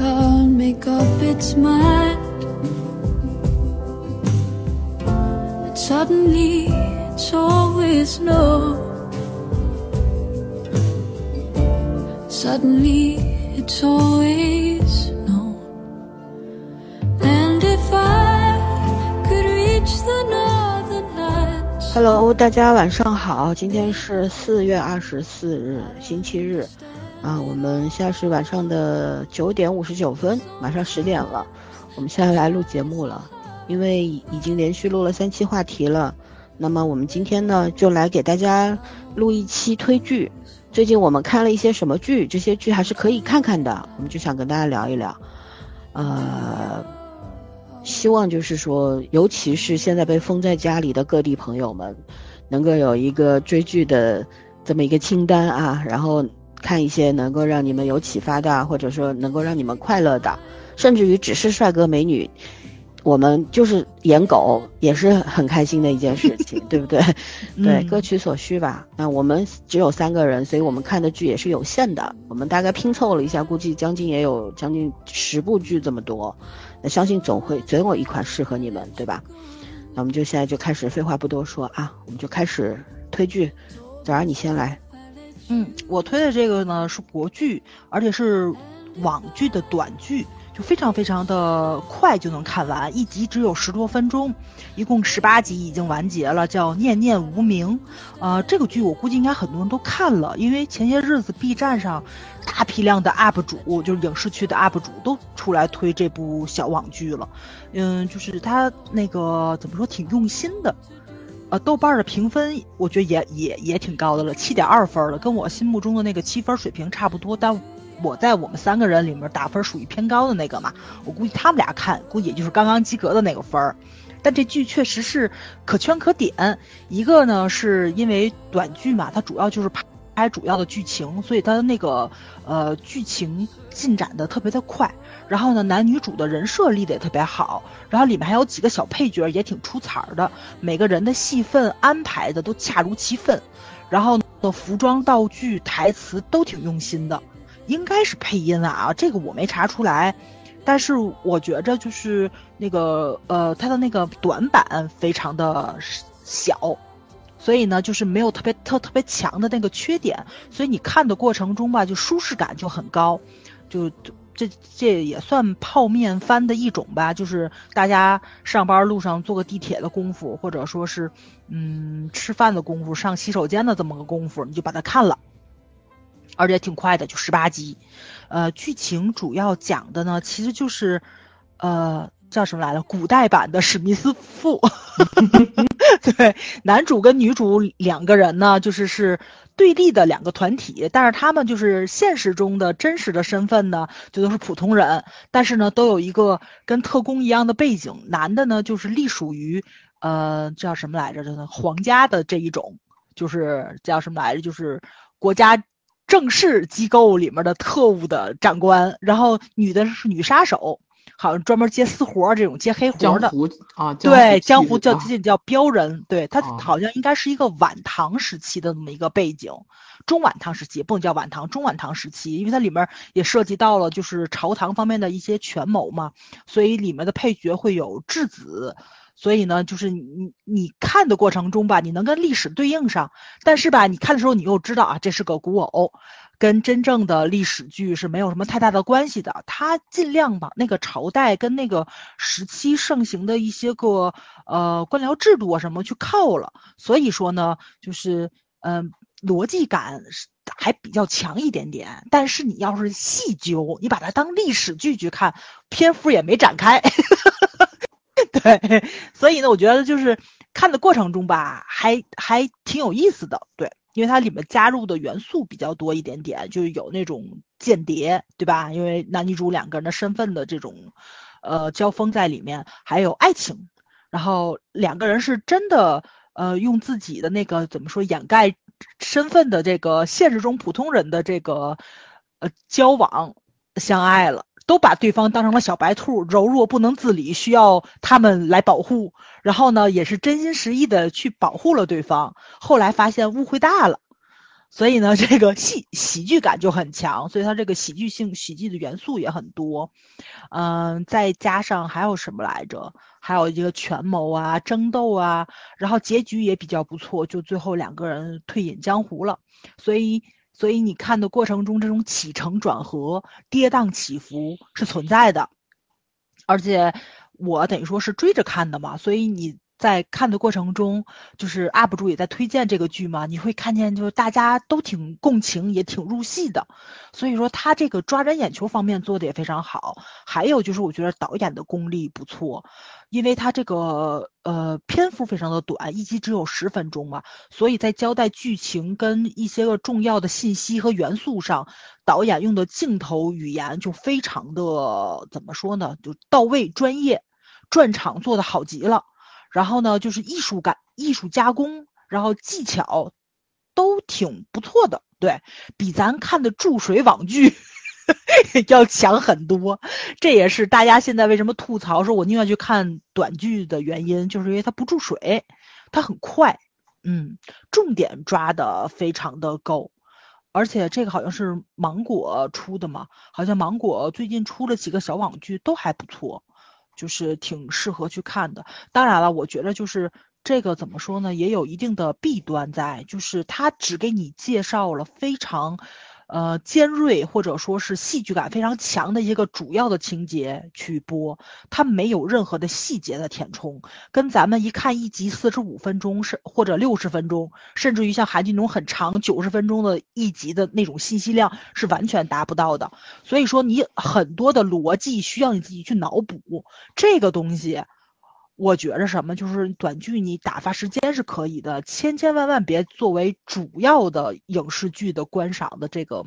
can't make up its mind. And suddenly it's always no. Suddenly it's always no. And if I could reach the northern lights. Hello，大家晚上好，今天是四月二十四日，星期日，啊，我们现在是晚上的九点五十九分，马上十点了，我们现在来录节目了，因为已经连续录了三期话题了，那么我们今天呢，就来给大家录一期推剧。最近我们看了一些什么剧？这些剧还是可以看看的，我们就想跟大家聊一聊。呃，希望就是说，尤其是现在被封在家里的各地朋友们，能够有一个追剧的这么一个清单啊，然后看一些能够让你们有启发的，或者说能够让你们快乐的，甚至于只是帅哥美女。我们就是演狗，也是很开心的一件事情，对不对？对，各取所需吧。那我们只有三个人，所以我们看的剧也是有限的。我们大概拼凑了一下，估计将近也有将近十部剧这么多。那相信总会总有一款适合你们，对吧？那我们就现在就开始，废话不多说啊，我们就开始推剧。早上你先来。嗯，我推的这个呢是国剧，而且是网剧的短剧。就非常非常的快就能看完，一集只有十多分钟，一共十八集已经完结了，叫《念念无名》。呃，这个剧我估计应该很多人都看了，因为前些日子 B 站上大批量的 UP 主，就是影视区的 UP 主都出来推这部小网剧了。嗯，就是他那个怎么说，挺用心的。呃，豆瓣的评分我觉得也也也挺高的了，七点二分了，跟我心目中的那个七分水平差不多，但。我在我们三个人里面打分属于偏高的那个嘛，我估计他们俩看估计也就是刚刚及格的那个分儿，但这剧确实是可圈可点。一个呢是因为短剧嘛，它主要就是拍主要的剧情，所以它的那个呃剧情进展的特别的快。然后呢，男女主的人设立的也特别好，然后里面还有几个小配角也挺出彩的，每个人的戏份安排的都恰如其分，然后的服装道具台词都挺用心的。应该是配音啊，这个我没查出来，但是我觉着就是那个呃，它的那个短板非常的小，所以呢，就是没有特别特特别强的那个缺点，所以你看的过程中吧，就舒适感就很高，就这这也算泡面番的一种吧，就是大家上班路上坐个地铁的功夫，或者说是嗯吃饭的功夫，上洗手间的这么个功夫，你就把它看了。而且挺快的，就十八集，呃，剧情主要讲的呢，其实就是，呃，叫什么来了？古代版的史密斯夫妇。对，男主跟女主两个人呢，就是是对立的两个团体，但是他们就是现实中的真实的身份呢，就都是普通人，但是呢，都有一个跟特工一样的背景。男的呢，就是隶属于，呃，叫什么来着？的呢皇家的这一种，就是叫什么来着？就是国家。正式机构里面的特务的长官，然后女的是女杀手，好像专门接私活这种接黑活的啊，对，江湖叫这叫镖人，对他好像应该是一个晚唐时期的那么一个背景，中晚唐时期不能叫晚唐，中晚唐时期，因为它里面也涉及到了就是朝堂方面的一些权谋嘛，所以里面的配角会有质子。所以呢，就是你你看的过程中吧，你能跟历史对应上，但是吧，你看的时候你又知道啊，这是个古偶，跟真正的历史剧是没有什么太大的关系的。他尽量把那个朝代跟那个时期盛行的一些个呃官僚制度啊什么去靠了。所以说呢，就是嗯，逻辑感还比较强一点点。但是你要是细究，你把它当历史剧去看，篇幅也没展开。对，所以呢，我觉得就是看的过程中吧，还还挺有意思的。对，因为它里面加入的元素比较多一点点，就是有那种间谍，对吧？因为男女主两个人的身份的这种，呃，交锋在里面，还有爱情，然后两个人是真的，呃，用自己的那个怎么说掩盖身份的这个现实中普通人的这个，呃，交往相爱了。都把对方当成了小白兔，柔弱不能自理，需要他们来保护。然后呢，也是真心实意的去保护了对方。后来发现误会大了，所以呢，这个喜喜剧感就很强，所以它这个喜剧性喜剧的元素也很多。嗯，再加上还有什么来着？还有一个权谋啊、争斗啊，然后结局也比较不错，就最后两个人退隐江湖了。所以。所以你看的过程中，这种起承转合、跌宕起伏是存在的，而且我等于说是追着看的嘛，所以你。在看的过程中，就是 UP 主也在推荐这个剧嘛，你会看见就是大家都挺共情，也挺入戏的，所以说他这个抓人眼球方面做的也非常好。还有就是我觉得导演的功力不错，因为他这个呃篇幅非常的短，一集只有十分钟嘛，所以在交代剧情跟一些个重要的信息和元素上，导演用的镜头语言就非常的怎么说呢，就到位专业，转场做的好极了。然后呢，就是艺术感、艺术加工，然后技巧都挺不错的，对比咱看的注水网剧 要强很多。这也是大家现在为什么吐槽说我宁愿去看短剧的原因，就是因为它不注水，它很快，嗯，重点抓的非常的够。而且这个好像是芒果出的嘛，好像芒果最近出了几个小网剧都还不错。就是挺适合去看的。当然了，我觉得就是这个怎么说呢，也有一定的弊端在，就是他只给你介绍了非常。呃，尖锐或者说是戏剧感非常强的一个主要的情节去播，它没有任何的细节的填充，跟咱们一看一集四十五分钟是或者六十分钟，甚至于像韩剧那种很长九十分钟的一集的那种信息量是完全达不到的。所以说，你很多的逻辑需要你自己去脑补这个东西。我觉着什么就是短剧，你打发时间是可以的，千千万万别作为主要的影视剧的观赏的这个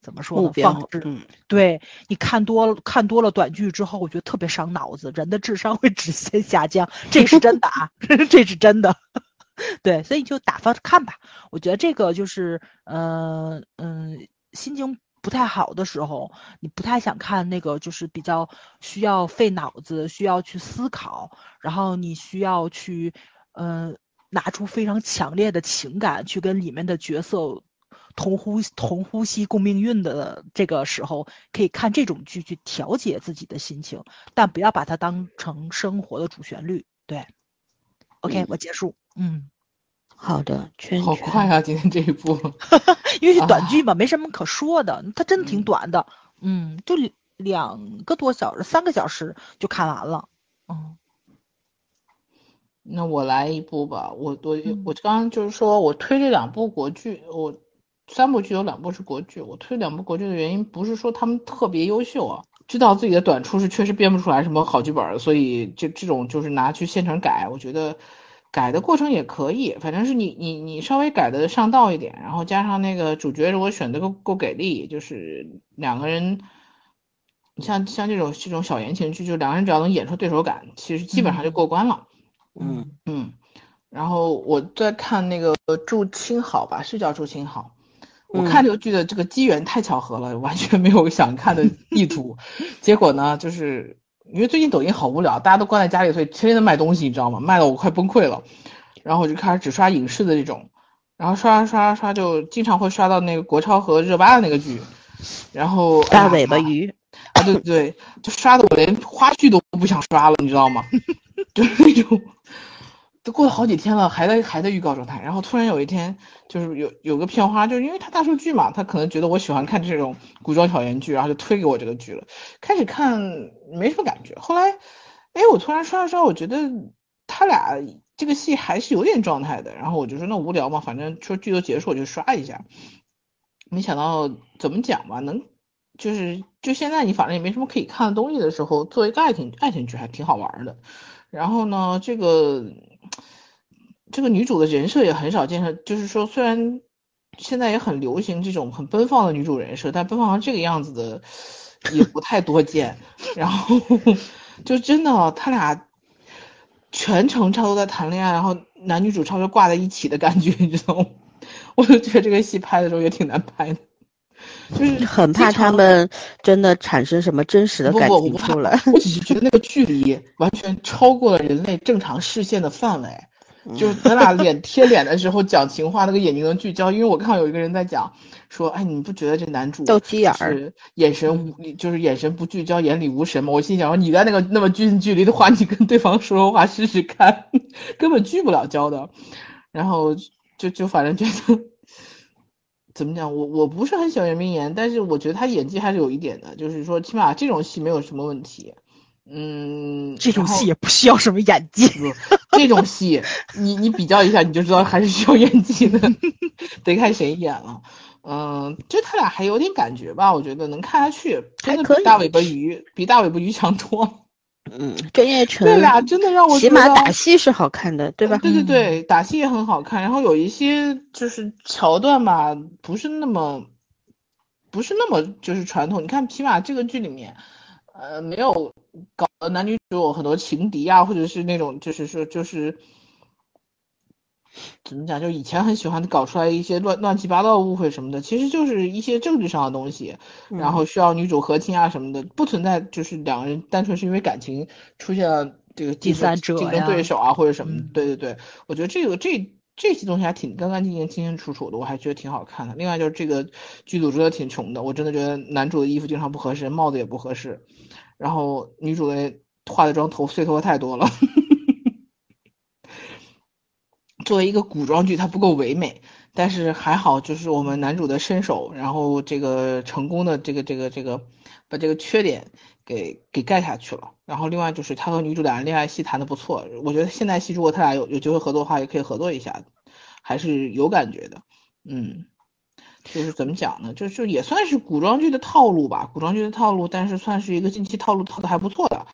怎么说呢？方式。嗯，对你看多了看多了短剧之后，我觉得特别伤脑子，人的智商会直线下降，这是真的啊，这是真的。对，所以就打发着看吧。我觉得这个就是，嗯嗯，心情。不太好的时候，你不太想看那个，就是比较需要费脑子、需要去思考，然后你需要去，呃，拿出非常强烈的情感去跟里面的角色同呼同呼吸共命运的这个时候，可以看这种剧去调节自己的心情，但不要把它当成生活的主旋律。对，OK，我结束。嗯。好的，圈好快啊！今天这一部，因为是短剧嘛，没什么可说的。它真的挺短的，嗯，就两个多小时，三个小时就看完了。嗯，那我来一部吧。我我我刚刚就是说我推这两部国剧，我三部剧有两部是国剧。我推两部国剧的原因不是说他们特别优秀啊，知道自己的短处是确实编不出来什么好剧本，所以这这种就是拿去现成改，我觉得。改的过程也可以，反正是你你你稍微改的上道一点，然后加上那个主角如果选的够够给力，就是两个人，你像像这种这种小言情剧，就两个人只要能演出对手感，其实基本上就过关了。嗯嗯，然后我在看那个祝青好吧，是叫祝青好，我看这个剧的这个机缘太巧合了，完全没有想看的意图，结果呢就是。因为最近抖音好无聊，大家都关在家里，所以天天都卖东西，你知道吗？卖的我快崩溃了。然后我就开始只刷影视的这种，然后刷刷刷就经常会刷到那个国超和热巴的那个剧，然后大尾巴鱼啊，对对对，就刷的我连花絮都不想刷了，你知道吗？就是那种。都过了好几天了，还在还在预告状态，然后突然有一天，就是有有个片花，就是因为他大数据嘛，他可能觉得我喜欢看这种古装小言剧，然后就推给我这个剧了。开始看没什么感觉，后来，哎，我突然刷着刷，我觉得他俩这个戏还是有点状态的，然后我就说那无聊嘛，反正说剧都结束，我就刷一下。没想到怎么讲吧，能就是就现在你反正也没什么可以看的东西的时候，做一个爱情爱情剧还挺好玩的。然后呢，这个。这个女主的人设也很少见，就是说，虽然现在也很流行这种很奔放的女主人设，但奔放成这个样子的也不太多见。然后就真的，他俩全程差不多在谈恋爱，然后男女主差不多挂在一起的感觉，你知道吗？我就觉得这个戏拍的时候也挺难拍的，就是很怕他们真的产生什么真实的感情出来。，我只是觉得那个距离完全超过了人类正常视线的范围。就是咱俩脸贴脸的时候讲情话，那个眼睛能聚焦。因为我看到有一个人在讲说，哎，你不觉得这男主斗鸡眼眼神无，就是眼神不聚焦，眼里无神吗？我心想说，你在那个那么近距离的话，你跟对方说说话试试看，根本聚不了焦的。然后就就反正觉得。怎么讲？我我不是很喜欢袁冰妍，但是我觉得她演技还是有一点的，就是说起码这种戏没有什么问题。嗯，这种戏也不需要什么演技。不，这种戏你你比较一下，你就知道还是需要演技的，得看谁演了。嗯，就他俩还有点感觉吧，我觉得能看下去，真的可以比大尾巴鱼比大尾巴鱼强多了。嗯，郑业成这俩真的让我起码打戏是好看的，对吧？对对对，打戏也很好看，然后有一些就是桥段吧，不是那么，不是那么就是传统。你看，起码这个剧里面，呃，没有搞男女主有很多情敌啊，或者是那种就是说就是怎么讲，就以前很喜欢搞出来一些乱乱七八糟的误会什么的，其实就是一些政治上的东西，然后需要女主和亲啊什么的，不存在就是两个人单纯是因为感情出现了这个第竞争三者竞争对手啊或者什么对对对，我觉得这个这这些东西还挺干干净净、清清楚楚的，我还觉得挺好看的。另外就是这个剧组真的挺穷的，我真的觉得男主的衣服经常不合适，帽子也不合适，然后女主的化的妆头碎头发太多了。作为一个古装剧，它不够唯美，但是还好，就是我们男主的身手，然后这个成功的这个这个这个把这个缺点给给盖下去了。然后另外就是他和女主俩人恋爱戏谈的不错，我觉得现代戏如果他俩有有机会合作的话，也可以合作一下，还是有感觉的。嗯，就是怎么讲呢？就就也算是古装剧的套路吧，古装剧的套路，但是算是一个近期套路套的还不错的。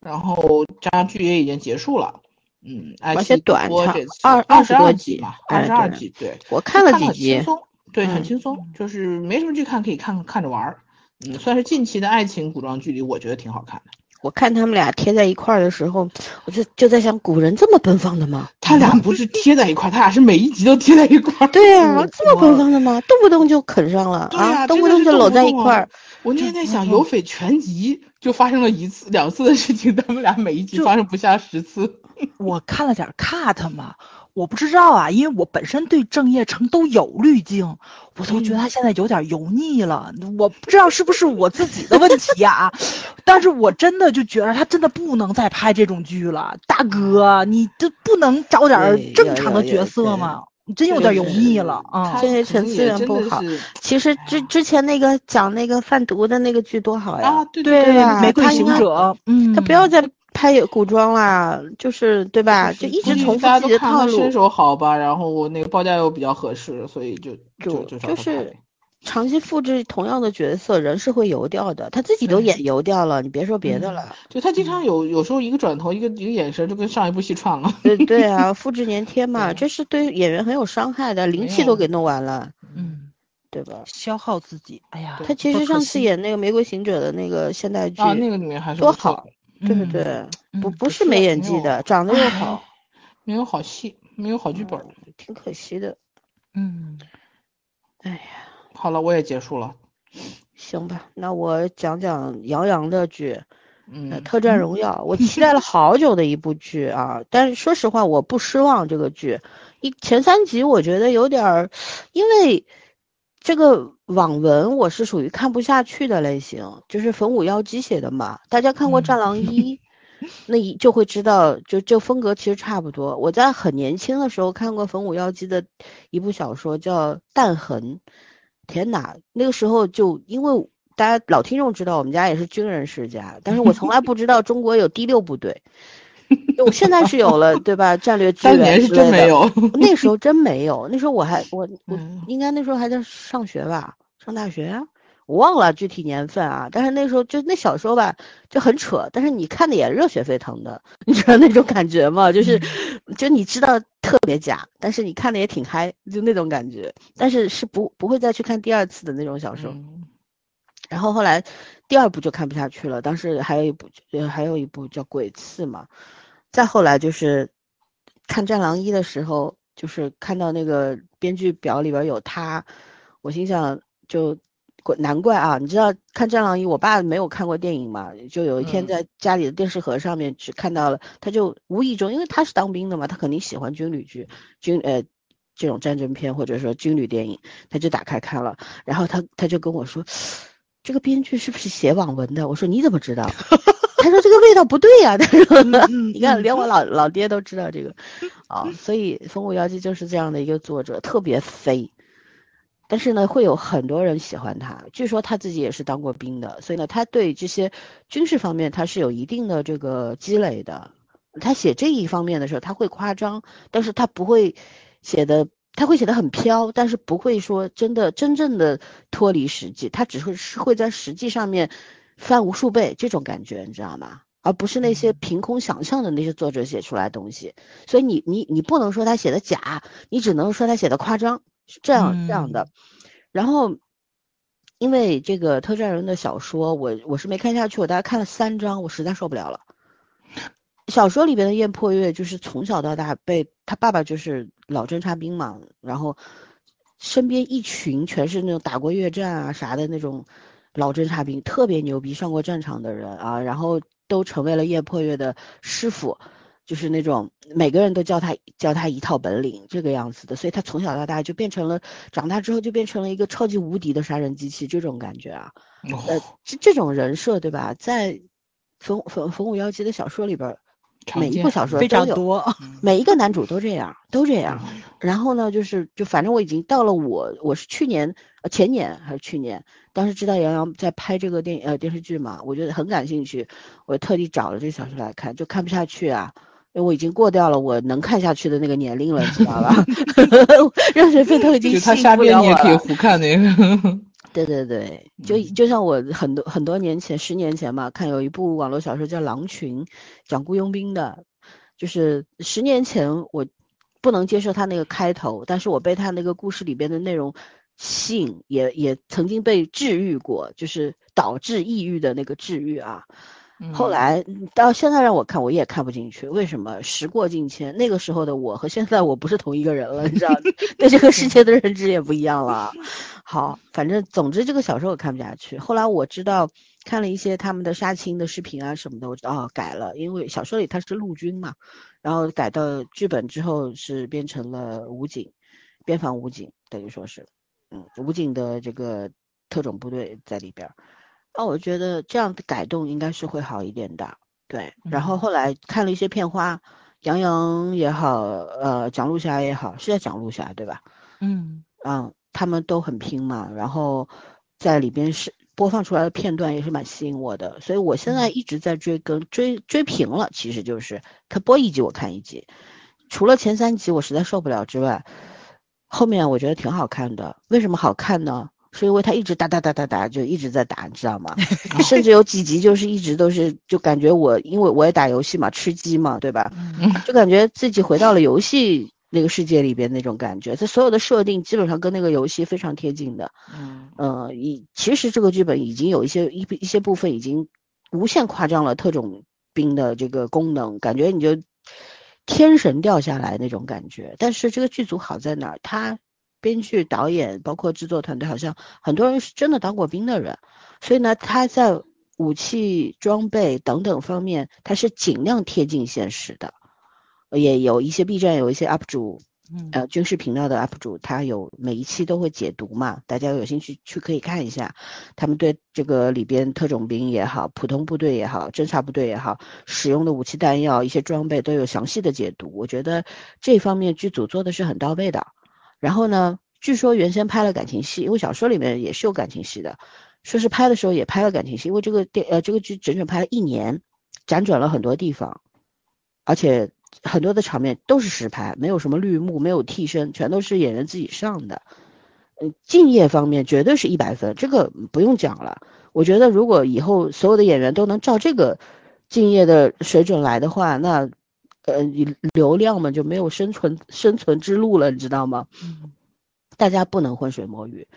然后加上剧也已经结束了。嗯，爱而且短长播二二二十多集集嘛，哎二十二集，对，我看了几集轻，松，对，很嗯轻松，就是没什么剧看，可以看看着玩儿。嗯，算是近期的爱情古装剧里，我觉得挺好看的。我看他们俩贴在一块儿的时候，我就就在想，古人这么奔放的吗？他俩不是贴在一块儿，他俩是每一集都贴在一块儿。对 呀、我这么奔放的吗？动不动就啃上了对、啊，动不动就搂在一块儿。我那天在想，嗯有匪全集就发生了一次、两次的事情，他们俩每一集发生不下十次。我看了点儿 cut 嘛，我不知道啊，因为我本身对郑业成都有滤镜，我都觉得他现在有点油腻了。我不知道是不是我自己的问题啊、但是我真的就觉得他真的不能再拍这种剧了，大哥，你这不能找点正常的角色吗？你真有点油腻了啊！这些可能层次也真源不好其实之之前那个讲那个贩毒的那个剧多好呀，啊，对对对吧玫瑰行者，嗯，他不要再拍古装啦，就是对吧？就一直重复自己的套路都看他身，手好吧，然后我那个报价又比较合适，所以就就就就找他就是长期复制同样的角色，人是会油掉的。他自己都演油掉了，你别说别的嗯了。就他经常有有时候一个转头，一个一个眼神就跟上一部戏串了。对对啊，复制粘贴嘛，这是对演员很有伤害的，灵气都给弄完了，嗯，对吧？消耗自己。哎呀，他其实上次演那个《玫瑰行者》的那个现代剧，啊，那个里面还是多好，对对？不嗯不是是没演技的，长得又好，没有好戏，没有好剧本。挺可惜的。嗯，哎呀，好了，我也结束了。行吧，那我讲讲杨洋的剧。呃，嗯《特战荣耀》，我期待了好久的一部剧啊，但是说实话，我不失望。这个剧一前三集我觉得有点儿，因为这个网文我是属于看不下去的类型，就是冯武妖姬写的嘛。大家看过《战狼一》，那一就会知道，就这风格其实差不多。我在很年轻的时候看过冯武妖姬的一部小说，叫《弹痕》。天哪，那个时候就因为大家老听众知道，我们家也是军人世家，但是我从来不知道中国有第六部队。我现在是有了，对吧？战略支当年是。真没有。那时候真没有，那时候我还我 我嗯应该那时候还在上学吧，上大学啊，我忘了具体年份啊。但是那时候就那小说吧，就很扯，但是你看的也热血沸腾的，你知道那种感觉吗？就是就你知道特别假，但是你看的也挺嗨，就那种感觉。但是是不不会再去看第二次的那种小说。嗯然后后来第二部就看不下去了，当时还有一部呃还有一部叫《鬼刺》嘛，再后来就是看《战狼一》的时候，就是看到那个编剧表里边有他，我心想就怪难怪啊！你知道看《战狼一》，我爸没有看过电影嘛，就有一天嗯在家里的电视盒上面只看到了，他就无意中，因为他是当兵的嘛，他肯定喜欢军旅剧、军呃这种战争片或者说军旅电影，他就打开看了，然后他他就跟我说，这个编剧是不是写网文的？我说你怎么知道？他说这个味道不对呀、他说嗯 你看连我老老爹都知道这个啊，所以《风舞妖姬》就是这样的一个作者，特别飞。但是呢，会有很多人喜欢他。据说他自己也是当过兵的，所以呢，他对这些军事方面他是有一定的这个积累的。他写这一方面的时候，他会夸张，但是他不会写的，他会写的很飘，但是不会说真的真正的脱离实际，他只会是会在实际上面翻无数倍这种感觉，你知道吗？而不是那些凭空想象的那些作者写出来的东西。所以你你你不能说他写的假，你只能说他写的夸张。是这样这样的，然后因为这个特战人的小说，我我是没看下去，我大概看了三章，我实在受不了了。小说里边的燕破月就是从小到大被他爸爸就是老侦察兵嘛，然后身边一群全是那种打过越战啊啥的那种老侦察兵，特别牛逼，上过战场的人啊，然后都成为了燕破月的师傅。就是那种每个人都教他教他一套本领这个样子的，所以他从小到大就变成了，长大之后就变成了一个超级无敌的杀人机器，这种感觉啊，呃，这这种人设对吧？在冯冯冯五幺七的小说里边，每一部小说非常，多。每一个男主都这样，都这样。然后呢，就是就反正我已经到了我我是去年呃前年还是去年，当时知道杨洋在拍这个电呃电视剧嘛，我觉得很感兴趣，我特地找了这个小说来看，就看不下去啊。因为我已经过掉了我能看下去的那个年龄了，你知道吧？热水沸腾已经就他吸瞎编，引不了我你也可以。胡看那个。对对对，就就像我很多很多年前，十年前吧，看有一部网络小说叫《狼群》，讲雇佣兵的，就是十年前我不能接受他那个开头，但是我被他那个故事里边的内容吸引，也也曾经被治愈过，就是导致抑郁的那个治愈啊。后来到现在让我看，我也看不进去。为什么？时过境迁，那个时候的我和现在我不是同一个人了，你知道，对这个世界的认知也不一样了。好，反正总之这个小说我看不下去。后来我知道看了一些他们的杀青的视频啊什么的，我知道改了，因为小说里他是陆军嘛，然后改到剧本之后是变成了武警，边防武警，等于说是，嗯，武警的这个特种部队在里边。那我觉得这样的改动应该是会好一点的，对。然后后来看了一些片花，杨洋也好，呃，蒋璐霞也好，是在蒋璐霞对吧？嗯嗯，他们都很拼嘛，然后在里边是播放出来的片段也是蛮吸引我的，所以我现在一直在追更追追平了，其实就是他播一集我看一集，除了前三集我实在受不了之外，后面我觉得挺好看的。为什么好看呢？是因为他一直打打打打打，就一直在打，你知道吗？甚至有几集就是一直都是，就感觉我因为我也打游戏嘛，吃鸡嘛，对吧？就感觉自己回到了游戏那个世界里边那种感觉。他所有的设定基本上跟那个游戏非常贴近的。嗯呃，以其实这个剧本已经有一些一一些部分已经无限夸张了特种兵的这个功能，感觉你就天神掉下来那种感觉。但是这个剧组好在哪儿？他编剧、导演包括制作团队，好像很多人是真的当过兵的人，所以呢，他在武器装备等等方面，他是尽量贴近现实的。也有一些 B 站有一些 UP 主，嗯呃，军事频道的 UP 主，他有每一期都会解读嘛，大家有兴趣去可以看一下，他们对这个里边特种兵也好，普通部队也好，侦察部队也好，使用的武器弹药、一些装备都有详细的解读。我觉得这方面剧组做的是很到位的。然后呢，据说原先拍了感情戏，因为小说里面也是有感情戏的，说是拍的时候也拍了感情戏，因为这个电呃这个剧整整拍了一年，辗转了很多地方，而且很多的场面都是实拍，没有什么绿幕，没有替身，全都是演员自己上的。嗯，敬业方面绝对是一百分，这个不用讲了。我觉得如果以后所有的演员都能照这个敬业的水准来的话，那呃流量嘛就没有生存生存之路了，你知道吗？嗯大家不能浑水摸鱼。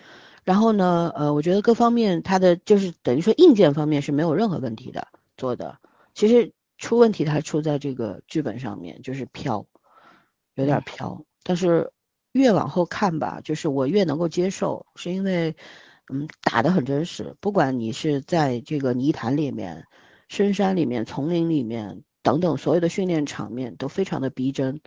然后呢，呃，我觉得各方面它的就是等于说硬件方面是没有任何问题的做的。其实出问题它出在这个剧本上面，就是飘，有点飘。但是越往后看吧，就是我越能够接受，是因为嗯，打得很真实。不管你是在这个泥潭里面、深山里面、丛林里面等等，所有的训练场面都非常的逼真。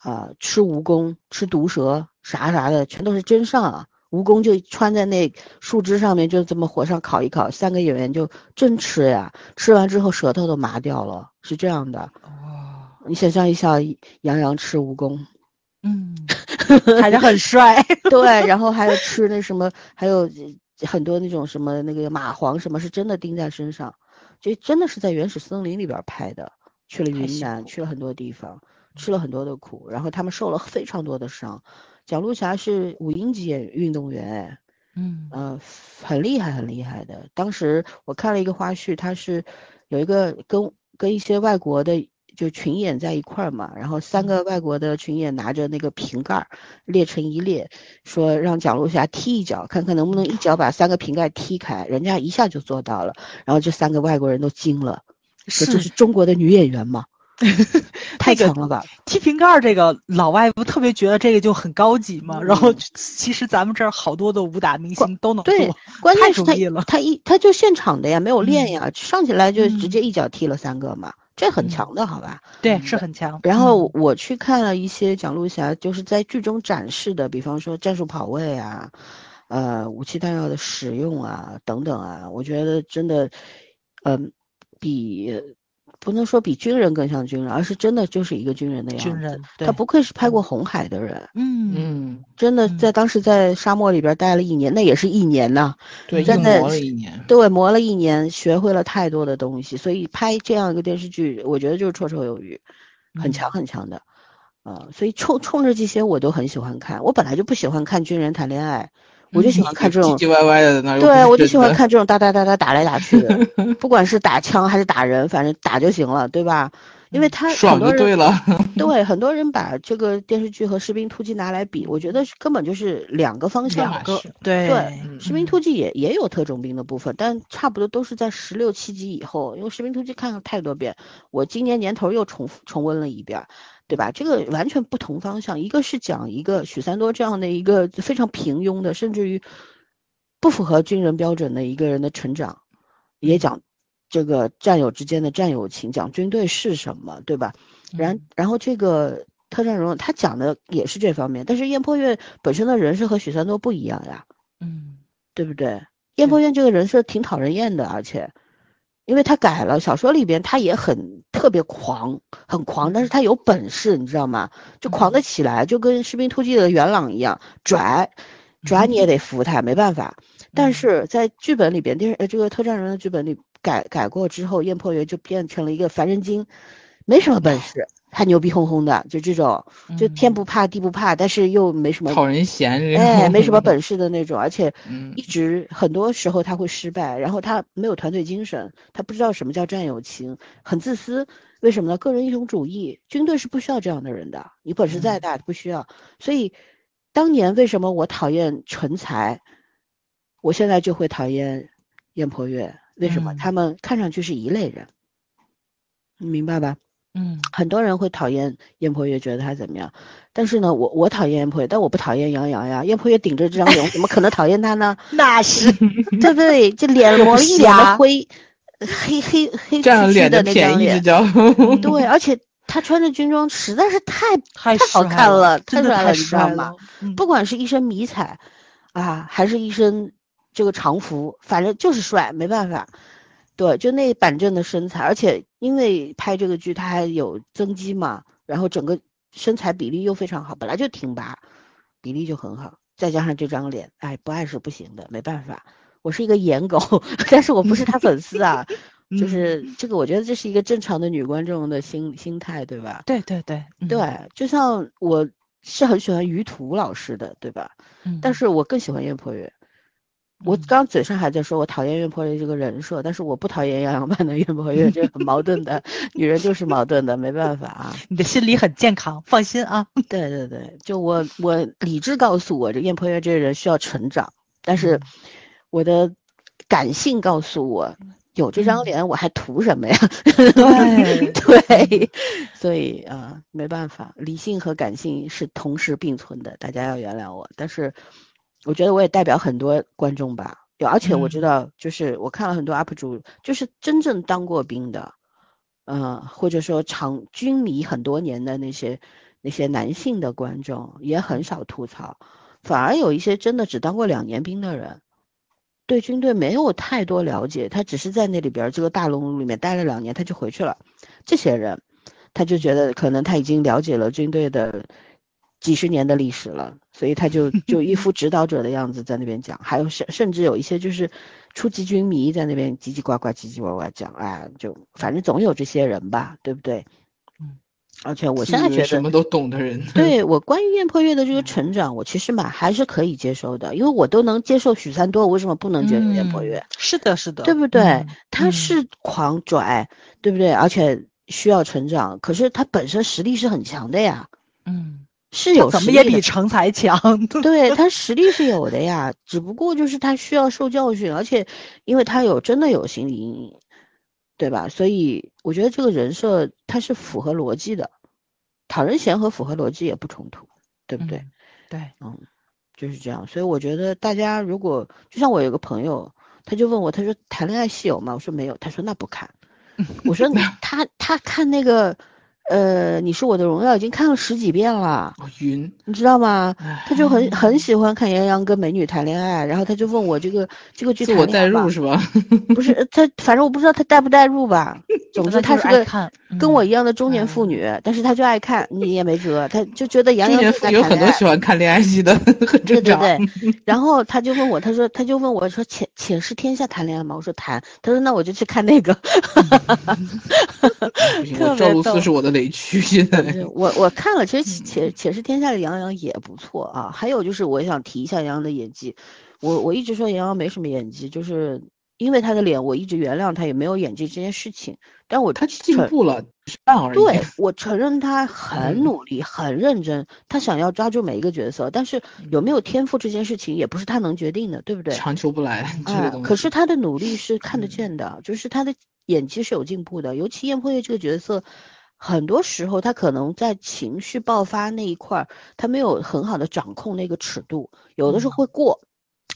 啊，吃蜈蚣、吃毒蛇啥啥的，全都是真上啊！蜈蚣就穿在那树枝上面，就这么火上烤一烤，三个演员就真吃呀！吃完之后舌头都麻掉了，是这样的。哦，你想象一下，杨洋吃蜈蚣，嗯，还是很帅。对，然后还有吃那什么，还有很多那种什么那个蚂蟥，什么是真的钉在身上，就真的是在原始森林里边拍的，去了云南，去了很多地方。吃了很多的苦，然后他们受了非常多的伤。蒋璐霞是五英级运动员，嗯呃，很厉害，很厉害的。当时我看了一个花絮，他是有一个跟跟一些外国的就群演在一块儿嘛，然后三个外国的群演拿着那个瓶盖列成一列，说让蒋璐霞踢一脚，看看能不能一脚把三个瓶盖踢开。人家一下就做到了，然后这三个外国人都惊了，说这是中国的女演员吗？太强了吧！踢瓶盖这个老外不特别觉得这个就很高级吗？然后其实咱们这儿好多的武打明星都能做，对，关键是他了。他一他就现场的呀，没有练呀，上起来就直接一脚踢了三个嘛，这很强的好吧？对，是很强。然后我去看了一些蒋璐霞就是在剧中展示的，比方说战术跑位啊，呃，武器弹药的使用啊等等啊，我觉得真的，嗯，比。不能说比军人更像军人，而是真的就是一个军人的样子。军人，他不愧是拍过红海的人。嗯嗯，真的在当时在沙漠里边待了一年，那也是一年呐。对，真的磨了一年。对，磨了一年，学会了太多的东西，所以拍这样一个电视剧，我觉得就是绰绰有余，很强很强的。啊，所以冲冲着这些我都很喜欢看。我本来就不喜欢看军人谈恋爱。我就喜欢看这种唧唧歪歪的那对，我就喜欢看这种打打打打打来打去的，不管是打枪还是打人，反正打就行了，对吧？因为他爽就对了。对，很多人把这个电视剧和《士兵突击》拿来比，我觉得根本就是两个方向。两个对对，《士兵突击》也也有特种兵的部分，但差不多都是在十六七集以后，因为《士兵突击》看了太多遍，我今年年头又重重温了一遍。对吧？这个完全不同方向，一个是讲一个许三多这样的一个非常平庸的，甚至于不符合军人标准的一个人的成长，也讲这个战友之间的战友情，讲军队是什么，对吧？然然后这个特战荣他讲的也是这方面，但是燕破月本身的人设和许三多不一样呀，嗯，对不对？燕破月这个人设挺讨人厌的，而且。因为他改了小说里边，他也很特别狂，很狂，但是他有本事，你知道吗？就狂得起来，就跟《士兵突击》的元朗一样，拽，拽你也得服他，没办法。但是在剧本里边，电视呃这个特战人的剧本里改改过之后，燕破云就变成了一个凡人精，没什么本事。还牛逼哄哄的，就这种，就天不怕地不怕，但是又没什么讨人嫌，哎，没什么本事的那种，而且一直很多时候他会失败，然后他没有团队精神，他不知道什么叫战友情，很自私。为什么呢？个人英雄主义，军队是不需要这样的人的，你本事再大不需要。所以，当年为什么我讨厌成才，我现在就会讨厌燕破月？为什么？他们看上去是一类人，你明白吧？嗯，很多人会讨厌燕破月，觉得他怎么样？但是呢，我我讨厌燕破月，但我不讨厌杨洋呀。燕破月顶着这张脸，我怎么可能讨厌他呢？那是，对不对？这脸磨了一脸的灰，黑黑黑占黢黢的那张脸，叫对，而且他穿着军装实在是太 太好看了，太帅了，你知道吗？不管是一身迷彩，啊，还是一身这个常服，反正就是帅，没办法。对，就那板正的身材，而且因为拍这个剧他还有增肌嘛，然后整个身材比例又非常好，本来就挺拔，比例就很好，再加上这张脸，哎，不爱是不行的，没办法。我是一个颜狗，但是我不是他粉丝啊，就是这个，我觉得这是一个正常的女观众的心心态，对吧？对对对对，就像我是很喜欢于途老师的，对吧？嗯，但是我更喜欢岳破月。我刚嘴上还在说我讨厌岳破月这个人设，但是我不讨厌杨洋版的岳破月，这很矛盾的，女人就是矛盾的，没办法啊。你的心理很健康，放心啊。对对对，就我我理智告诉我，这岳破月这个人需要成长，但是我的感性告诉我，有这张脸我还图什么呀？对 对，所以啊，没办法，理性和感性是同时并存的，大家要原谅我，但是。我觉得我也代表很多观众吧，有而且我知嗯道，就是我看了很多 UP 主，就是真正当过兵的，嗯、或者说长军迷很多年的那些那些男性的观众也很少吐槽，反而有一些真的只当过两年兵的人，对军队没有太多了解，他只是在那里边儿这个大熔炉里面待了两年，他就回去了。这些人，他就觉得可能他已经了解了军队的几十年的历史了，所以他就 就一副指导者的样子在那边讲。还有甚甚至有一些就是初级军迷在那边叽叽呱呱、叽叽呱呱讲，哎，就反正总有这些人吧，对不对？嗯。而且我现在觉得什么都懂的人，对我关于燕破月的这个成长，我其实蛮还是可以接受的，因为我都能接受许三多，我为什么不能接受燕破月？嗯是的，是的，对不对？他是狂拽，对不对？而且需要成长，可是他本身实力是很强的呀，嗯，是有怎么也比成才强。对他实力是有的呀，只不过就是他需要受教训，而且因为他有真的有心理阴影，对吧？所以我觉得这个人设他是符合逻辑的，讨人嫌和符合逻辑也不冲突，对不对？嗯对，嗯，就是这样。所以我觉得大家如果就像我有个朋友，他就问我，他说谈恋爱戏有吗？我说没有，他说那不看。我说他他看那个，呃，你是我的荣耀已经看了十几遍了，哦晕，你知道吗？他就很很喜欢看杨洋跟美女谈恋爱，然后他就问我这个这个剧自我代谈入是吧？不是他，反正我不知道他带不带入吧。总之他是是个爱看跟我嗯一样的中年妇女，但是他就爱看，你也没辙，他就觉得杨中年洋就妇女有很多。喜欢看恋爱戏的，很对正常。对对，然后他就问我，他说他就问我说《且且是天下》谈恋爱吗？我说谈。他说那我就去看那个。赵露逗思是我的雷区，现在我我看了，其实《且且是天下》的杨洋也不错啊。还有就是我想提一下杨洋的演技，我我一直说杨洋没什么演技，就是因为他的脸，我一直原谅他也没有演技这件事情。但我他进步了，半而已。对，我承认他很嗯努力、很认真，他想要抓住每一个角色，但是有没有天赋这件事情也不是他能决定的，对不对？强求不来 这个啊，东西。可是他的努力是看得嗯见的，就是他的演技是有进步的。尤其燕破月这个角色，很多时候他可能在情绪爆发那一块儿，他没有很好的掌控那个尺度，有的时候嗯。会过，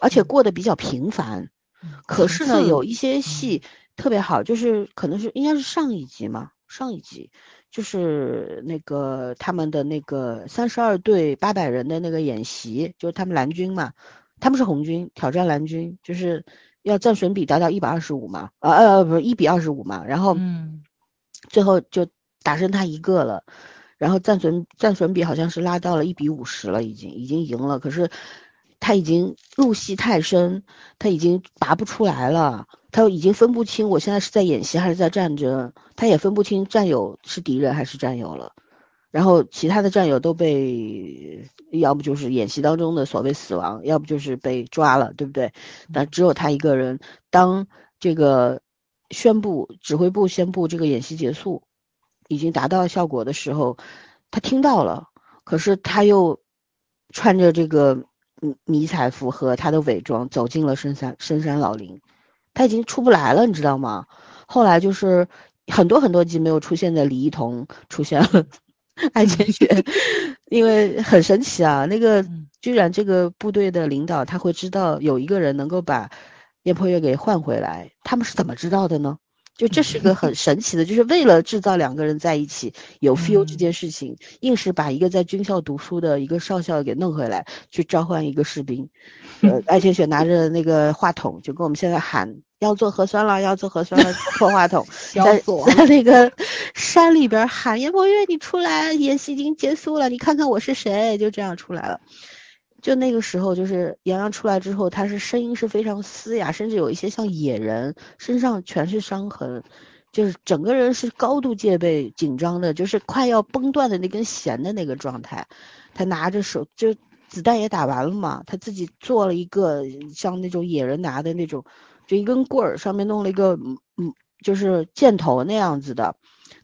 而且嗯。过得比较频繁。嗯。可是呢，有一些戏特别好，就是可能是应该是上一集嘛，上一集就是那个他们的那个三十二队八百人的那个演习，就是他们蓝军嘛，他们是红军挑战蓝军，就是要战损比达到一百二十五嘛，呃呃不是一比二十五嘛，然后嗯。最后就打剩他一个了，然后战损战损比好像是拉到了一比五十了，已经已经赢了，可是他已经入戏太深，他已经拔不出来了，他已经分不清我现在是在演习还是在战争，他也分不清战友是敌人还是战友了。然后其他的战友都被，要不就是演习当中的所谓死亡，要不就是被抓了，对不对？但只有他一个人，当这个宣布指挥部宣布这个演习结束，已经达到效果的时候，他听到了，可是他又穿着这个迷迷彩服和他的伪装走进了深山深山老林，他已经出不来了，你知道吗？后来就是很多很多集没有出现的李一桐出现了。爱千雪，因为很神奇啊，那个嗯居然这个部队的领导他会知道有一个人能够把燕破月给换回来，他们是怎么知道的呢？就这是个很神奇的，就是为了制造两个人在一起有 feel 这嗯件事情，硬是把一个在军校读书的一个少校给弄回来，去召唤一个士兵。呃，艾千雪拿着那个话筒，就跟我们现在喊要做核酸了，要做核酸了，破话筒，在在那个山里边喊严博月，你出来，演习已经结束了，你看看我是谁，就这样出来了。就那个时候，就是杨洋出来之后，他是声音是非常嘶哑，甚至有一些像野人，身上全是伤痕，就是整个人是高度戒备、紧张的，就是快要崩断的那根弦的那个状态。他拿着手，就子弹也打完了嘛，他自己做了一个像那种野人拿的那种，就一根棍儿，上面弄了一个嗯，就是箭头那样子的，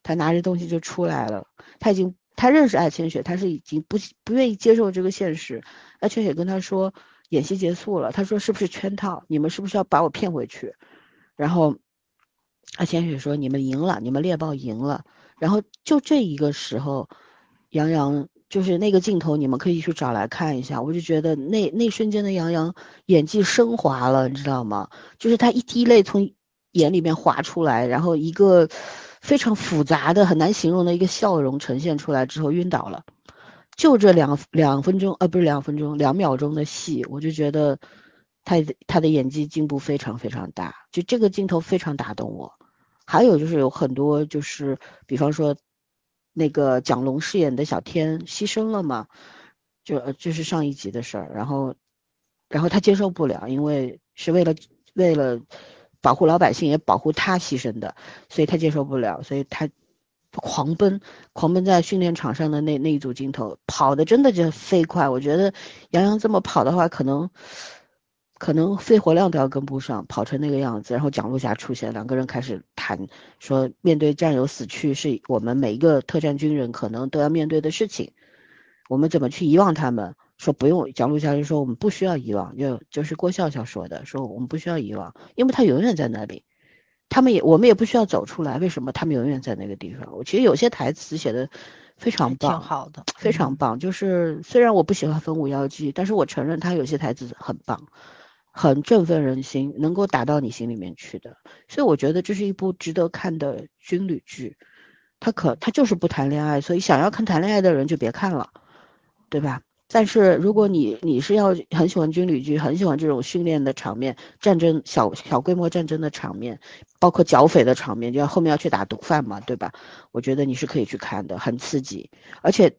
他拿着东西就出来了。他已经他认识艾千雪，他是已经不不愿意接受这个现实。艾千雪跟他说演习结束了，他说是不是圈套？你们是不是要把我骗回去？然后艾千雪说你们赢了，你们猎豹赢了。然后就这一个时候，杨洋就是那个镜头，你们可以去找来看一下。我就觉得那那瞬间的杨洋演技升华了，你知道吗？就是他一滴泪从眼里面滑出来，然后一个非常复杂的、很难形容的一个笑容呈现出来之后晕倒了。就这两两分钟，呃，不是两分钟，两秒钟的戏，我就觉得他他的演技进步非常非常大。就这个镜头非常打动我。还有就是有很多就是，比方说。那个蒋龙饰演的小天牺牲了嘛？就就是上一集的事儿，然后，然后他接受不了，因为是为了为了保护老百姓，也保护他牺牲的，所以他接受不了，所以他狂奔，狂奔在训练场上的那那一组镜头，跑的真的就飞快。我觉得杨洋这么跑的话，可能。可能肺活量都要跟不上，跑成那个样子，然后蒋璐霞出现，两个人开始谈，说面对战友死去是我们每一个特战军人可能都要面对的事情，我们怎么去遗忘他们？说不用，蒋璐霞就说我们不需要遗忘，就就是郭笑笑说的，说我们不需要遗忘，因为他永远在那里，他们也我们也不需要走出来，为什么他们永远在那个地方？我其实有些台词写的非常棒，挺好的，非常棒。就是虽然我不喜欢《风舞妖姬》，但是我承认他有些台词很棒。很振奋人心，能够打到你心里面去的，所以我觉得这是一部值得看的军旅剧。他可他就是不谈恋爱，所以想要看谈恋爱的人就别看了，对吧？但是如果你你是要很喜欢军旅剧，很喜欢这种训练的场面、战争小小规模战争的场面，包括剿匪的场面，就要后面要去打毒贩嘛，对吧？我觉得你是可以去看的，很刺激，而且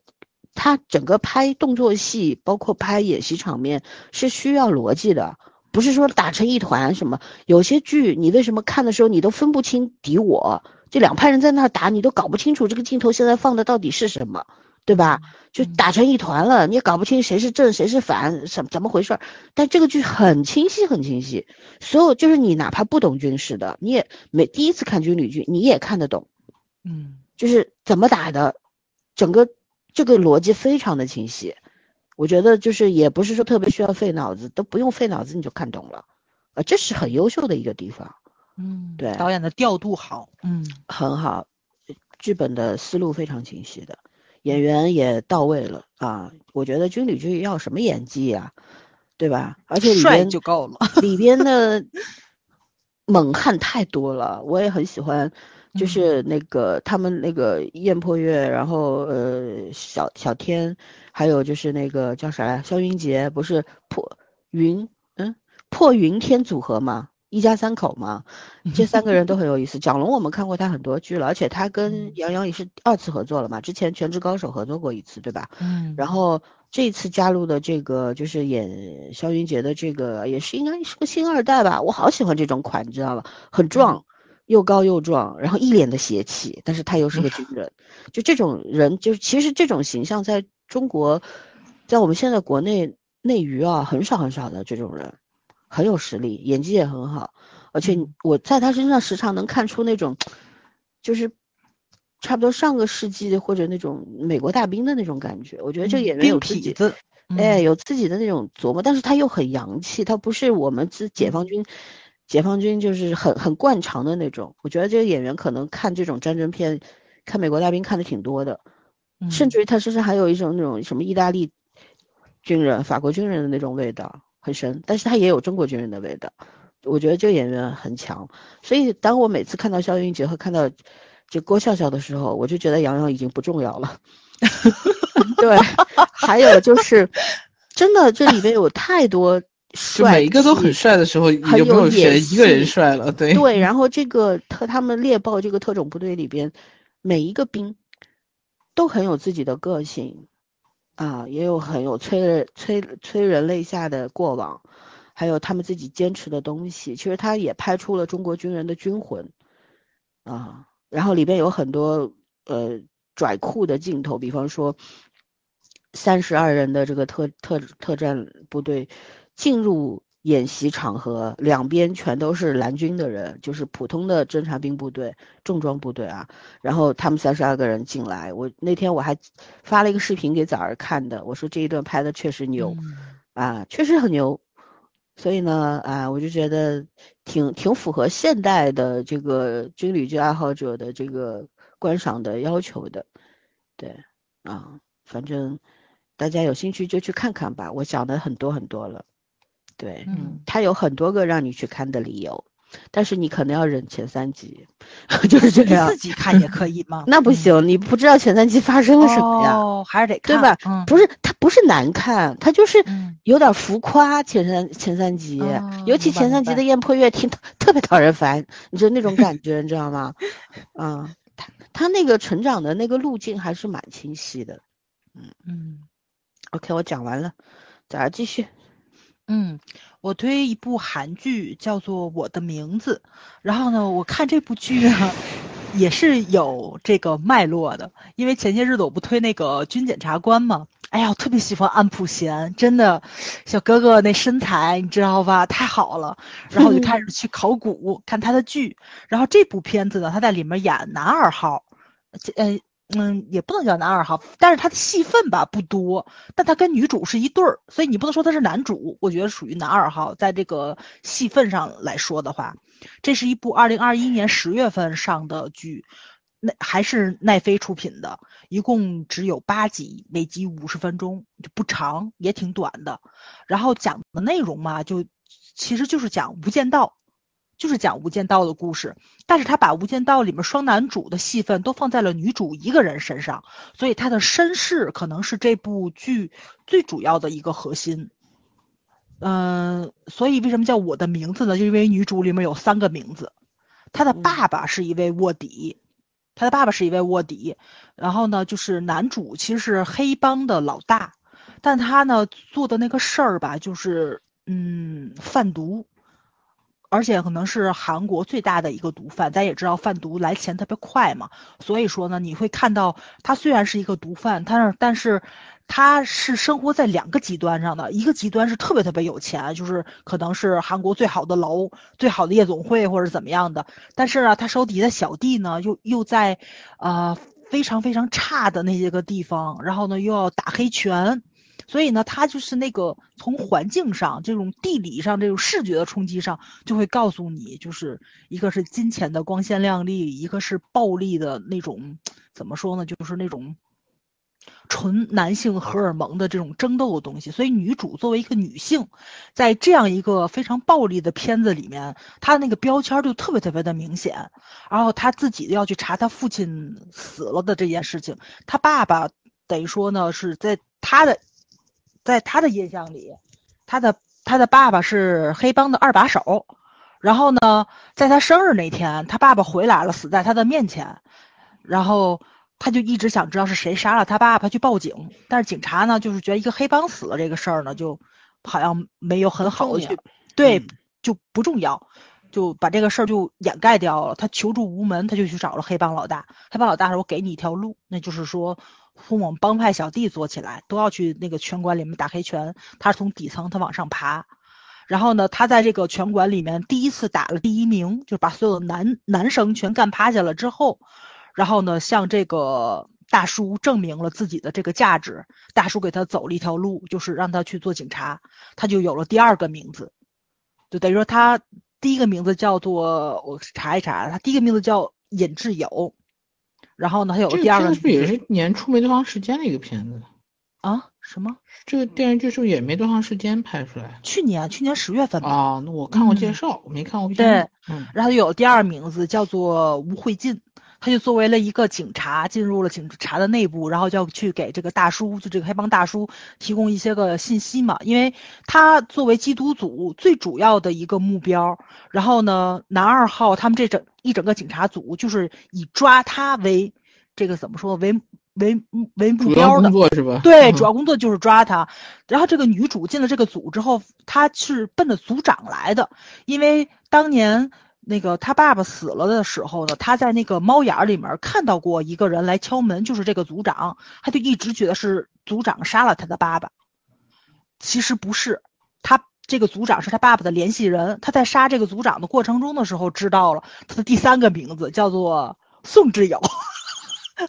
他整个拍动作戏，包括拍演习场面是需要逻辑的。不是说打成一团什么，有些剧你为什么看的时候你都分不清敌我，这两派人在那打你都搞不清楚这个镜头现在放的到底是什么，对吧？就打成一团了，你也搞不清谁是正谁是反，什怎么回事？但这个剧很清晰很清晰，所有就是你哪怕不懂军事的，你也没第一次看军旅剧你也看得懂，嗯，就是怎么打的，整个这个逻辑非常的清晰。我觉得就是也不是说特别需要费脑子，都不用费脑子你就看懂了，啊，这是很优秀的一个地方。嗯，对，导演的调度好，嗯，很好，剧本的思路非常清晰的，演员也到位了啊。我觉得军旅剧要什么演技呀，对吧？而且里边就够了，里边的猛汉太多了，我也很喜欢。就是那个他们那个燕破月，然后呃小小天，还有就是那个叫啥来，肖云杰，不是破云嗯破云天组合嘛，一家三口嘛，这三个人都很有意思。蒋龙我们看过他很多剧了，而且他跟杨洋也是二次合作了嘛，之前《全职高手》合作过一次，对吧？嗯。然后这次加入的这个就是演肖云杰的这个，也是应该是个星二代吧？我好喜欢这种款，你知道吧？很壮。又高又壮，然后一脸的邪气，但是他又是个军人，就这种人，就是其实这种形象在中国，在我们现在国内内娱啊，很少很少的这种人，很有实力，演技也很好，而且我在他身上时常能看出那种，就是差不多上个世纪或者那种美国大兵的那种感觉。我觉得这个演员有自己，哎，有自己的那种琢磨，但是他又很洋气，他不是我们自解放军。解放军就是很很惯常的那种，我觉得这个演员可能看这种战争片，看美国大兵看的挺多的，甚至于他身上还有一种那种什么意大利军人、法国军人的那种味道，很深。但是他也有中国军人的味道，我觉得这个演员很强。所以当我每次看到肖云杰和看到这郭笑笑的时候，我就觉得杨洋已经不重要了。对，还有就是真的这里面有太多。帅，每一个都很帅的时候，你就没有选一个人帅了。对对，然后这个特他们猎豹这个特种部队里边，每一个兵都很有自己的个性，啊，也有很有催人催催人泪下的过往，还有他们自己坚持的东西。其实他也拍出了中国军人的军魂，啊，然后里边有很多呃拽酷的镜头，比方说三十二人的这个特特特战部队。进入演习场合，两边全都是蓝军的人，就是普通的侦察兵部队、重装部队啊。然后他们三十二个人进来，我那天我还发了一个视频给崽儿看的，我说这一段拍的确实牛，啊，确实很牛。所以呢，啊，我就觉得挺挺符合现代的这个军旅剧爱好者的这个观赏的要求的，对，啊。反正大家有兴趣就去看看吧，我讲的很多很多了。对，嗯，它有很多个让你去看的理由，但是你可能要忍前三集，就是这样自。己看也可以吗？那不行，你不知道前三集发生了什么呀，哦，还是得看，对吧？嗯，不是，它不是难看，它就是嗯有点浮夸。前三前三集，哦尤其前三集的燕破月听特别讨人烦，你就那种感觉，你知道吗？嗯，他他那个成长的那个路径还是蛮清晰的。嗯嗯 OK，我讲完了，咱继续。嗯，我推一部韩剧叫做《我的名字》，然后呢，我看这部剧啊，也是有这个脉络的，因为前些日子我不推那个军检察官嘛，哎呀，我特别喜欢安普贤，真的，小哥哥那身材你知道吧，太好了，然后我就开始去考古看他的剧，然后这部片子呢，他在里面演男二号，呃。嗯，也不能叫男二号，但是他的戏份吧不多，但他跟女主是一对儿，所以你不能说他是男主，我觉得属于男二号。在这个戏份上来说的话，这是一部二零二一年十月份上的剧，那还是奈飞出品的，一共只有八集，每集五十分钟，就不长，也挺短的。然后讲的内容嘛，就其实就是讲《无间道》。就是讲《无间道》的故事，但是他把《无间道》里面双男主的戏份都放在了女主一个人身上，所以他的身世可能是这部剧最主要的一个核心。嗯、所以为什么叫我的名字呢？就因为女主里面有三个名字，她的爸爸是一位卧底，她的爸爸是一位卧底，然后呢，就是男主其实是黑帮的老大，但他呢做的那个事儿吧，就是嗯贩毒。而且可能是韩国最大的一个毒贩，咱也知道贩毒来钱特别快嘛，所以说呢，你会看到他虽然是一个毒贩，他是但是他是生活在两个极端上的，一个极端是特别特别有钱，就是可能是韩国最好的楼、最好的夜总会或者怎么样的，但是呢，他手底下的小弟呢，又又在，呃非常非常差的那些个地方，然后呢又要打黑拳。所以呢，他就是那个从环境上、这种地理上、这种视觉的冲击上，就会告诉你，就是一个是金钱的光鲜亮丽，一个是暴力的那种，怎么说呢，就是那种纯男性荷尔蒙的这种争斗的东西。所以女主作为一个女性，在这样一个非常暴力的片子里面，她的那个标签就特别特别的明显。然后她自己要去查她父亲死了的这件事情，她爸爸等于说呢是在她的。在他的印象里，他的他的爸爸是黑帮的二把手，然后呢，在他生日那天，他爸爸回来了，死在他的面前，然后他就一直想知道是谁杀了他爸爸，去报警，但是警察呢，就是觉得一个黑帮死了这个事儿呢，就好像没有很好的去对嗯就不重要，就把这个事儿就掩盖掉了。他求助无门，他就去找了黑帮老大。黑帮老大说：“我给你一条路，那就是说。”从我们帮派小弟做起来，都要去那个拳馆里面打黑拳。他是从底层他往上爬，然后呢，他在这个拳馆里面第一次打了第一名，就把所有的男男生全干趴下了之后，然后呢，向这个大叔证明了自己的这个价值。大叔给他走了一条路，就是让他去做警察，他就有了第二个名字，就等于说他第一个名字叫做我查一查，他第一个名字叫尹志友。然后呢，还有这第二个片子是不是也是年初没多长时间的一个片子？啊？什么？这个电视剧是不是也没多长时间拍出来？去年，去年十月份吧。啊，那我看过介绍，我没看过片子。嗯，然后有第二名字叫做吴慧进，他就作为了一个警察进入了警察的内部，然后就要去给这个大叔，就这个黑帮大叔提供一些个信息嘛，因为他作为缉毒组最主要的一个目标，然后呢，男二号他们这整一整个警察组就是以抓他为这个怎么说为为为目标的工，作是吧？对，嗯主要工作就是抓他。然后这个女主进了这个组之后，她是奔着组长来的，因为当年那个他爸爸死了的时候呢，他在那个猫眼儿里面看到过一个人来敲门，就是这个组长，他就一直觉得是组长杀了他的爸爸，其实不是，他。这个组长是他爸爸的联系人，他在杀这个组长的过程中的时候知道了他的第三个名字叫做宋之友，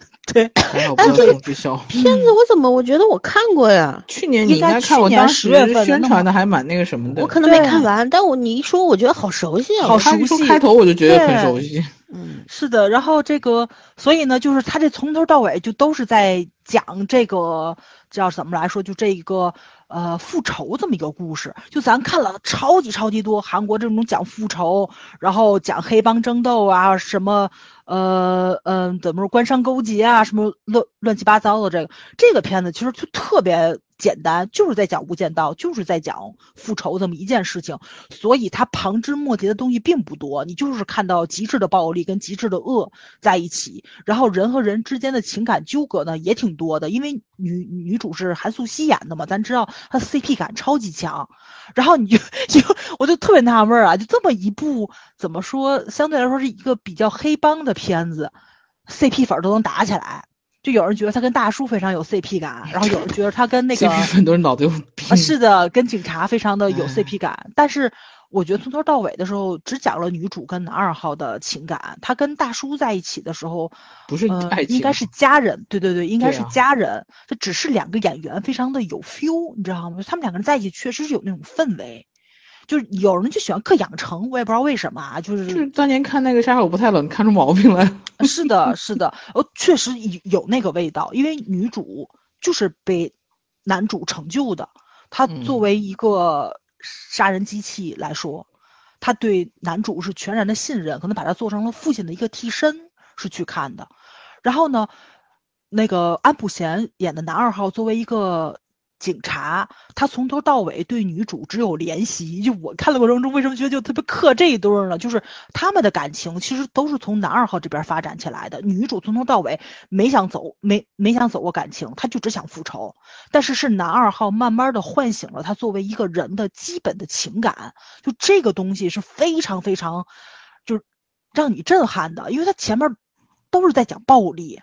对，还好不要送滞销。片子我怎么我觉得我看过呀？去年你应该看，我当10月份宣传的还蛮那个什么的。我可能没看完，但我你一说，我觉得好熟悉啊！好熟悉开头我就觉得很对熟悉。嗯，是的，然后这个，所以呢，就是他这从头到尾就都是在讲这个叫怎么来说，就这个呃复仇这么一个故事。就咱看了超级超级多韩国这种讲复仇，然后讲黑帮争斗啊，什么呃嗯、怎么说官商勾结啊，什么乱乱七八糟的这个这个片子其实就特别简单，就是在讲无间道，就是在讲复仇这么一件事情。所以它旁枝末节的东西并不多，你就是看到极致的暴力跟极致的恶在一起，然后人和人之间的情感纠葛呢也挺多的，因为女女主是韩素汐演的嘛，咱知道她 CP 感超级强，然后你就就我就特别纳闷儿啊，就这么一部怎么说，相对来说是一个比较黑帮的片子，CP 粉儿都能打起来。就有人觉得他跟大叔非常有 CP 感，然后有人觉得他跟那个 CP 粉都是脑子有病啊，。是的，跟警察非常的有哎 CP 感，但是我觉得从头到尾的时候只讲了女主跟男二号的情感，他跟大叔在一起的时候，不是呃爱情，应该是家人，对对对，应该是家人，这只是两个演员非常的有 feel，你知道吗？他们两个人在一起确实是有那种氛围，就是有人就喜欢嗑养成，我也不知道为什么啊，就是就是当年看那个《杀手不太冷》看出毛病来。是的，是的，呃，确实有有那个味道，因为女主就是被男主成就的，她作嗯为一个杀人机器来说，她对男主是全然的信任，可能把他做成了父亲的一个替身是去看的。然后呢，那个安普贤演的男二号作为一个警察，他从头到尾对女主只有怜惜。就我看的过程中，为什么觉得就特别克这一对呢？就是他们的感情其实都是从男二号这边发展起来的。女主从头到尾没想走，没没想走过感情，她就只想复仇。但是是男二号慢慢的唤醒了他作为一个人的基本的情感，就这个东西是非常非常，就是让你震撼的，因为他前面都是在讲暴力，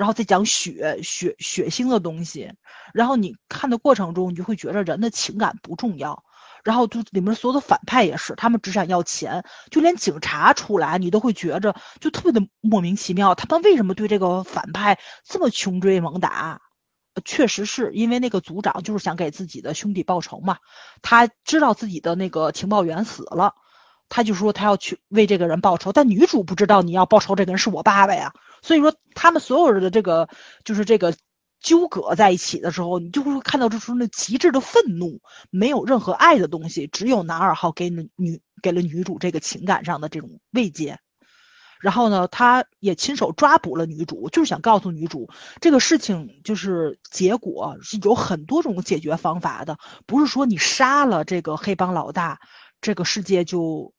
然后再讲血血血腥的东西，然后你看的过程中，你就会觉得人的情感不重要。然后就里面所有的反派也是，他们只想要钱，就连警察出来，你都会觉着就特别的莫名其妙，他们为什么对这个反派这么穷追猛打？确实是因为那个组长就是想给自己的兄弟报仇嘛，他知道自己的那个情报员死了，他就说他要去为这个人报仇，但女主不知道你要报仇这个人是我爸爸呀，所以说他们所有人的这个就是这个纠葛在一起的时候，你就会看到这种那极致的愤怒，没有任何爱的东西，只有男二号给女给了女主这个情感上的这种慰藉。然后呢，他也亲手抓捕了女主，就是想告诉女主，这个事情就是结果是有很多种解决方法的，不是说你杀了这个黑帮老大，这个世界就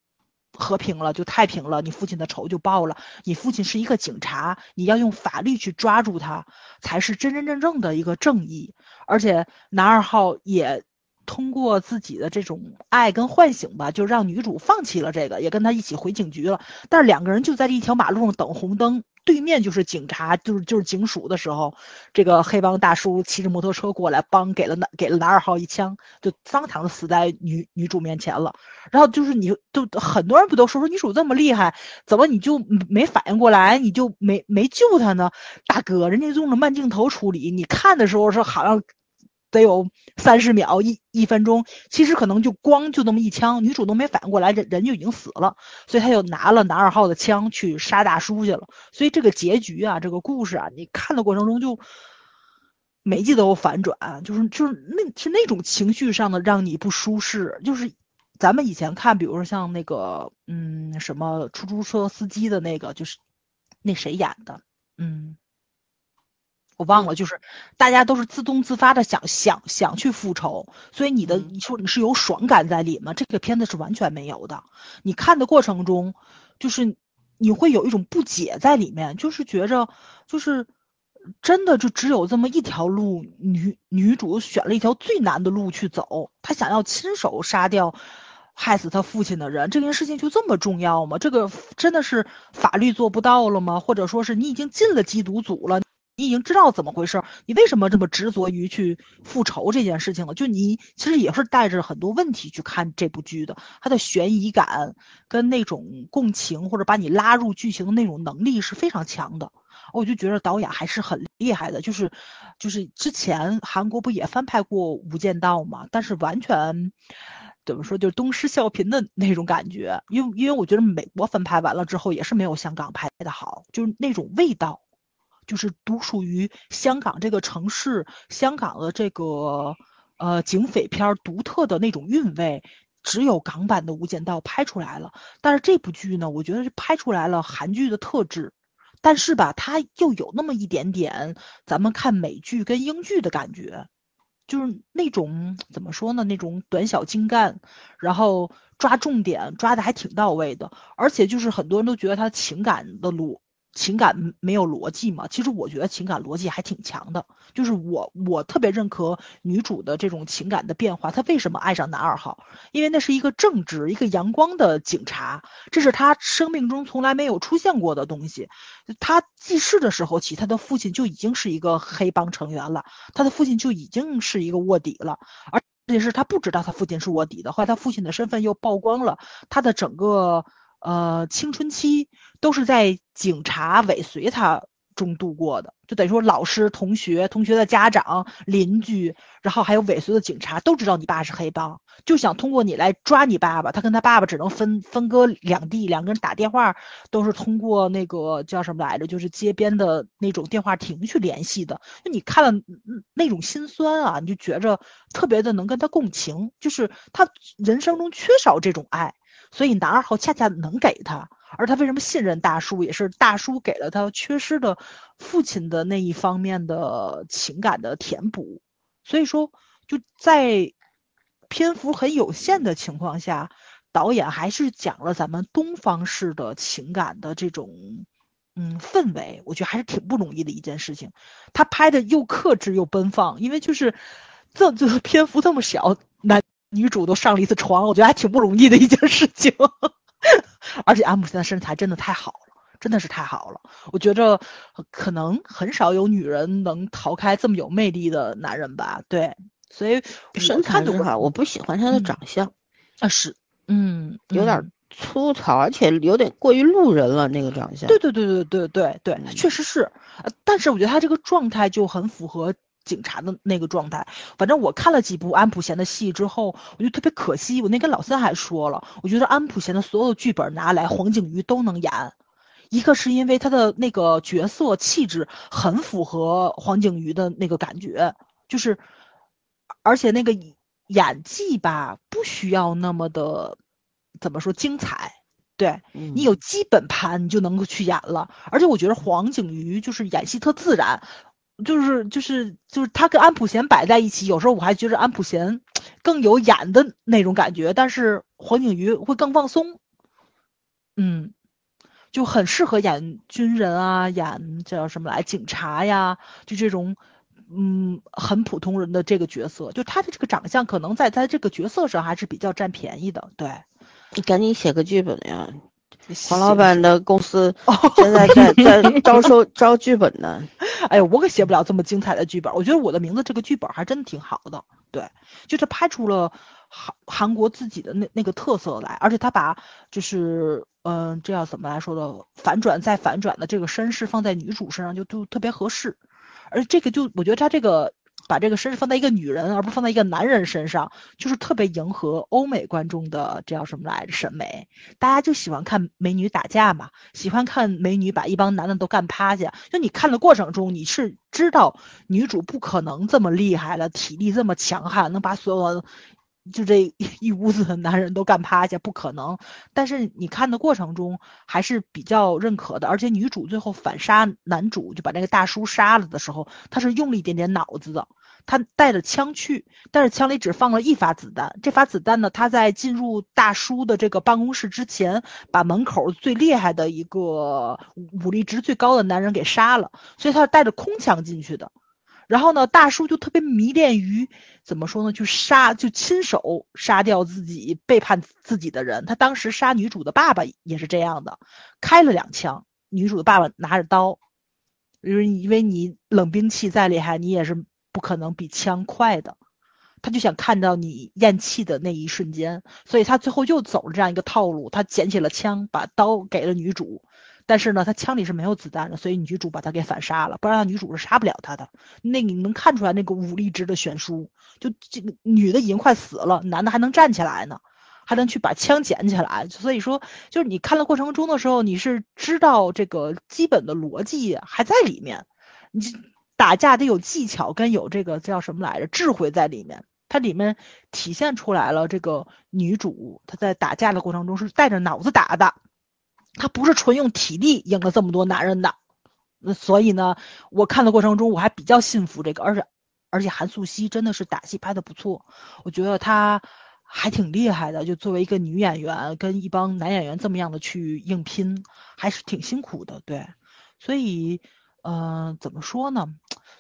和平了，就太平了，你父亲的仇就报了。你父亲是一个警察，你要用法律去抓住他，才是真真正正的一个正义。而且男二号也通过自己的这种爱跟唤醒吧，就让女主放弃了这个，也跟他一起回警局了。但是两个人就在一条马路上等红灯，对面就是警察，就是就是警署的时候，这个黑帮大叔骑着摩托车过来，帮给了男给了男二号一枪，就当场死在女女主面前了。然后就是你就很多人不都说说女主这么厉害，怎么你就没反应过来，你就没没救她呢？大哥，人家用了慢镜头处理，你看的时候是好像。得有三十秒一一分钟，其实可能就光就那么一枪，女主都没反应过来，人人就已经死了，所以他就拿了男二号的枪去杀大叔去了。所以这个结局啊，这个故事啊，你看的过程中就每季都有反转，就是就是那是那种情绪上的让你不舒适，就是咱们以前看，比如说像那个嗯什么出租车司机的那个，就是那谁演的，嗯。我忘了，就是大家都是自动自发的想想想去复仇，所以你的你说你是有爽感在里吗？这个片子是完全没有的。你看的过程中，就是你会有一种不解在里面，就是觉着就是真的就只有这么一条路，女女主选了一条最难的路去走，她想要亲手杀掉害死她父亲的人，这件事情就这么重要吗？这个真的是法律做不到了吗？或者说是你已经进了缉毒组了？你已经知道怎么回事，你为什么这么执着于去复仇这件事情了？就你其实也是带着很多问题去看这部剧的，它的悬疑感跟那种共情或者把你拉入剧情的那种能力是非常强的。我就觉得导演还是很厉害的，就是就是之前韩国不也翻拍过《无间道》吗？但是完全怎么说，就是东施效颦的那种感觉。因为因为我觉得美国翻拍完了之后也是没有香港拍的好，就是那种味道，就是独属于香港这个城市、香港的这个呃警匪片独特的那种韵味。只有港版的《无间道》拍出来了，但是这部剧呢，我觉得是拍出来了韩剧的特质，但是吧，它又有那么一点点咱们看美剧跟英剧的感觉，就是那种怎么说呢，那种短小精干，然后抓重点抓的还挺到位的，而且就是很多人都觉得他情感的路。情感没有逻辑嘛？其实我觉得情感逻辑还挺强的。就是我我特别认可女主的这种情感的变化。她为什么爱上男二号？因为那是一个正直、一个阳光的警察，这是她生命中从来没有出现过的东西。她记事的时候起，她的父亲就已经是一个黑帮成员了，她的父亲就已经是一个卧底了，而且是她不知道她父亲是卧底的。后来她父亲的身份又曝光了，她的整个。呃，青春期都是在警察尾随他中度过的，就等于说老师、同学、同学的家长、邻居，然后还有尾随的警察都知道你爸是黑帮，就想通过你来抓你爸爸。他跟他爸爸只能分分割两地，两个人打电话都是通过那个叫什么来着，就是街边的那种电话亭去联系的。就你看了那种心酸啊，你就觉着特别的能跟他共情，就是他人生中缺少这种爱。所以男二号恰恰能给他，而他为什么信任大叔，也是大叔给了他缺失的父亲的那一方面的情感的填补。所以说，就在篇幅很有限的情况下，导演还是讲了咱们东方式的情感的这种嗯氛围，我觉得还是挺不容易的一件事情。他拍的又克制又奔放，因为就是这这篇幅这么小，男。女主都上了一次床，我觉得还挺不容易的一件事情。而且安普森的身材真的太好了，真的是太好了。我觉着可能很少有女人能逃开这么有魅力的男人吧。对，所以身材很好，我不喜欢他的长相。啊，是，嗯，有点粗糙，而且有点过于路人了那个长相。对对对对对对对，确实是。但是我觉得他这个状态就很符合。警察的那个状态，反正我看了几部安普贤的戏之后，我就特别可惜。我那跟老三还说了，我觉得安普贤的所有剧本拿来，黄景瑜都能演。一个是因为他的那个角色气质很符合黄景瑜的那个感觉，就是，而且那个演技吧，不需要那么的怎么说精彩。对你有基本盘，你就能够去演了。而且我觉得黄景瑜就是演戏特自然。就是就是就是他跟安普贤摆在一起，有时候我还觉得安普贤更有演的那种感觉，但是黄景瑜会更放松，嗯，就很适合演军人啊，演叫什么来警察呀，就这种嗯很普通人的这个角色，就他的这个长相可能在他这个角色上还是比较占便宜的。对，你赶紧写个剧本呀。黄老板的公司现在在在 招收招剧本呢。哎呀，我可写不了这么精彩的剧本。我觉得我的名字这个剧本还真的挺好的。对，就是拍出了韩韩国自己的那那个特色来，而且他把就是嗯，这要怎么来说的反转再反转的这个身世放在女主身上就就特别合适。而这个就我觉得他这个。把这个身世放在一个女人，而不是放在一个男人身上，就是特别迎合欧美观众的这叫什么来着审美。大家就喜欢看美女打架嘛，喜欢看美女把一帮男的都干趴下。就你看的过程中，你是知道女主不可能这么厉害了，体力这么强悍，能把所有。就这一屋子的男人都干趴下，不可能。但是你看的过程中还是比较认可的，而且女主最后反杀男主，就把那个大叔杀了的时候，她是用了一点点脑子的。他带着枪去，但是枪里只放了一发子弹。这发子弹呢，他在进入大叔的这个办公室之前，把门口最厉害的一个武力值最高的男人给杀了，所以他是带着空枪进去的。然后呢，大叔就特别迷恋于怎么说呢？就杀，就亲手杀掉自己背叛自己的人。他当时杀女主的爸爸也是这样的，开了两枪。女主的爸爸拿着刀，因为因为你冷兵器再厉害，你也是不可能比枪快的。他就想看到你咽气的那一瞬间，所以他最后又走了这样一个套路。他捡起了枪，把刀给了女主。但是呢，他枪里是没有子弹的，所以女主把他给反杀了，不然女主是杀不了他的。那你能看出来那个武力值的悬殊，就这个女的已经快死了，男的还能站起来呢，还能去把枪捡起来。所以说，就是你看的过程中的时候，你是知道这个基本的逻辑还在里面，你打架得有技巧跟有这个叫什么来着智慧在里面。它里面体现出来了，这个女主她在打架的过程中是带着脑子打的，她不是纯用体力赢了这么多男人的。那所以呢，我看的过程中我还比较信服这个，而且而且韩素汐真的是打戏拍的不错，我觉得她还挺厉害的。就作为一个女演员，跟一帮男演员这么样的去硬拼，还是挺辛苦的。对，所以，嗯，怎么说呢？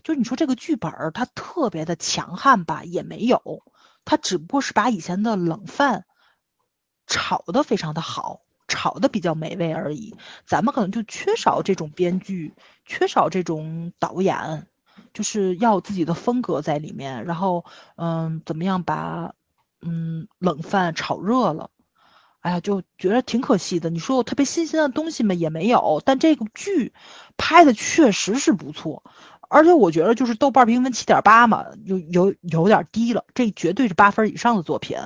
就你说这个剧本儿它特别的强悍吧，也没有，它只不过是把以前的冷饭炒的非常的好，炒的比较美味而已。咱们可能就缺少这种编剧，缺少这种导演，就是要自己的风格在里面。然后，嗯，怎么样把嗯冷饭炒热了？哎呀，就觉得挺可惜的。你说有特别新鲜的东西吗？也没有。但这个剧拍的确实是不错。而且我觉得就是豆瓣评分七点八嘛，有有有点低了，这绝对是八分以上的作品，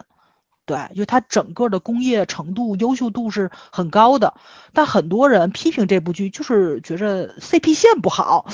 对，就它整个的工业程度、优秀度是很高的。但很多人批评这部剧，就是觉着 CP 线不好。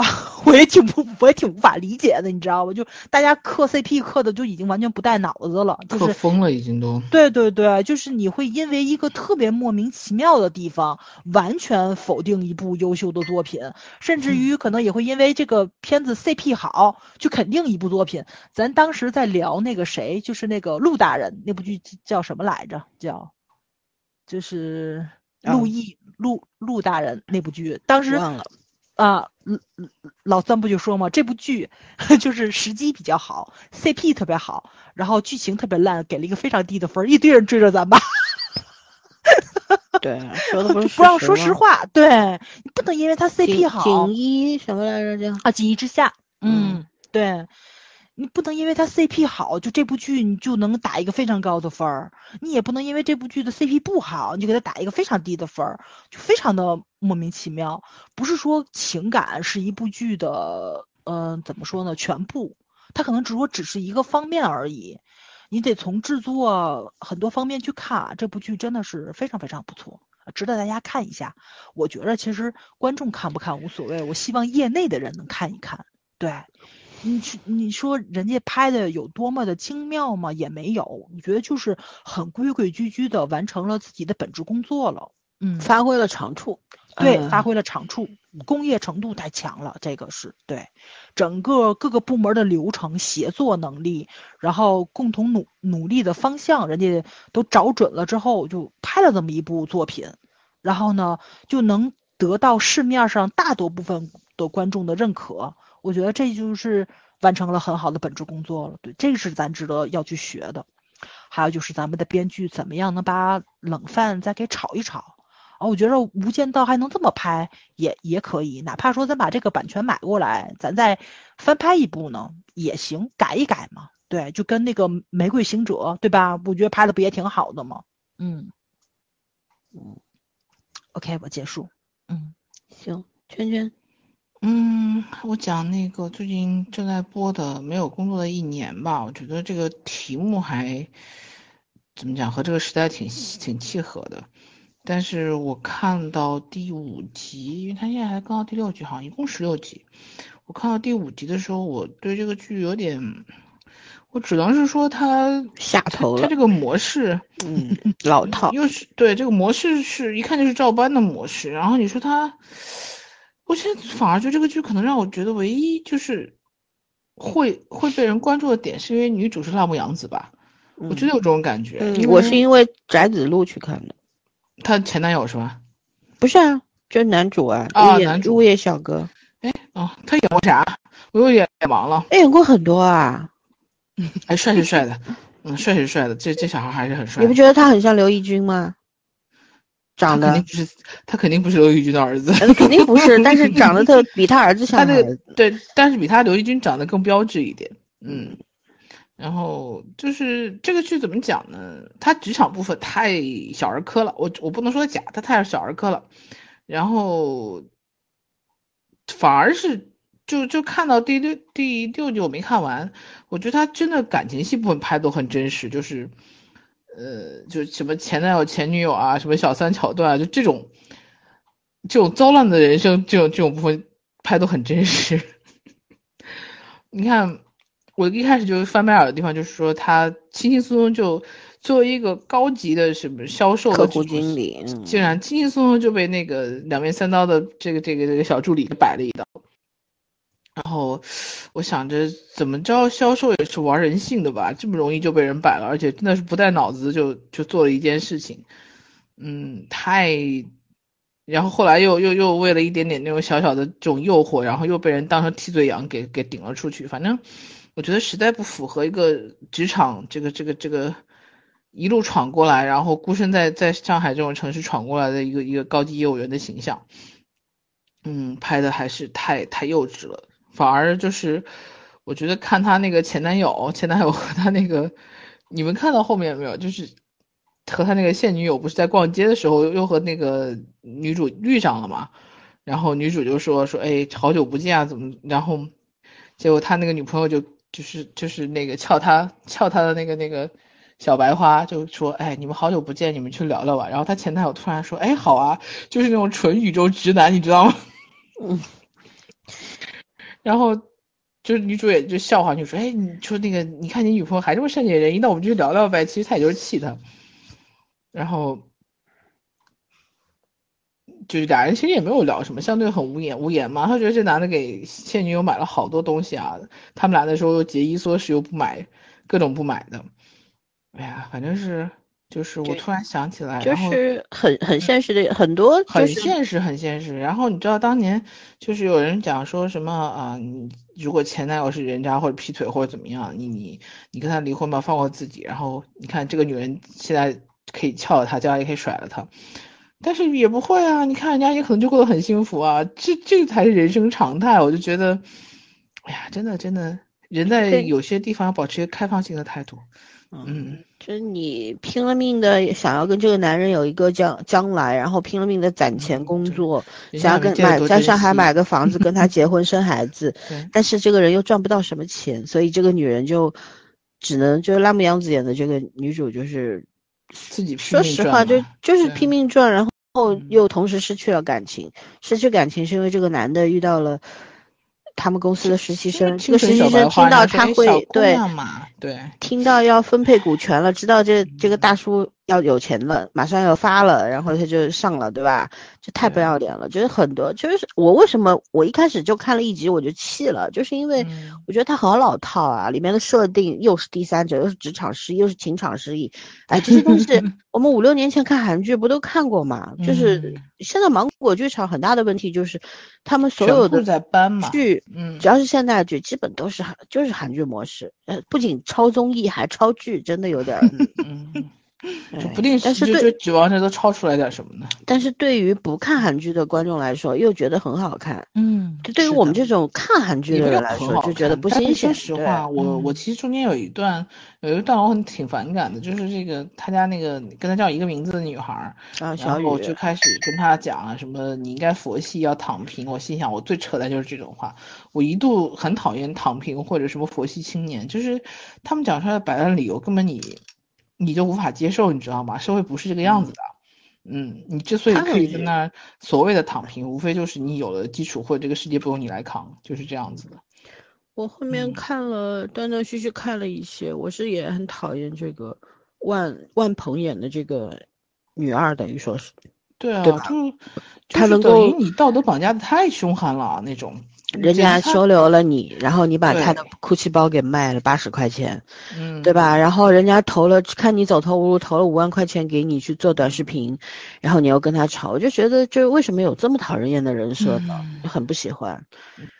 啊，我也挺不，我也挺无法理解的，你知道吧？就大家磕 CP 磕的就已经完全不带脑子了，就是疯了，已经都。对对对，就是你会因为一个特别莫名其妙的地方，完全否定一部优秀的作品，甚至于可能也会因为这个片子 CP 好，就肯定一部作品。咱当时在聊那个谁，就是那个陆大人那部剧叫什么来着？叫，就是陆毅陆陆大人那部剧，当时忘了。啊，老三不就说嘛，这部剧 就是时机比较好，CP 特别好，然后剧情特别烂，给了一个非常低的分，一堆人追着咱吧。对，说的不是 不让说实话，对你不能因为他 CP 好。锦衣什么来着？叫啊，锦衣之下。嗯，对。你不能因为他 CP 好，就这部剧你就能打一个非常高的分儿；你也不能因为这部剧的 CP 不好，你就给他打一个非常低的分儿，就非常的莫名其妙。不是说情感是一部剧的，嗯，怎么说呢？全部，它可能只说只是一个方面而已。你得从制作很多方面去看，这部剧真的是非常非常不错，值得大家看一下。我觉得其实观众看不看无所谓，我希望业内的人能看一看。对。你去你说人家拍的有多么的精妙吗？也没有，我觉得就是很规规矩矩的完成了自己的本职工作了。嗯，发挥了长处，对，发挥了长处，工业程度太强了，这个是对，整个各个部门的流程协作能力，然后共同努努力的方向，人家都找准了之后，就拍了这么一部作品，然后呢，就能得到市面上大多部分的观众的认可。我觉得这就是完成了很好的本职工作了，对，这个是咱值得要去学的。还有就是咱们的编剧怎么样能把冷饭再给炒一炒啊？我觉得《无间道》还能这么拍也也可以，哪怕说咱把这个版权买过来，咱再翻拍一部呢也行，改一改嘛。对，就跟那个《玫瑰行者》对吧？我觉得拍的不也挺好的吗？嗯嗯，OK，我结束。嗯，行，圈圈。嗯，我讲那个最近正在播的《没有工作的一年》吧，我觉得这个题目还怎么讲，和这个时代挺挺契合的。但是我看到第五集，因为它现在还刚到第六集，好像一共十六集。我看到第五集的时候，我对这个剧有点，我只能是说它下头了。他这个模式，嗯，老套，又是对这个模式是一看就是照搬的模式。然后你说他。我现在反而觉得这个剧可能让我觉得唯一就是会会被人关注的点，是因为女主是辣目洋子吧？我觉得有这种感觉。我是因为翟子路去看的。她前男友是吧？不是啊，就是男主啊。啊，男主物业小哥。哎，哦，他演过啥？我有点忘了。演过很多啊。嗯哎，帅是帅的，嗯，帅是帅的，这这小孩还是很帅。你不觉得他很像刘奕君吗？长得肯定不是，他肯定不是刘奕君的儿子，肯定不是，但是长得特 比他儿子像。他的对，但是比他刘奕君长得更标致一点。嗯，然后就是这个剧怎么讲呢？他职场部分太小儿科了，我我不能说假，他太小儿科了。然后反而是就就看到第六第六集我没看完，我觉得他真的感情戏部分拍都很真实，就是呃就什么前男友前女友啊，什么小三桥段啊，就这种这种糟烂的人生，这种这种部分拍都很真实。你看，我一开始就翻白眼的地方，就是说他轻轻松松就作为一个高级的什么销售的客户经理，嗯竟然轻轻松松就被那个两面三刀的这个这个这个小助理给摆了一刀。然后我想着，怎么着销售也是玩人性的吧，这么容易就被人摆了，而且真的是不带脑子就就做了一件事情，嗯，太，然后后来又又又为了一点点那种小小的这种诱惑，然后又被人当成替罪羊给给顶了出去，反正我觉得实在不符合一个职场这个这个这个一路闯过来，然后孤身在在上海这种城市闯过来的一个一个高级业务员的形象，嗯，拍的还是太太幼稚了。反而就是，我觉得看他那个前男友，前男友和他那个，你们看到后面没有？就是和他那个现女友不是在逛街的时候又和那个女主遇上了嘛？然后女主就说说，哎，好久不见啊，怎么？然后结果他那个女朋友就就是就是那个撬他撬他的那个那个小白花，就说，哎，你们好久不见，你们去聊聊吧。然后他前男友突然说，哎，好啊，就是那种纯宇宙直男，你知道吗？嗯。然后就女主也就笑话，就说：“哎，你说那个，你看你女朋友还这么善解人意，那我们就聊聊呗。”其实她也就是气他。然后就是俩人其实也没有聊什么，相对很无言无言嘛。他觉得这男的给现女友买了好多东西啊，他们俩那时候节衣缩食又不买，各种不买的。哎呀，反正是就是我突然想起来，就是很很现实的很多，很现实很现实。然后你知道当年就是有人讲说什么啊，你如果前男友是人渣或者劈腿或者怎么样，你你你跟他离婚吧，放过自己。然后你看这个女人现在可以撬了他，将来也可以甩了他。但是也不会啊，你看人家也可能就过得很幸福啊，这这才是人生常态。我就觉得，哎呀，真的真的，人在有些地方要保持一个开放性的态度。嗯，就是你拼了命的想要跟这个男人有一个将将来，然后拼了命的攒钱工作，想要跟买在上海买个房子跟他结婚生孩子，但是这个人又赚不到什么钱，所以这个女人就只能就是辣目洋子演的这个女主就是自己说实话就就是拼命赚，然。后又同时失去了感情，失去感情是因为这个男的遇到了他们公司的实习生，这个实习生听到他会对对。听到要分配股权了，知道这这个大叔要有钱了，马上要发了，然后他就上了，对吧？这太不要脸了，就是很多，就是我为什么我一开始就看了一集我就气了，就是因为我觉得他好老套啊，里面的设定又是第三者，又是职场失意，又是情场失意，哎，这些东西 我们五六年前看韩剧不都看过嘛？就是现在芒果剧场很大的问题就是他们所有的剧，嗯，只要是现代剧，基本都是韩就是韩剧模式，呃，不仅超综艺还超剧，真的有点，嗯。就不定但是就指望着都超出来点什么呢？但是对于不看韩剧的观众来说，又觉得很好看。嗯，就对于我们这种看韩剧的人来说，就觉得不新鲜。说实话，我我其实中间有一段有一段我很挺反感的，就是这个他家那个跟他叫一个名字的女孩，啊，然后就开始跟他讲什么你应该佛系要躺平。我心想，我最扯的就是这种话。我一度很讨厌躺平或者什么佛系青年，就是他们讲出来的摆烂理由根本你。你就无法接受，你知道吗？社会不是这个样子的。嗯，你之所以可以在那儿所谓的躺平，无非就是你有了基础，或者这个世界不用你来扛，就是这样子的。我后面看了断断续续看了一些，我是也很讨厌这个万万鹏演的这个女二，等于说是。对啊，就他能够你道德绑架的太凶悍了那种。人家收留了你，然后你把他的 GUCCI 包给卖了八十块钱，嗯，对吧？然后人家投了，看你走投无路，投了五万块钱给你去做短视频，然后你又跟他吵，我就觉得，就为什么有这么讨人厌的人设呢？很不喜欢。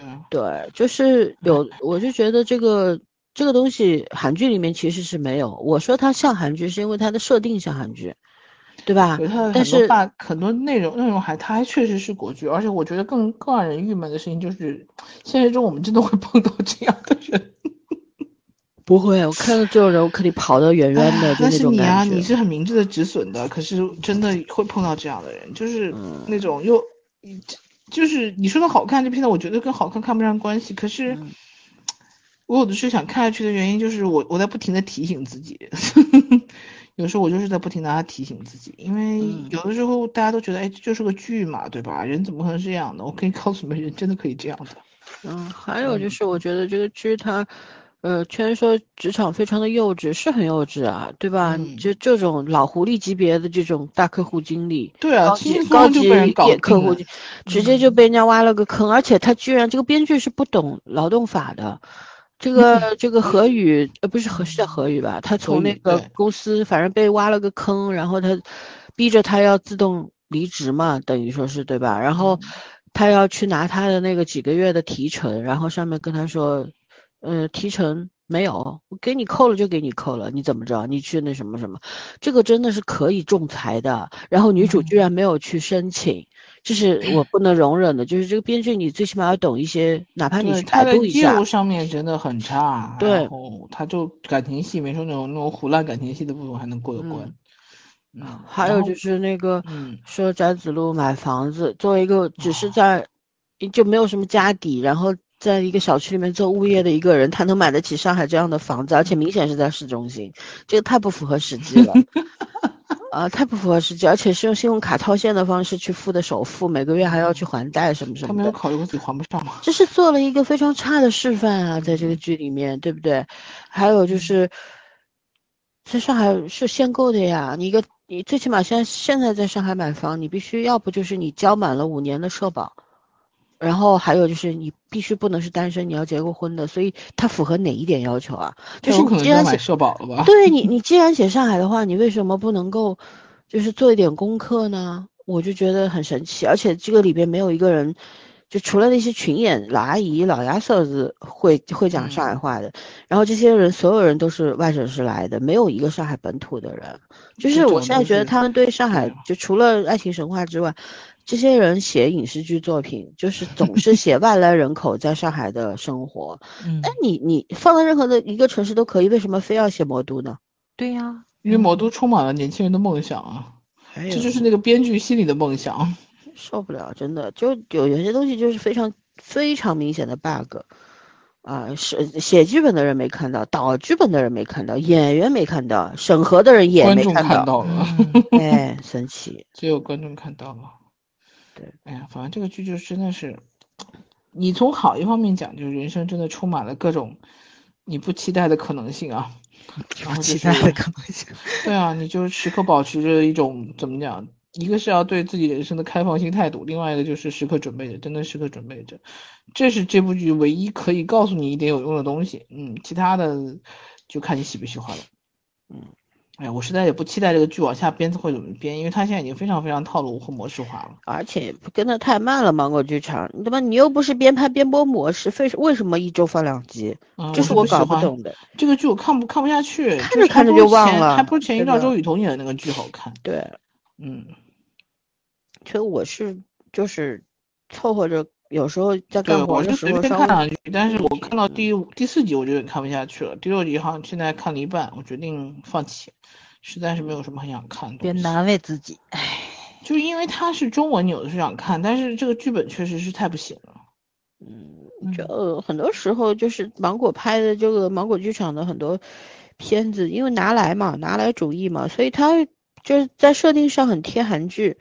嗯，对，就是有，我就觉得这个这个东西韩剧里面其实是没有。我说它像韩剧，是因为它的设定像韩剧。对吧？但是把很多内容内容还，它还确实是国剧，而且我觉得更更让人郁闷的事情就是，现实中我们真的会碰到这样的人。不会，我看到这种人，我肯定跑得远远的，就那种感觉。你啊，你是很明智的止损的，可是真的会碰到这样的人，就是那种又就是你说的好看，这片子我觉得跟好看看不上关系。可是嗯我有的时候想看下去的原因，就是我我在不停的提醒自己，有时候我就是在不停的提醒自己，因为嗯有的时候大家都觉得，哎，这就是个剧嘛，对吧？人怎么可能是这样的？我可以告诉你们，人真的可以这样的。嗯，还有就是，我觉得这个剧它，呃，虽然说职场非常的幼稚，是很幼稚啊，对吧？嗯就这种老狐狸级别的这种大客户经理，对啊，高级高级客户经，直接就被人家挖了个坑，而且他居然这个编剧是不懂劳动法的。这个这个何宇呃不是何是叫何宇吧？他从那个公司反正被挖了个坑，然后他逼着他要自动离职嘛，等于说是对吧？然后他要去拿他的那个几个月的提成，然后上面跟他说，呃，提成没有，我给你扣了就给你扣了，你怎么着？你去那什么什么，这个真的是可以仲裁的。然后女主居然没有去申请，这是我不能容忍的。就是这个编剧，你最起码要懂一些，哪怕你对去百度一下务，上面真的很差，对他就感情戏，没说那种那种胡乱感情戏的部分还能过得关。嗯，还有就是那个嗯说翟子路买房子，作为一个只是在就没有什么家底，然后在一个小区里面做物业的一个人，他能买得起上海这样的房子，而且明显是在市中心，这个太不符合实际了。啊，太不符合实际，而且是用信用卡套现的方式去付的首付，每个月还要去还贷什么什么他没有考虑过自己还不上吗？这是做了一个非常差的示范啊，在这个剧里面，对不对？还有就是，在上海是限购的呀，你一个你最起码现在现在在上海买房，你必须要不就是你交满了五年的社保，然后还有就是你必须不能是单身，你要结过婚的，所以它符合哪一点要求啊？就是你既然写社保了吧？对你，你既然写上海的话，你为什么不能够就是做一点功课呢？我就觉得很神奇，而且这个里边没有一个人，就除了那些群演老阿姨、老牙色子会会讲上海话的，然后这些人所有人都是外省市来的，没有一个上海本土的人。就是我现在觉得他们对上海就除了爱情神话之外，这些人写影视剧作品，就是总是 写外来人口在上海的生活。嗯哎，，你你放在任何的一个城市都可以，为什么非要写魔都呢？对呀，因为魔都充满了年轻人的梦想啊，这就是那个编剧心里的梦想。受不了，真的就有有些东西就是非常非常明显的 bug，啊，是写剧本的人没看到，导剧本的人没看到，演员没看到，审核的人也观众没看看到了，嗯 哎，神奇。只有观众看到了。对，哎呀，反正这个剧就真的是，你从好一方面讲，就是人生真的充满了各种你不期待的可能性啊。然后就是期待的可能性。对啊，你就时刻保持着一种怎么讲？一个是要对自己人生的开放性态度，另外一个就是时刻准备着，真的时刻准备着。这是这部剧唯一可以告诉你一点有用的东西。嗯，其他的就看你喜不喜欢了。嗯，哎呀，我实在也不期待这个剧往下编会怎么编，因为它现在已经非常非常套路和模式化了。而且跟的太慢了，芒果剧场，你他妈你又不是边拍边播模式，为为什么一周放两集？嗯，这是我搞不懂的。这个剧，我看不看不下去，看着看着就忘了还不如前一段周雨彤演的那个剧好看。对，嗯，所以我是就是凑合着，有时候在，干活我随的时候稍微便看两集，但是我看到嗯第五第四集我就有点看不下去了，第六集好像现在看了一半，我决定放弃，实在是没有什么很想看的。别难为自己，哎，就是因为它是中文，有的是想看，但是这个剧本确实是太不行了。嗯，就很多时候就是芒果拍的这个芒果剧场的很多片子，因为拿来嘛，拿来主义嘛，所以它就是在设定上很贴韩剧，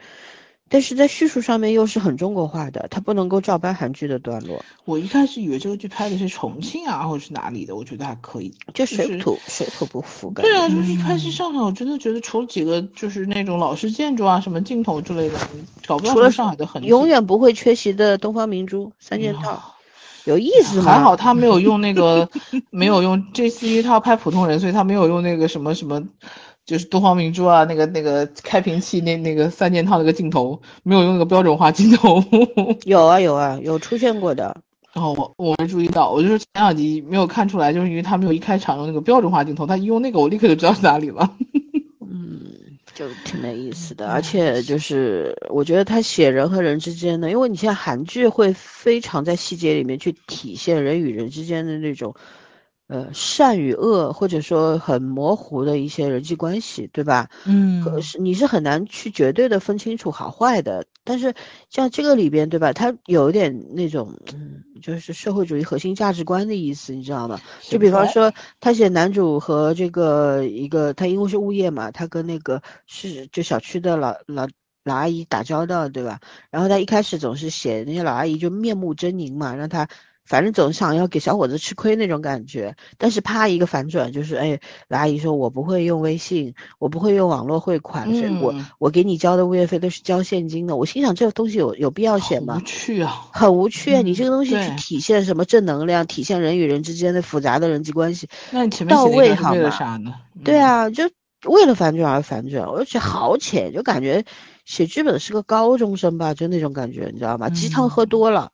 但是在叙述上面又是很中国化的，它不能够照搬韩剧的段落，我一开始以为这个剧拍的是重庆啊，或者是哪里的，我觉得还可以。就就是水土水土不服感对啊，就是一开始上海，我真的觉得除了几个就是那种老式建筑啊、什么镜头之类的，你找不到除了上海的很。永远不会缺席的东方明珠三件套，有意思吗？还好他没有用那个，没有用这次，因为他要拍普通人，所以他没有用那个什么什么，就是东方明珠啊，那个那个开瓶器那那个三件套那个镜头，没有用那个标准化镜头。有啊有啊有出现过的。然后我我没注意到，我就是前两集没有看出来，就是因为他没有一开场用那个标准化镜头，他一用那个，我立刻就知道是哪里了。嗯，就挺没意思的，而且就是我觉得他写人和人之间的，因为你像韩剧会非常在细节里面去体现人与人之间的那种，呃，善与恶，或者说很模糊的一些人际关系，对吧？嗯可是你是很难去绝对的分清楚好坏的，但是像这个里边，对吧？它有一点那种，嗯，就是社会主义核心价值观的意思，你知道吗？就比方说，他写男主和这个一个，他因为是物业嘛，他跟那个是就小区的老老老阿姨打交道，对吧？然后他一开始总是写那些老阿姨就面目狰狞嘛，让他。反正总想要给小伙子吃亏那种感觉，但是啪一个反转，就是哎，老阿姨说我不会用微信，我不会用网络汇款，所以我我给你交的物业费都是交现金的。我心想这个东西有有必要写吗？无趣啊，很无趣啊！你这个东西去体现什么正能量，体现人与人之间的复杂的人际关系，那你前面到位好吗？对啊，就为了反转而反转，我就觉得好浅，就感觉写剧本是个高中生吧，就那种感觉，你知道吗？鸡汤喝多了。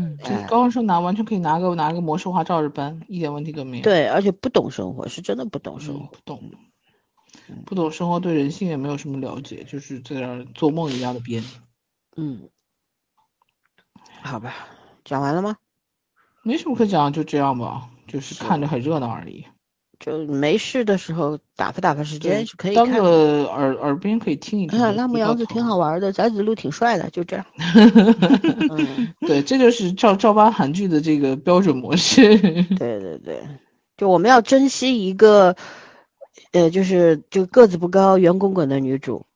嗯，就高中生拿完全可以拿个拿个模式化照着搬，一点问题都没有。对，而且不懂生活，是真的不懂生活，不懂，不懂生活，对人性也没有什么了解，就是在那做梦一样的编。嗯，好吧，讲完了吗？没什么可讲，就这样吧，就是看着很热闹而已。就没事的时候打发打发时间是可以当个耳耳边可以听一听。拉木杨子挺好玩的，翟子路挺帅的，就这样。对，这就是照照搬韩剧的这个标准模式。对对对，就我们要珍惜一个，呃，就是就个子不高、圆滚滚的女主，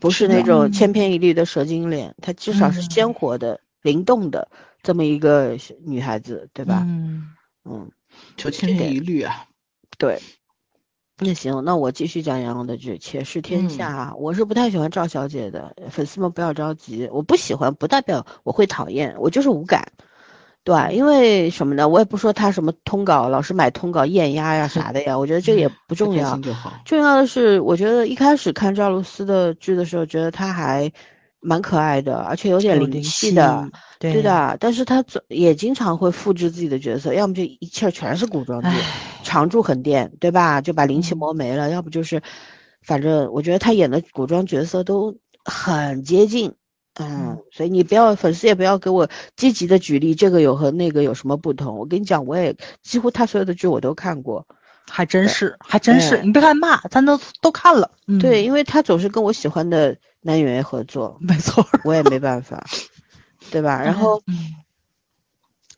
不是那种千篇一律的蛇精脸，她至少是鲜活的、灵动的这么一个女孩子，对吧？嗯嗯，就千篇一律啊。对，那行，那我继续讲杨洋的剧《且试天下》。我是不太喜欢赵小姐的，粉丝们不要着急，我不喜欢不代表我会讨厌，我就是无感。对，因为什么呢？我也不说他什么通稿老是买通稿验压呀啥的呀，我觉得这个也不重要。重要的是，我觉得一开始看赵露思的剧的时候，觉得她还。蛮可爱的，而且有点灵气的，对的。但是他总也经常会复制自己的角色，要么就一气儿全是古装剧，常驻横店，对吧？就把灵气磨没了。要不就是，反正我觉得他演的古装角色都很接近，嗯。所以你不要粉丝也不要给我积极的举例，这个有和那个有什么不同？我跟你讲，我也几乎他所有的剧我都看过，还真是，还真是。你别看骂，咱都都看了。对，因为他总是跟我喜欢的。男演员合作，没错，我也没办法，对吧？然后，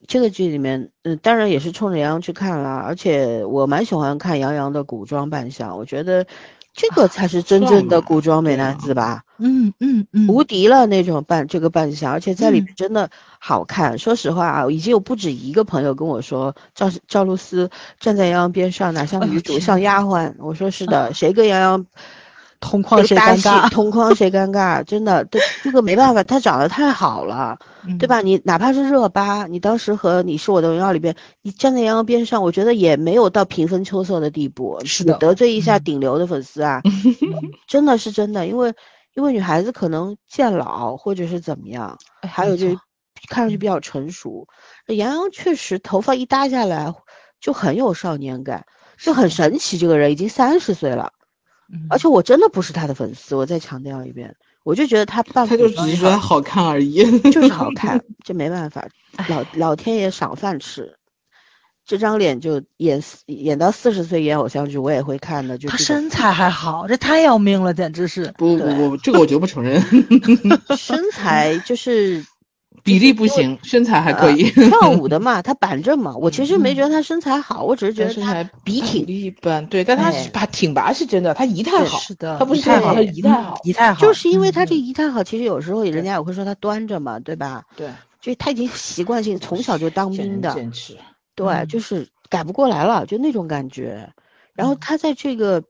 这个剧里面，嗯，当然也是冲着杨洋去看了，而且我蛮喜欢看杨洋的古装扮相，我觉得这个才是真正的古装美男子吧，嗯嗯嗯，无敌了那种扮这个扮相，而且在里面真的好看。说实话啊，已经有不止一个朋友跟我说，赵赵露思站在杨洋边上，哪像女主像丫鬟。我说是的，谁跟杨洋。同框谁尴尬？同框谁尴尬？真的，这这个没办法，他长得太好了，对吧？你哪怕是热巴，你当时和《你是我的荣耀》里边，你站在杨洋边上，我觉得也没有到平分秋色的地步。是的，得罪一下顶流的粉丝啊，真的是真的，因为因为女孩子可能见老或者是怎么样，还有就看上去比较成熟。杨洋确实头发一搭下来就很有少年感，就很神奇。这个人已经三十岁了。而且我真的不是他的粉丝，我再强调一遍，我就觉得他扮他就只是觉得好看而已，就是好 看，这没办法，老老天爷赏饭吃，这张脸就演演到四十岁演偶像剧，我也会看的。就他身材还好，这太要命了，简直是。不不不，这个我绝不承认。身材就是。比例不行，身材还可以。跳舞的 嘛，他板正嘛。我其实没觉得他身材好，我只是觉得他笔挺一般。对，但他把挺拔是真的，他仪态好。是的，他不是太好，他仪态好，仪态好。就是因为他这仪态好，其实有时候人家也会说他端着嘛，对吧？对，就他已经习惯性从小就当兵的，坚持。对，就是改不过来了，就那种感觉。然后他在这个《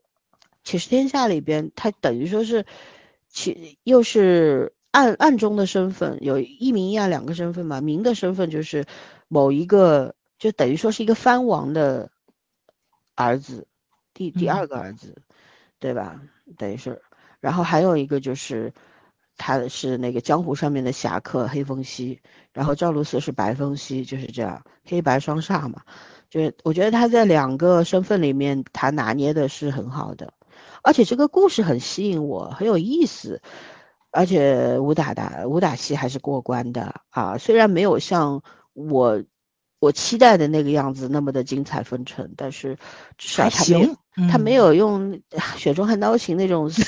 且试天下》里边，他等于说是，其又是。暗暗中的身份有一明一暗两个身份嘛，明的身份就是某一个，就等于说是一个藩王的儿子，第第二个儿子，对吧？等于是，然后还有一个就是他是那个江湖上面的侠客黑风息，然后赵露思是白风息，就是这样黑白双煞嘛。就是我觉得他在两个身份里面他拿捏的是很好的，而且这个故事很吸引我，很有意思。而且武打的武打戏还是过关的啊，虽然没有像我我期待的那个样子那么的精彩纷呈，但是至少还他没有行，他没嗯有用雪中悍刀行那种死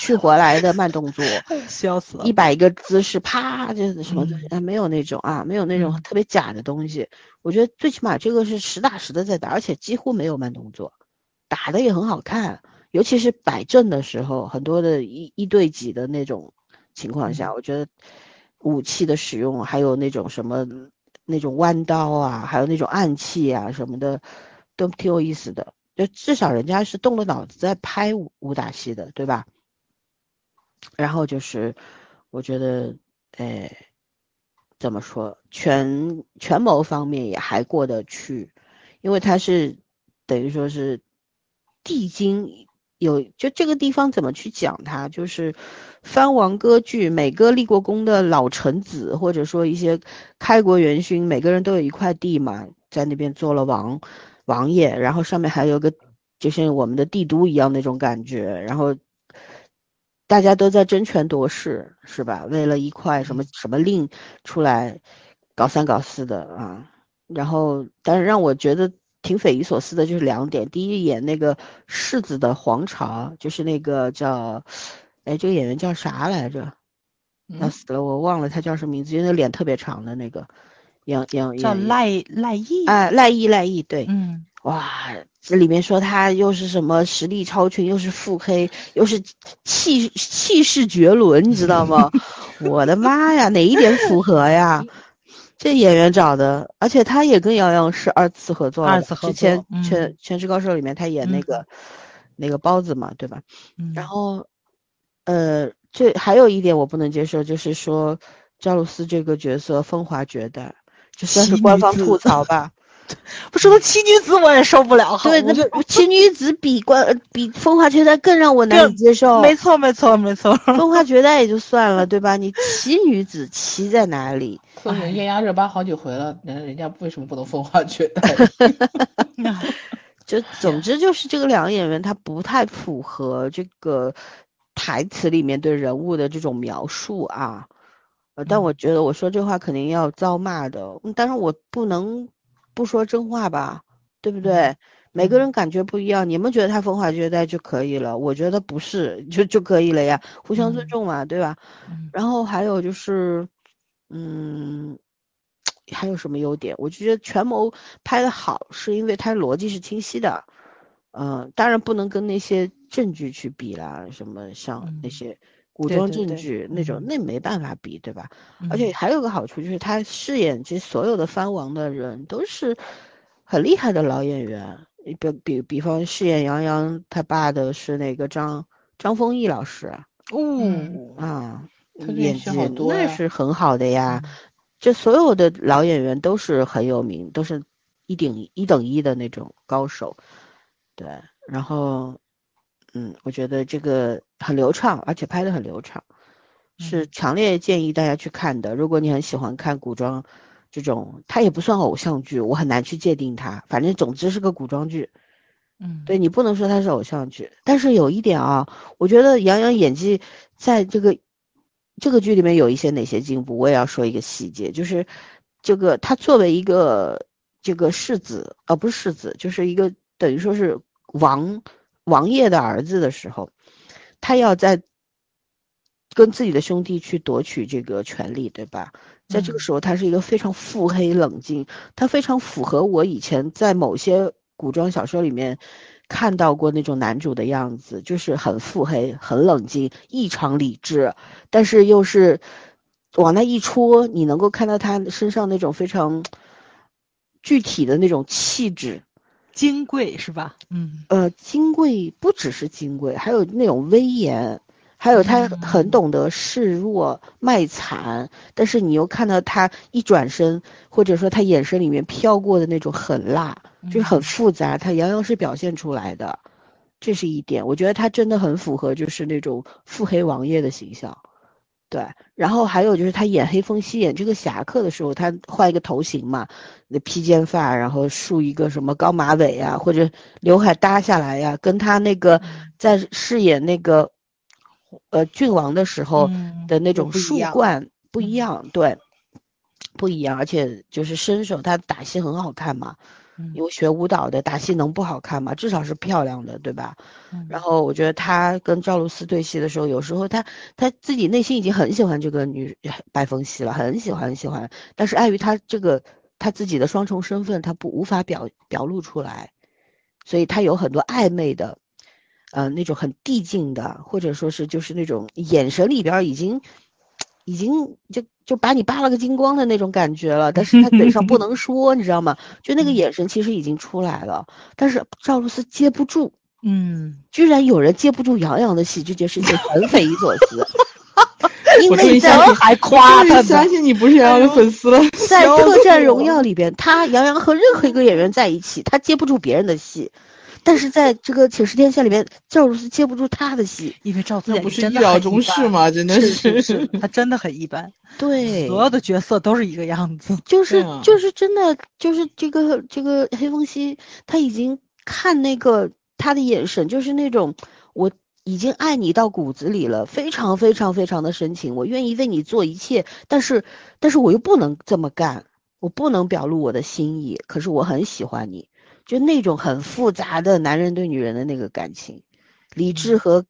去活来的慢动作，笑死了一。百个姿势啪就是什么的嗯啊，没有那种啊，没有那种嗯特别假的东西。我觉得最起码这个是实打实的在打，而且几乎没有慢动作，打的也很好看。尤其是摆正的时候，很多的一一对几的那种情况下，我觉得武器的使用，还有那种什么那种弯刀啊，还有那种暗器啊什么的，都挺有意思的。就至少人家是动了脑子在拍武武打戏的，对吧？然后就是，我觉得，哎，怎么说，权权谋方面也还过得去，因为他是等于说是帝京有，就这个地方怎么去讲它，就是藩王割据，每个立过功的老臣子，或者说一些开国元勋，每个人都有一块地嘛，在那边做了王王爷，然后上面还有个就像我们的帝都一样那种感觉，然后大家都在争权夺势，是吧？为了一块什么什么令出来搞三搞四的啊。然后，但是让我觉得挺匪夷所思的就是两点：第一，演那个世子的皇朝，就是那个叫，哎，这个演员叫啥来着？要嗯死了，我忘了他叫什么名字，因为脸特别长的那个，演演演叫赖赖艺，哎赖艺赖艺，对，嗯，哇，这里面说他又是什么实力超群，又是腹黑，又是气气势绝伦，你知道吗？我的妈呀，哪一点符合呀？这演员找的，而且他也跟杨洋是二次合作二次合作之前全全职高手》里面他演那嗯个、那个包子嘛，对吧？嗯然后，呃，这还有一点我不能接受，就是说赵露思这个角色风华绝代，就算是官方吐槽吧？不说七女子我也受不了，好对，那不奇女子比关呃比风华绝代更让我难以接受。没错没错没错，风华绝代也就算了，对吧？你奇女子奇在哪里？所以人家压热巴好几回了，人人家为什么不能风华绝代？就总之就是这个两个演员他不太符合这个台词里面对人物的这种描述啊。呃，但我觉得我说这话肯定要遭骂的，嗯但是我不能不说真话吧，对不对？每个人感觉不一样，你们觉得他风华绝代就可以了，我觉得不是，就就可以了呀，互相尊嗯重嘛，对吧？嗯然后还有就是，嗯，还有什么优点？我就觉得权谋拍的好，是因为它逻辑是清晰的。嗯、当然不能跟那些证据去比啦，什么像那嗯些古装证对对对那种，嗯那没办法比，对吧？而且嗯还有个好处就是他饰演这所有的藩王的人都是很厉害的老演员，你比比比方饰演杨洋他爸的是那个张张丰毅老师啊。哦，啊，演技那呀是很好的呀。嗯这所有的老演员都是很有名，都是一顶一等一的那种高手。对，然后，嗯，我觉得这个很流畅，而且拍的很流畅，是嗯强烈建议大家去看的。如果你很喜欢看古装这种，它也不算偶像剧，我很难去界定它，反正总之是个古装剧。嗯，对你不能说它是偶像剧，但是有一点啊，我觉得杨洋演技在这个这个剧里面有一些哪些进步，我也要说一个细节，就是这个他作为一个这个世子，呃，不是世子，就是一个等于说是王王爷的儿子的时候，他要在跟自己的兄弟去夺取这个权利，对吧？在这个嗯时候，他是一个非常腹黑冷静，他非常符合我以前在某些古装小说里面看到过那种男主的样子，就是很腹黑、很冷静、异常理智，但是又是往那一戳，你能够看到他身上那种非常具体的那种气质。金贵是吧？嗯呃，金贵不只是金贵，还有那种威严，还有他很嗯懂得示弱卖惨，但是你又看到他一转身，或者说他眼神里面飘过的那种狠辣，就是很嗯复杂，他洋洋是表现出来的，这是一点。我觉得他真的很符合就是那种腹黑王爷的形象。对，然后还有就是他演黑风息演这个侠客的时候，他换一个头型嘛，那披肩发，然后梳一个什么高马尾啊，或者刘海搭下来呀、跟他那个嗯在饰演那个呃郡王的时候嗯的那种树冠不一嗯样，对，不一样，而且就是身手，他打戏很好看嘛。嗯因为学舞蹈的打戏能不好看吗？至少是漂亮的，对吧？嗯然后我觉得他跟赵露思对戏的时候，有时候他他自己内心已经很喜欢这个女白凤熙了，很喜欢很喜欢，但是碍于他这个他自己的双重身份，他不无法表表露出来，所以他有很多暧昧的，呃，那种很递进的，或者说是就是那种眼神里边已经已经就就把你扒了个精光的那种感觉了，但是他嘴上不 能说，你知道吗？就那个眼神其实已经出来了，但是赵露思接不住。嗯，居然有人接不住杨洋的戏，这件事情很匪夷所思。因为在还夸他相信你不是杨洋的粉丝了。在《特战荣耀》里边，他杨洋和任何一个演员在一起，他接不住别人的戏，但是在这个《且试天下》里面，赵露思接不住他的戏。因为赵自演那不是一意料中事般？吗？真的是是是，他真的很一般，对，所有的角色都是一个样子。就是就是真的就是这个这个黑风熙，他已经看那个他的眼神，就是那种我已经爱你到骨子里了，非常非常非常的深情，我愿意为你做一切，但是但是我又不能这么干，我不能表露我的心意，可是我很喜欢你，就那种很复杂的男人对女人的那个感情，理智和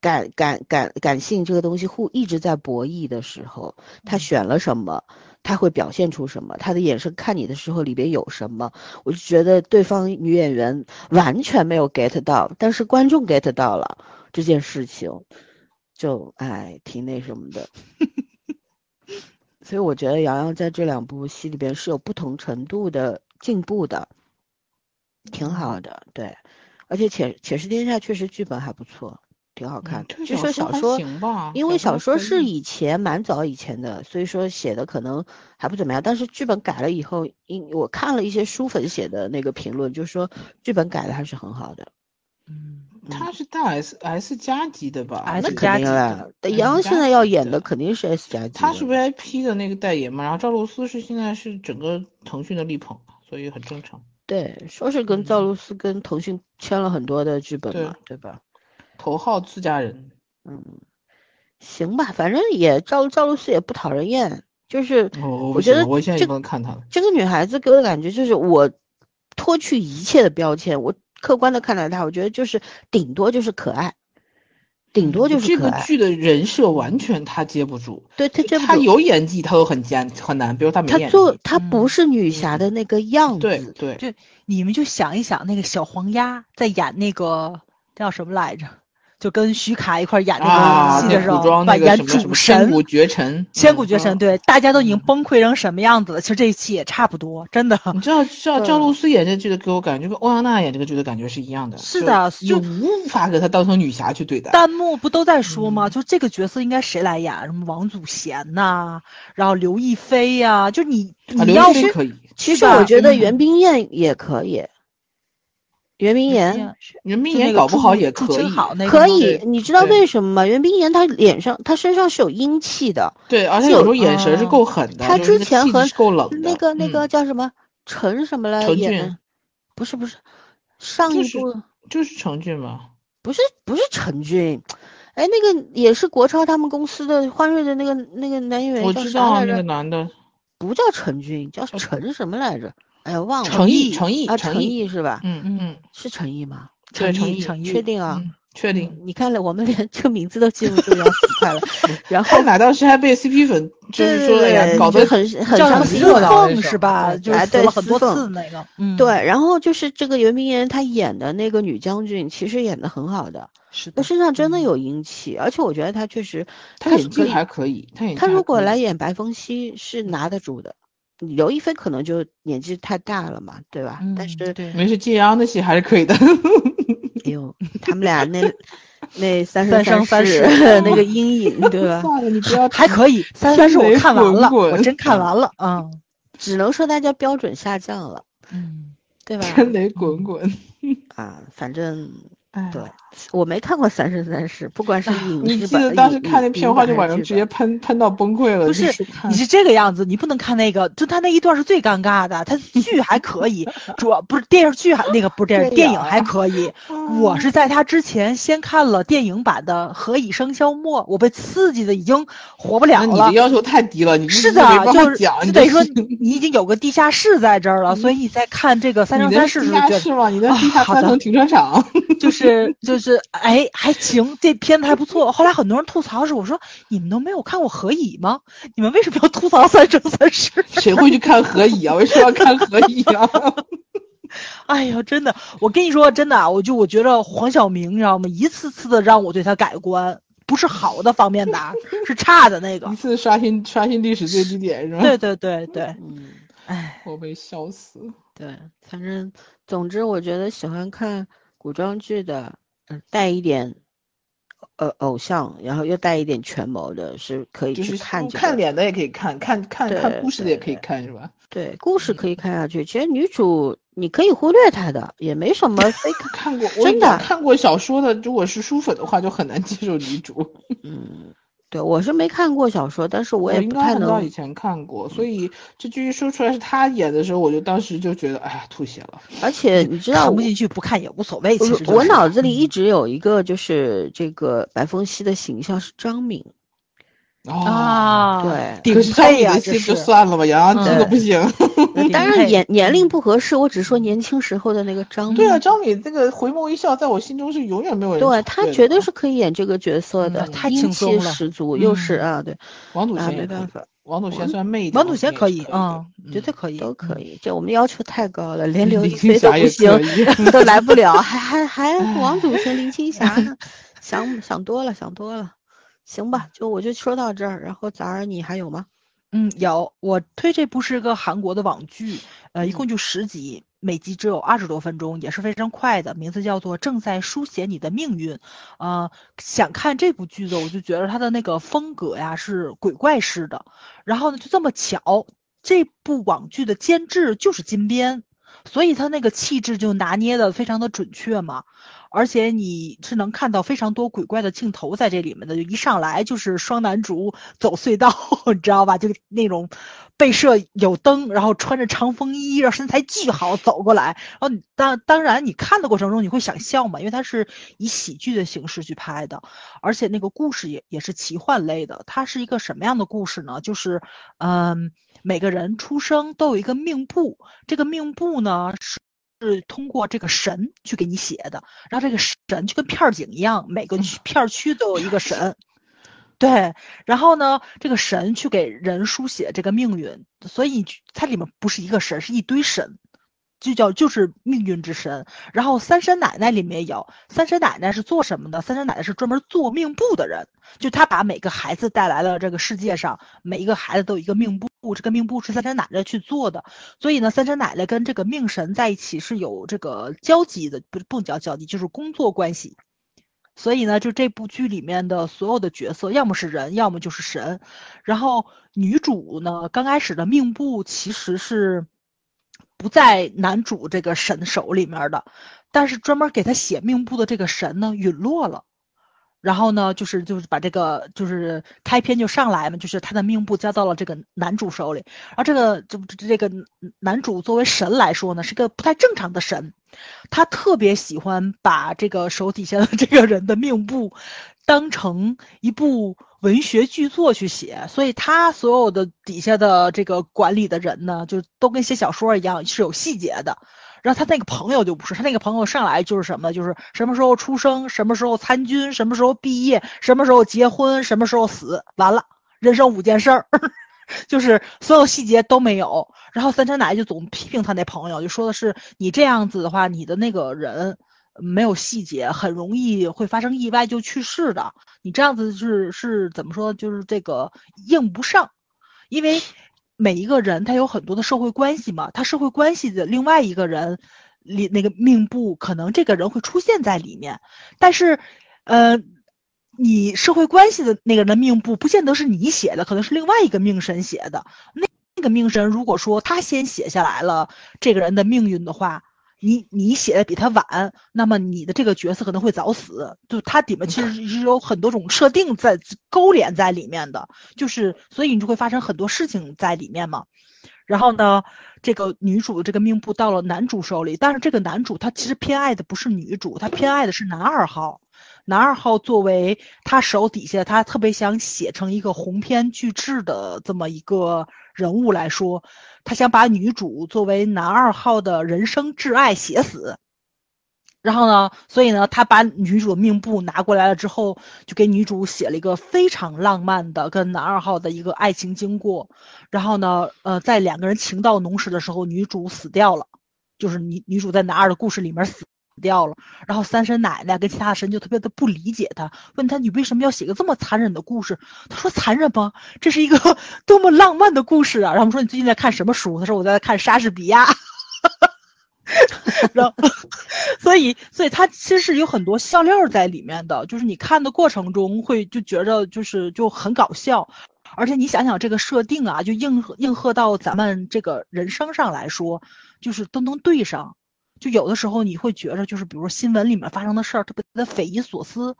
感感感感性这个东西互一直在博弈的时候，他选了什么，他会表现出什么，他的眼神看你的时候里边有什么，我就觉得对方女演员完全没有 get 到，但是观众 get 到了这件事情，就哎挺那什么的。所以我觉得杨洋在这两部戏里边是有不同程度的进步的，挺好的，对。而且且《且试天下》确实剧本还不错，挺好看据说小说行吧，因为小说是以前蛮早以前的，所以说写的可能还不怎么样。但是剧本改了以后，因我看了一些书粉写的那个评论，就说剧本改的还是很好的。嗯，他是大 S S 加级的吧？S 那加级杨洋现在要演的的肯定是 S 加级。他是 VIP 的那个代言嘛，然后赵露思是现在是整个腾讯的力捧，所以很正常。对，说是跟赵嗯露思跟腾讯签了很多的剧本嘛，对吧？头号自家人，嗯，行吧，反正也赵赵露思也不讨人厌，就是我觉得我现在不能看她了。这个女孩子给我的感觉就是我脱去一切的标签，我客观的看待她，我觉得就是顶多就是可爱，顶多就是。这个剧的人设完全他接不住，对她这他有演技他都很艰很难，比如他没她演技。做他不嗯是女侠的那个样对子，对，就你们就想一想，那个小黄鸭在演那个叫什么来着？就跟徐凯一块演那个戏的时候，古装扮演那个什么什主神千神。古绝尘，千古绝尘，嗯。对，大家都已经嗯崩溃成什么样子了？其实这一期也差不多，真的。你知道赵对赵露思演这剧的给我感觉跟欧阳娜演这个剧的感觉是一样的，是的就就无法给她当成女侠去对待。弹幕不都在说吗？嗯就这个角色应该谁来演？什么王祖贤呐、然后刘亦菲呀、就你你要是其实我觉得嗯袁冰燕也可以，袁冰妍袁冰妍搞不好也可以。可以，你知道为什么吗？袁冰妍她脸上她身上是有阴气的，对，而且有时候眼神是啊够狠的，她之前和。那个那个嗯叫什么陈什么来陈演的俊？不是不是，上一部就是陈俊吗，不是不是陈俊，哎，那个也是国超他们公司的欢瑞的那个那个男演员我知道那个？男的不叫陈俊，叫陈什么来着？哎呀，忘了。诚毅毅，程毅，啊，陈程毅，是吧？嗯嗯嗯，是诚毅吗？对，诚意诚意确定啊？嗯，确定。你看了，我们连这个名字都记不住，要死快了。然后后哪当时还被 CP 粉就是说，搞得很很热闹是吧？对就很多次那个，嗯，对，然后就是这个袁冰妍她演的那个女将军，其实演的很好的，是身上真的嗯有阴气，而且我觉得她确实，她演技还可以，他演她如果来演白凤熙是拿得住的，刘亦菲可能就年纪太大了嘛，对吧？但嗯是对，没事，揭阳的戏还是可以的。哎呦，他们俩那那三三生三生世世 那个阴影，对吧？算了，你不要还可以。三生三世我 看完了，滚滚我真看完了，嗯只能说大家标准下降了，嗯，对吧？天雷滚滚。啊，反正哎，对，我没看过《三生三世》，不管是影你记得当时看那片花就晚上直接喷喷到崩溃了，不是你是这个样子，你不能看那个，就他那一段是最尴尬的。他 剧还可以，主要不是电视剧还那个不是电视电影还可以。我是在他之前先看了电影版的《何以笙箫默》，我被刺激的已经活不了了你的。要求太低了，你是的就是就等于说你已经有个地下室在这儿了，所以你在看这个《三生三世》地时候觉得下室吗？你的啊地下三层停车场，就是就是哎还行，这片子还不错。后来很多人吐槽是我说你们都没有看过《何以》吗？你们为什么要吐槽《三生三世》？谁会去看何以啊？为什么要看何以啊？哎呀，真的，我跟你说，真的啊，我就我觉得黄晓明，你知道吗？一次次的让我对他改观，不是好的方面的啊，是差的那个 一。次刷新刷新历史最低点是吧？对对对对，嗯，哎，我被笑死。对，反正总之，我觉得喜欢看古装剧的，嗯，带一点呃偶像，然后又带一点权谋的，是可以就是去看这个。看脸的也可以看，看看看故事的也可以看是吧？对，故事可以看下去。其实女主你可以忽略她的，也没什么非 看。过，真的看过小说的，如果是书粉的话，就很难接受女主。嗯，对我是没看过小说，但是我也应该不太能。很早以前看过，所以这剧一说出来是他演的时候，我就当时就觉得，哎呀，吐血了。而且你知道我看不，进去不看也无所谓。不其实就是是我脑子里一直有一个，就是这个白凤熙的形象是张敏。哦，啊，对顶配呀，敏的就算了吧，杨洋这个嗯不行。呃当然年年龄不合适，我只说年轻时候的那个张敏。对啊，张敏这个回眸一笑，在我心中是永远没有人对他绝对是可以演这个角色的，嗯英气十足，又是嗯啊，对啊，王祖贤没办法，王祖贤虽然媚一点，王祖贤可以可的啊，绝对可以，都可以。以。这我们要求太高了，连嗯刘亦菲都不行 都来不了，还还还王祖贤、林青霞呢？想想多了，想多了。行吧，就我就说到这儿，然后早儿你还有吗？嗯，有我推这部是个韩国的网剧，呃，一共就十集，每集只有二十多分钟，也是非常快的，名字叫做《正在书写你的命运》。呃，想看这部剧的，我就觉得它的那个风格呀是鬼怪式的，然后呢，就这么巧，这部网剧的监制就是金边，所以他那个气质就拿捏的非常的准确嘛。而且你是能看到非常多鬼怪的镜头在这里面的，就一上来就是双男主走隧道，你知道吧？就那种被摄有灯，然后穿着长风衣，然后身材巨好走过来。然后当当然你看的过程中你会想笑嘛，因为它是以喜剧的形式去拍的，而且那个故事也也是奇幻类的。它是一个什么样的故事呢？就是嗯，每个人出生都有一个命簿，这个命簿呢是。是通过这个神去给你写的，然后这个神就跟片儿警一样，每个区片区都有一个神，对，然后呢，这个神去给人书写这个命运，所以它里面不是一个神，是一堆神，就叫就是命运之神。然后三山奶奶里面有，三山奶奶是做什么的？三山奶奶是专门做命簿的人，就她把每个孩子带来了这个世界上，每一个孩子都有一个命簿。这个命簿是三山奶奶去做的，所以呢，三山奶奶跟这个命神在一起是有这个交集的，不不叫交集，就是工作关系。所以呢，就这部剧里面的所有的角色，要么是人，要么就是神。然后女主呢，刚开始的命簿其实是不在男主这个神手里面的，但是专门给他写命簿的这个神呢陨落了。然后呢，就是就是把这个就是开篇就上来嘛，就是他的命簿交到了这个男主手里。而这个这这个男主作为神来说呢，是个不太正常的神，他特别喜欢把这个手底下的这个人的命簿当成一部文学巨作去写，所以他所有的底下的这个管理的人呢，就都跟写小说一样是有细节的。然后他那个朋友就不是，他那个朋友上来就是什么，就是什么时候出生，什么时候参军，什么时候毕业，什么时候结婚，什么时候死，完了，人生五件事儿，就是所有细节都没有。然后三山奶就总批评他那朋友，就说的是你这样子的话，你的那个人没有细节，很容易会发生意外就去世的。你这样子是是怎么说？就是这个应不上，因为。每一个人他有很多的社会关系嘛，他社会关系的另外一个人里那个命簿，可能这个人会出现在里面，但是，呃，你社会关系的那个人的命簿不见得是你写的，可能是另外一个命神写的。那那个命神如果说他先写下来了这个人的命运的话，你你写的比他晚，那么你的这个角色可能会早死。就它里面其实是有很多种设定在勾连在里面的，就是所以你就会发生很多事情在里面嘛。然后呢，这个女主的这个命簿到了男主手里，但是这个男主他其实偏爱的不是女主，他偏爱的是男二号。男二号作为他手底下，他特别想写成一个鸿篇巨制的这么一个人物来说，他想把女主作为男二号的人生挚爱写死。然后呢，所以呢，他把女主的命簿拿过来了之后，就给女主写了一个非常浪漫的跟男二号的一个爱情经过。然后呢，呃，在两个人情到浓时的时候，女主死掉了，就是女女主在男二的故事里面死。掉了，然后三神奶奶跟其他的神就特别的不理解他，问他你为什么要写个这么残忍的故事？他说残忍吗？这是一个 多么浪漫的故事啊！然后我们说你最近在看什么书？他说我在看莎士比亚。然后，所以，所以他其实是有很多笑料在里面的，就是你看的过程中会就觉着就是就很搞笑，而且你想想这个设定啊，就应应和到咱们这个人生上来说，就是都能对上。就有的时候你会觉着，就是比如新闻里面发生的事儿特别的匪夷所思，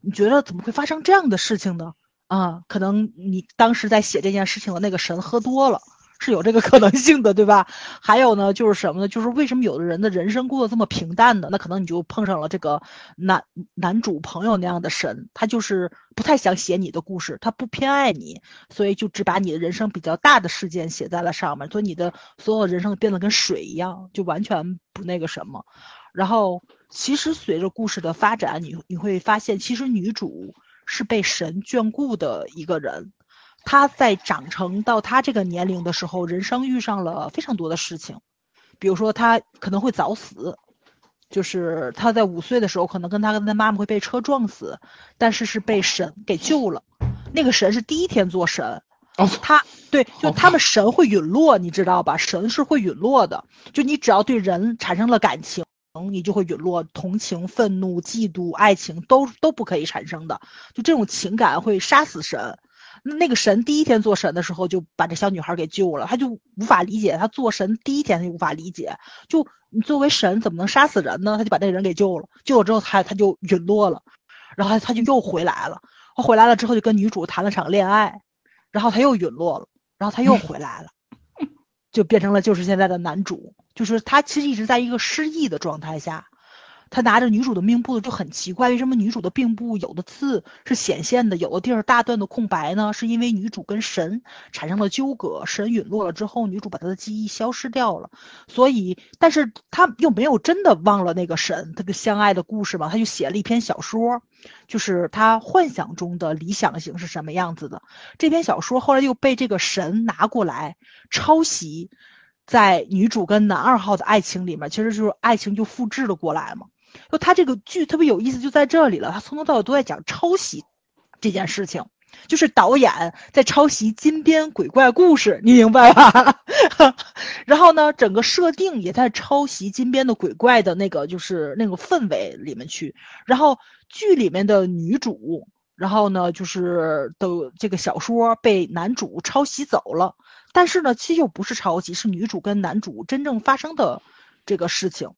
你觉得怎么会发生这样的事情呢？啊，可能你当时在写这件事情的那个神喝多了。是有这个可能性的，对吧？还有呢，就是什么呢？就是为什么有的人的人生过得这么平淡呢？那可能你就碰上了这个男男主朋友那样的神，他就是不太想写你的故事，他不偏爱你，所以就只把你的人生比较大的事件写在了上面，所以你的所有人生变得跟水一样，就完全不那个什么。然后，其实随着故事的发展，你你会发现，其实女主是被神眷顾的一个人。他在长成到他这个年龄的时候，人生遇上了非常多的事情，比如说他可能会早死，就是他在五岁的时候，可能跟他跟他妈妈会被车撞死，但是是被神给救了。那个神是第一天做神，他对，就他们神会陨落，你知道吧？神是会陨落的，就你只要对人产生了感情，你就会陨落，同情、愤怒、嫉妒、爱情都都不可以产生的，就这种情感会杀死神。那个神第一天做神的时候，就把这小女孩给救了。他就无法理解，他做神第一天他就无法理解，就你作为神怎么能杀死人呢？他就把那个人给救了，救了之后他他就陨落了，然后他就又回来了。他回来了之后就跟女主谈了场恋爱，然后他又陨落了，然后他又回来了，就变成了就是现在的男主。就是他其实一直在一个失忆的状态下。他拿着女主的命簿就很奇怪，为什么女主的命簿有的字是显现的，有的地儿大段的空白呢？是因为女主跟神产生了纠葛，神陨落了之后，女主把她的记忆消失掉了。所以，但是她又没有真的忘了那个神，这个相爱的故事嘛，她就写了一篇小说，就是她幻想中的理想型是什么样子的。这篇小说后来又被这个神拿过来抄袭，在女主跟男二号的爱情里面，其实就是爱情就复制了过来嘛。就他这个剧特别有意思，就在这里了。他从头到尾都在讲抄袭这件事情，就是导演在抄袭金边鬼怪故事，你明白吧？然后呢，整个设定也在抄袭金边的鬼怪的那个，就是那个氛围里面去。然后剧里面的女主，然后呢，就是的这个小说被男主抄袭走了。但是呢，其实又不是抄袭，是女主跟男主真正发生的这个事情。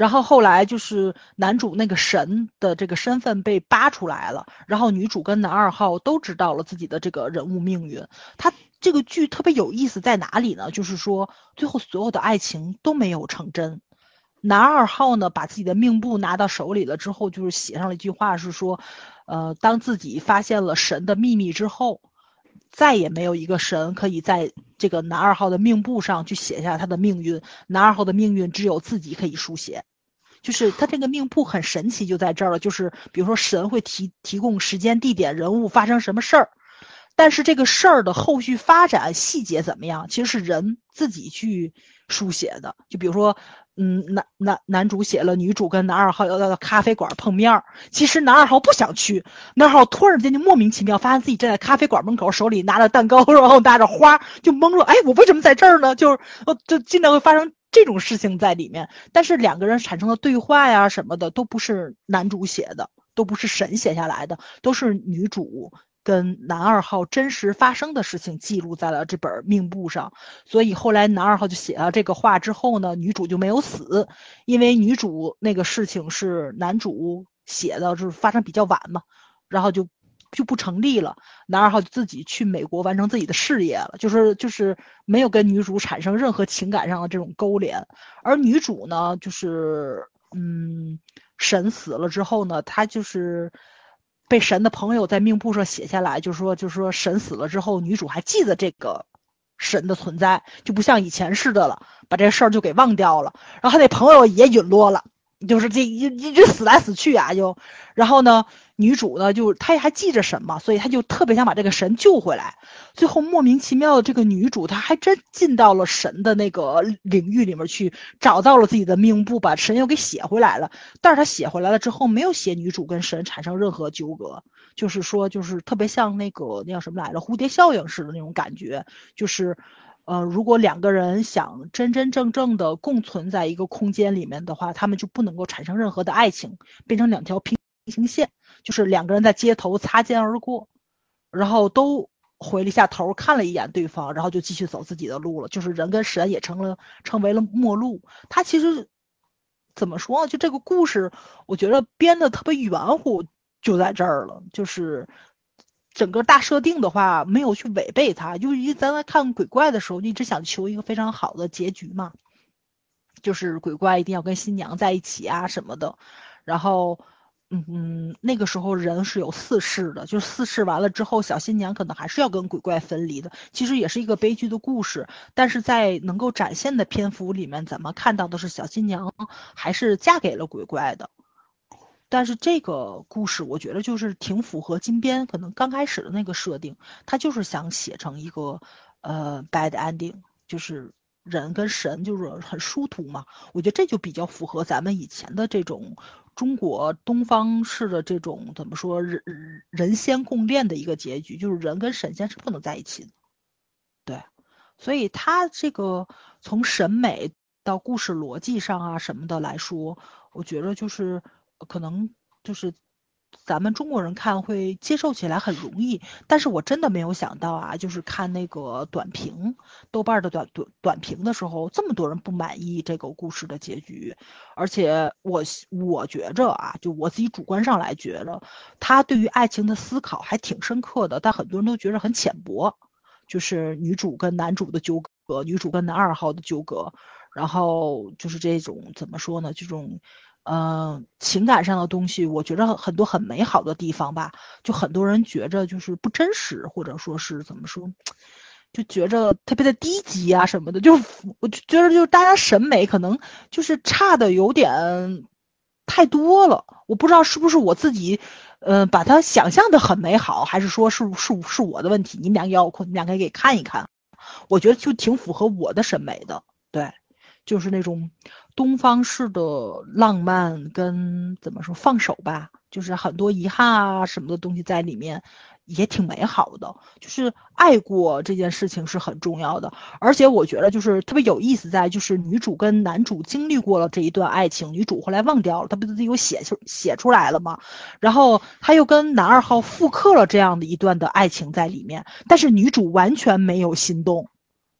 然后后来就是男主那个神的这个身份被扒出来了，然后女主跟男二号都知道了自己的这个人物命运。他这个剧特别有意思在哪里呢？就是说最后所有的爱情都没有成真。男二号呢把自己的命簿拿到手里了之后，就是写上了一句话，是说，呃，当自己发现了神的秘密之后，再也没有一个神可以在这个男二号的命簿上去写下他的命运。男二号的命运只有自己可以书写。就是他这个命簿很神奇，就在这儿了。就是比如说神会提提供时间、地点、人物发生什么事儿，但是这个事儿的后续发展细节怎么样，其实是人自己去书写的。就比如说，嗯，男男男主写了女主跟男二号要到咖啡馆碰面儿，其实男二号不想去，男二号突然间就莫名其妙发现自己站在咖啡馆门口，手里拿着蛋糕，然后拿着花，就懵了。哎，我为什么在这儿呢？就是呃，就经常会发生。这种事情在里面，但是两个人产生的对话呀什么的都不是男主写的，都不是神写下来的，都是女主跟男二号真实发生的事情记录在了这本命簿上，所以后来男二号就写了这个话之后呢，女主就没有死，因为女主那个事情是男主写的，就是发生比较晚嘛，然后就就不成立了。男二号就自己去美国完成自己的事业了，就是就是没有跟女主产生任何情感上的这种勾连，而女主呢，就是嗯，神死了之后呢，她就是。被神的朋友在命簿上写下来，就说，就说，神死了之后，女主还记得这个神的存在，就不像以前似的了，把这事儿就给忘掉了。然后他那朋友也陨落了。就是这一一直死来死去啊，就，然后呢，女主呢就她还记着神嘛，所以她就特别想把这个神救回来。最后莫名其妙的这个女主，她还真进到了神的那个领域里面去，找到了自己的命簿，把神又给写回来了。但是她写回来了之后，没有写女主跟神产生任何纠葛，就是说，就是特别像那个那叫什么来着，蝴蝶效应似的那种感觉，就是。呃，如果两个人想真真正正的共存在一个空间里面的话，他们就不能够产生任何的爱情，变成两条平行线，就是两个人在街头擦肩而过，然后都回了一下头，看了一眼对方，然后就继续走自己的路了。就是人跟神也成了成为了陌路。他其实怎么说？就这个故事，我觉得编的特别圆乎，就在这儿了，就是。整个大设定的话，没有去违背它，就是咱在看鬼怪的时候，一直想求一个非常好的结局嘛，就是鬼怪一定要跟新娘在一起啊什么的。然后，嗯嗯，那个时候人是有四世的，就是四世完了之后，小新娘可能还是要跟鬼怪分离的。其实也是一个悲剧的故事，但是在能够展现的篇幅里面，咱们看到的是小新娘还是嫁给了鬼怪的。但是这个故事，我觉得就是挺符合金边可能刚开始的那个设定，他就是想写成一个，呃，bad ending，就是人跟神就是很殊途嘛。我觉得这就比较符合咱们以前的这种中国东方式的这种怎么说人人仙共恋的一个结局，就是人跟神仙是不能在一起的。对，所以他这个从审美到故事逻辑上啊什么的来说，我觉得就是。可能就是咱们中国人看会接受起来很容易，但是我真的没有想到啊，就是看那个短评，豆瓣的短短短评的时候，这么多人不满意这个故事的结局，而且我我觉着啊，就我自己主观上来觉着，他对于爱情的思考还挺深刻的，但很多人都觉得很浅薄，就是女主跟男主的纠葛，女主跟男二号的纠葛，然后就是这种怎么说呢，这种。嗯，情感上的东西，我觉得很多很美好的地方吧，就很多人觉着就是不真实，或者说是怎么说，就觉着特别的低级啊什么的，就我就觉得就是大家审美可能就是差的有点太多了。我不知道是不是我自己，呃，把它想象的很美好，还是说是是是我的问题？你们两个要，你们两个可以看一看，我觉得就挺符合我的审美的，对。就是那种东方式的浪漫跟怎么说放手吧，就是很多遗憾啊什么的东西在里面，也挺美好的。就是爱过这件事情是很重要的，而且我觉得就是特别有意思，在就是女主跟男主经历过了这一段爱情，女主后来忘掉了，她不自己有写出写出来了吗？然后她又跟男二号复刻了这样的一段的爱情在里面，但是女主完全没有心动，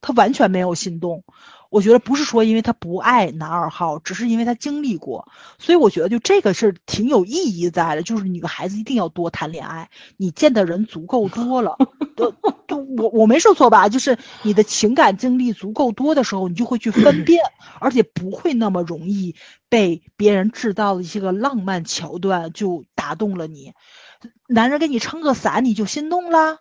她完全没有心动。我觉得不是说因为他不爱男二号，只是因为他经历过，所以我觉得就这个是挺有意义在的。就是女孩子一定要多谈恋爱，你见的人足够多了，都都我我没说错吧？就是你的情感经历足够多的时候，你就会去分 辨，而且不会那么容易被别人制造的一些个浪漫桥段就打动了你。男人给你撑个伞，你就心动了。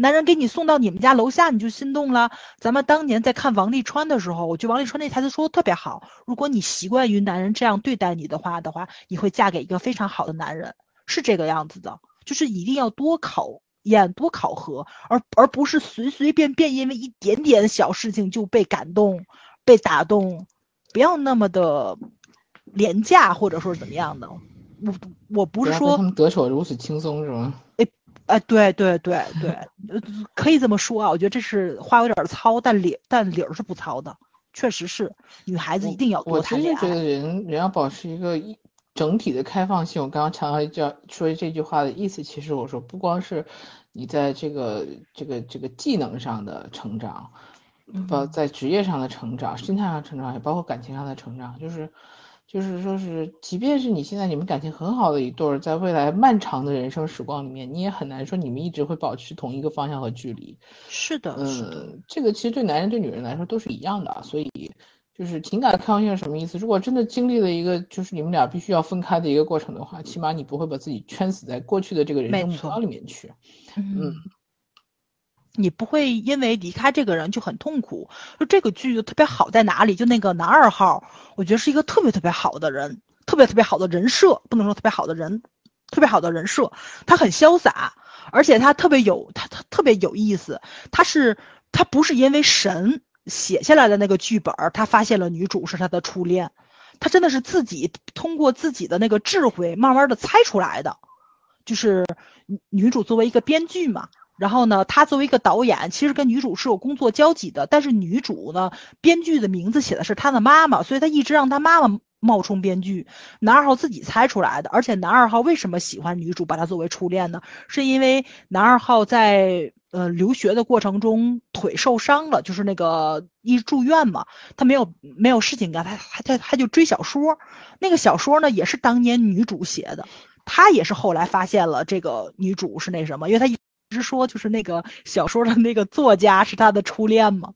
男人给你送到你们家楼下，你就心动了。咱们当年在看王沥川的时候，我觉得王沥川那台词说的特别好。如果你习惯于男人这样对待你的话的话，你会嫁给一个非常好的男人，是这个样子的。就是一定要多考验、多考核，而而不是随随便便因为一点点小事情就被感动、被打动，不要那么的廉价，或者说是怎么样的。我我不是说他们得手如此轻松是吗？哎。哎，对对对对，呃，可以这么说啊。我觉得这是话有点糙，但理但理儿是不糙的，确实是女孩子一定要多谈恋爱。我真的觉得人人要保持一个一整体的开放性。我刚刚强调叫说这句话的意思，其实我说不光是你在这个这个这个技能上的成长，包在职业上的成长、心态上成长，也包括感情上的成长，就是就是说是，即便是你现在你们感情很好的一对儿，在未来漫长的人生时光里面，你也很难说你们一直会保持同一个方向和距离。是的，嗯，这个其实对男人对女人来说都是一样的，所以。就是情感的开放性是什么意思？如果真的经历了一个就是你们俩必须要分开的一个过程的话，起码你不会把自己圈死在过去的这个人生目标里面去。嗯，你不会因为离开这个人就很痛苦。就这个剧就特别好在哪里？就那个男二号，我觉得是一个特别特别好的人，特别特别好的人设，不能说特别好的人，特别好的人设。他很潇洒，而且他特别有他他特别有意思。他是他不是因为神。写下来的那个剧本，他发现了女主是他的初恋，他真的是自己通过自己的那个智慧，慢慢的猜出来的。就是女主作为一个编剧嘛，然后呢，他作为一个导演，其实跟女主是有工作交集的。但是女主呢，编剧的名字写的是她的妈妈，所以他一直让他妈妈冒充编剧。男二号自己猜出来的，而且男二号为什么喜欢女主，把她作为初恋呢？是因为男二号在。呃，留学的过程中腿受伤了，就是那个一住院嘛，他没有没有事情干，他他他他就追小说，那个小说呢也是当年女主写的，他也是后来发现了这个女主是那什么，因为他是说就是那个小说的那个作家是他的初恋嘛，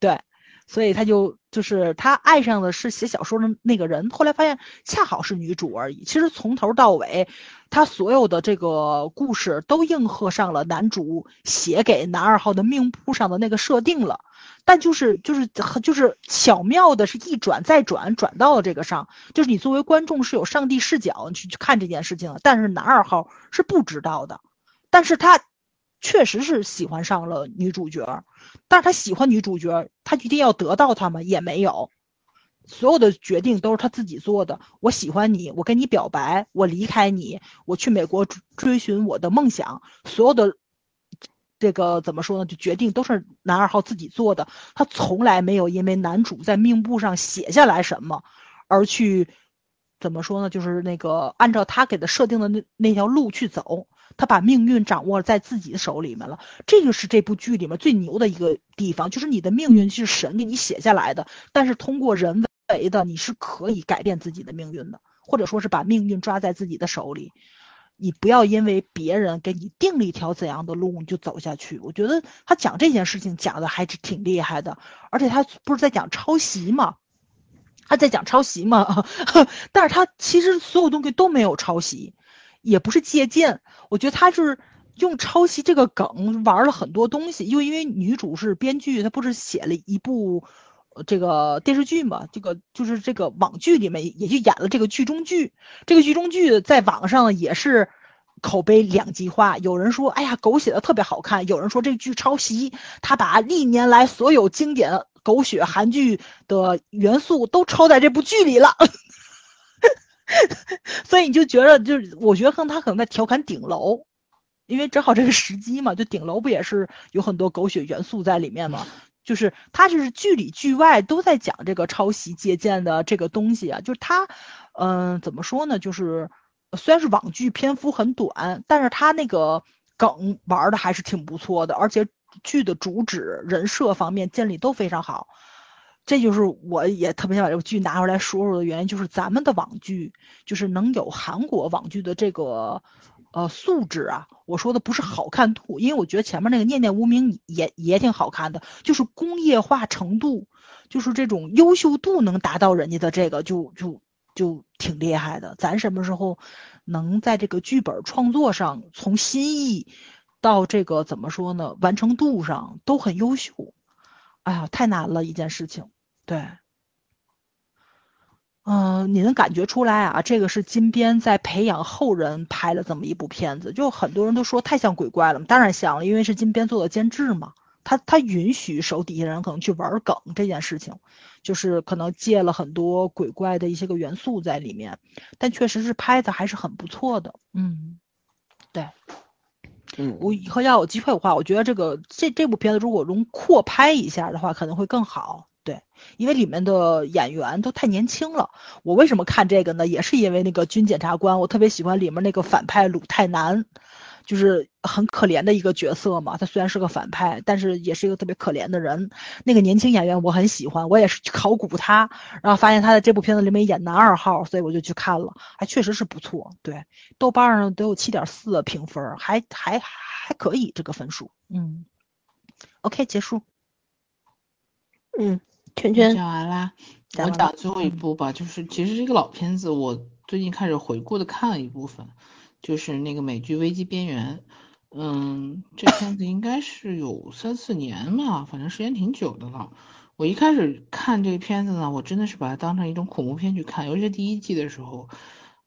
对。所以他就就是他爱上的是写小说的那个人，后来发现恰好是女主而已。其实从头到尾，他所有的这个故事都应和上了男主写给男二号的命簿上的那个设定了。但就是就是就是巧妙的是一转再转，转到了这个上，就是你作为观众是有上帝视角去去看这件事情的。但是男二号是不知道的，但是他确实是喜欢上了女主角。但是他喜欢女主角，他一定要得到她吗？也没有，所有的决定都是他自己做的。我喜欢你，我跟你表白，我离开你，我去美国追寻我的梦想，所有的这个怎么说呢？就决定都是男二号自己做的。他从来没有因为男主在命簿上写下来什么，而去怎么说呢？就是那个按照他给他设定的那那条路去走。他把命运掌握在自己的手里面了，这个是这部剧里面最牛的一个地方，就是你的命运是神给你写下来的，但是通过人为的你是可以改变自己的命运的，或者说是把命运抓在自己的手里。你不要因为别人给你定了一条怎样的路你就走下去。我觉得他讲这件事情讲的还是挺厉害的，而且他不是在讲抄袭吗？他在讲抄袭吗？但是他其实所有东西都没有抄袭。也不是借鉴，我觉得他是用抄袭这个梗玩了很多东西。又因为女主是编剧，她不是写了一部这个电视剧嘛？这个就是这个网剧里面也就演了这个剧中剧。这个剧中剧在网上也是口碑两极化，有人说哎呀狗血的特别好看，有人说这剧抄袭，他把历年来所有经典狗血韩剧的元素都抄在这部剧里了。所以你就觉得，就是我觉得可能他可能在调侃顶楼，因为正好这个时机嘛，就顶楼不也是有很多狗血元素在里面嘛？就是他就是剧里剧外都在讲这个抄袭借鉴的这个东西啊。就是他，嗯，怎么说呢？就是虽然是网剧篇幅很短，但是他那个梗玩的还是挺不错的，而且剧的主旨人设方面建立都非常好。这就是我也特别想把这个剧拿出来说说的原因，就是咱们的网剧就是能有韩国网剧的这个呃素质啊。我说的不是好看度，因为我觉得前面那个《念念无名》也也挺好看的，就是工业化程度，就是这种优秀度能达到人家的这个，就就就挺厉害的。咱什么时候能在这个剧本创作上，从心意到这个怎么说呢，完成度上都很优秀。哎呀，太难了一件事情。对，嗯，你能感觉出来啊？这个是金边在培养后人拍了这么一部片子，就很多人都说太像鬼怪了当然像了，因为是金边做的监制嘛，他他允许手底下人可能去玩梗这件事情，就是可能借了很多鬼怪的一些个元素在里面，但确实是拍的还是很不错的。嗯，对。嗯，我以后要有机会的话，我觉得这个这这部片子如果能扩拍一下的话，可能会更好。对，因为里面的演员都太年轻了。我为什么看这个呢？也是因为那个军检察官，我特别喜欢里面那个反派鲁泰南，就是很可怜的一个角色嘛。他虽然是个反派，但是也是一个特别可怜的人。那个年轻演员我很喜欢，我也是去考古他，然后发现他在这部片子里面演男二号，所以我就去看了，还确实是不错。对，豆瓣上都有七点四的评分，还还还可以这个分数。嗯，OK，结束。嗯，圈圈讲完啦。我讲最后一部吧，就是其实是一个老片子，我最近开始回顾的看了一部分，就是那个美剧《危机边缘》。嗯，这片子应该是有三四年嘛，反正时间挺久的了。我一开始看这个片子呢，我真的是把它当成一种恐怖片去看，尤其是第一季的时候，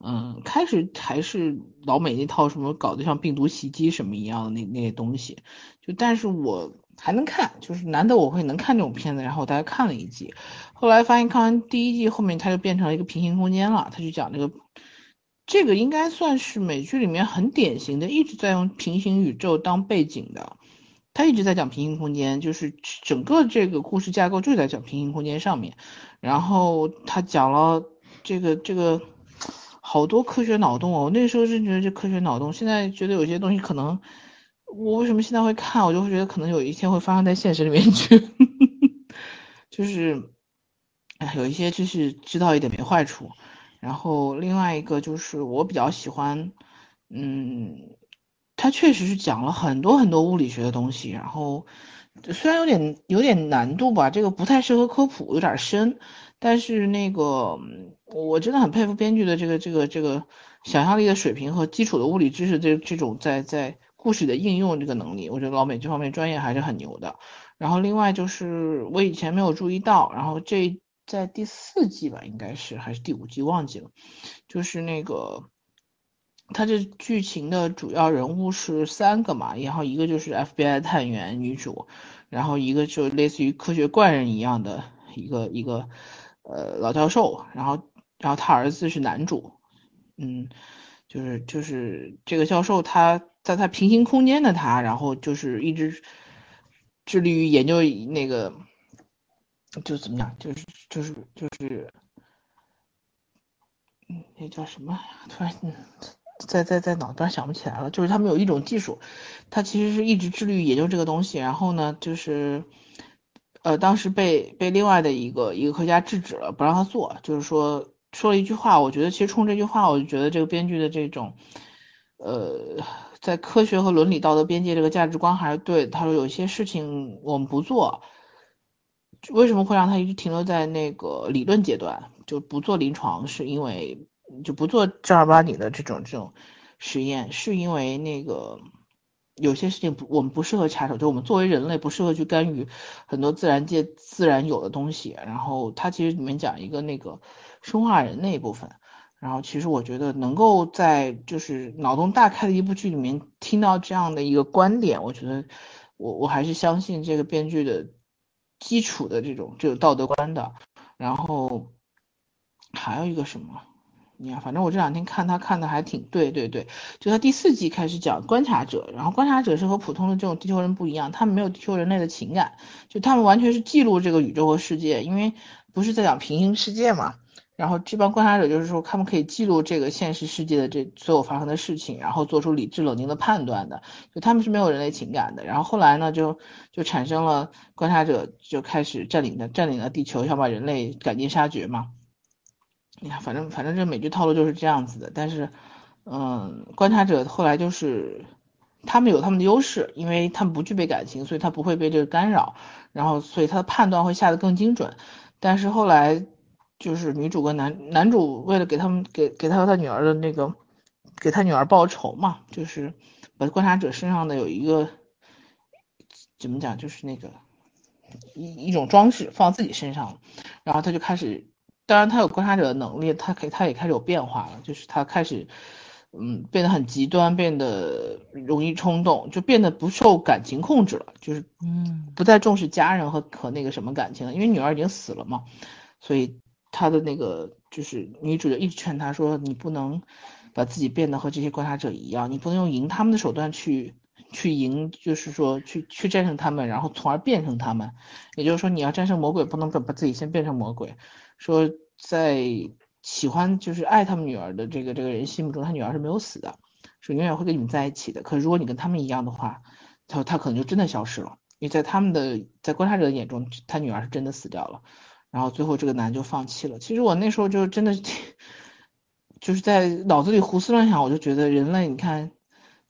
嗯，开始还是老美那套什么搞得像病毒袭击什么一样的那那些东西，就但是我。还能看，就是难得我会能看这种片子，然后我大概看了一季，后来发现看完第一季后面它就变成了一个平行空间了，它就讲这个，这个应该算是美剧里面很典型的，一直在用平行宇宙当背景的，它一直在讲平行空间，就是整个这个故事架构就在讲平行空间上面，然后它讲了这个这个好多科学脑洞哦，那时候是觉得这科学脑洞，现在觉得有些东西可能。我为什么现在会看？我就会觉得可能有一天会发生在现实里面去，就是，哎，有一些就是知道一点没坏处。然后另外一个就是我比较喜欢，嗯，他确实是讲了很多很多物理学的东西。然后虽然有点有点难度吧，这个不太适合科普，有点深。但是那个我真的很佩服编剧的这个这个这个想象力的水平和基础的物理知识这这种在在。故事的应用这个能力，我觉得老美这方面专业还是很牛的。然后另外就是我以前没有注意到，然后这在第四季吧，应该是还是第五季忘记了，就是那个他这剧情的主要人物是三个嘛，然后一个就是 FBI 探员女主，然后一个就类似于科学怪人一样的一个一个呃老教授，然后然后他儿子是男主，嗯，就是就是这个教授他。在他平行空间的他，然后就是一直致力于研究那个，就怎么讲，就是就是就是，嗯，那叫什么？突然，在在在脑子上想不起来了。就是他们有一种技术，他其实是一直致力于研究这个东西。然后呢，就是呃，当时被被另外的一个一个科学家制止了，不让他做。就是说说了一句话，我觉得其实冲这句话，我就觉得这个编剧的这种，呃。在科学和伦理道德边界这个价值观还是对。他说有些事情我们不做，为什么会让他一直停留在那个理论阶段，就不做临床？是因为就不做正儿八经的这种这种实验，是因为那个有些事情不我们不适合插手，就我们作为人类不适合去干预很多自然界自然有的东西。然后他其实里面讲一个那个生化人那一部分。然后其实我觉得能够在就是脑洞大开的一部剧里面听到这样的一个观点，我觉得我我还是相信这个编剧的基础的这种这种道德观的。然后还有一个什么，你看，反正我这两天看他看的还挺对对对，就他第四季开始讲观察者，然后观察者是和普通的这种地球人不一样，他们没有地球人类的情感，就他们完全是记录这个宇宙和世界，因为不是在讲平行世界嘛。然后这帮观察者就是说，他们可以记录这个现实世界的这所有发生的事情，然后做出理智冷静的判断的。就他们是没有人类情感的。然后后来呢，就就产生了观察者就开始占领的占领了地球，想把人类赶尽杀绝嘛。你看，反正反正这美剧套路就是这样子的。但是，嗯，观察者后来就是他们有他们的优势，因为他们不具备感情，所以他不会被这个干扰，然后所以他的判断会下得更精准。但是后来。就是女主跟男男主为了给他们给给他和他女儿的那个给他女儿报仇嘛，就是把观察者身上的有一个怎么讲，就是那个一一种装饰放自己身上，然后他就开始，当然他有观察者的能力，他可以他也开始有变化了，就是他开始嗯变得很极端，变得容易冲动，就变得不受感情控制了，就是嗯不再重视家人和和那个什么感情了，因为女儿已经死了嘛，所以。他的那个就是女主就一直劝他说：“你不能把自己变得和这些观察者一样，你不能用赢他们的手段去去赢，就是说去去战胜他们，然后从而变成他们。也就是说，你要战胜魔鬼，不能把把自己先变成魔鬼。说在喜欢就是爱他们女儿的这个这个人心目中，他女儿是没有死的，是永远会跟你们在一起的。可如果你跟他们一样的话，他他可能就真的消失了，因为在他们的在观察者的眼中，他女儿是真的死掉了。然后最后这个男就放弃了。其实我那时候就真的就是在脑子里胡思乱想，我就觉得人类，你看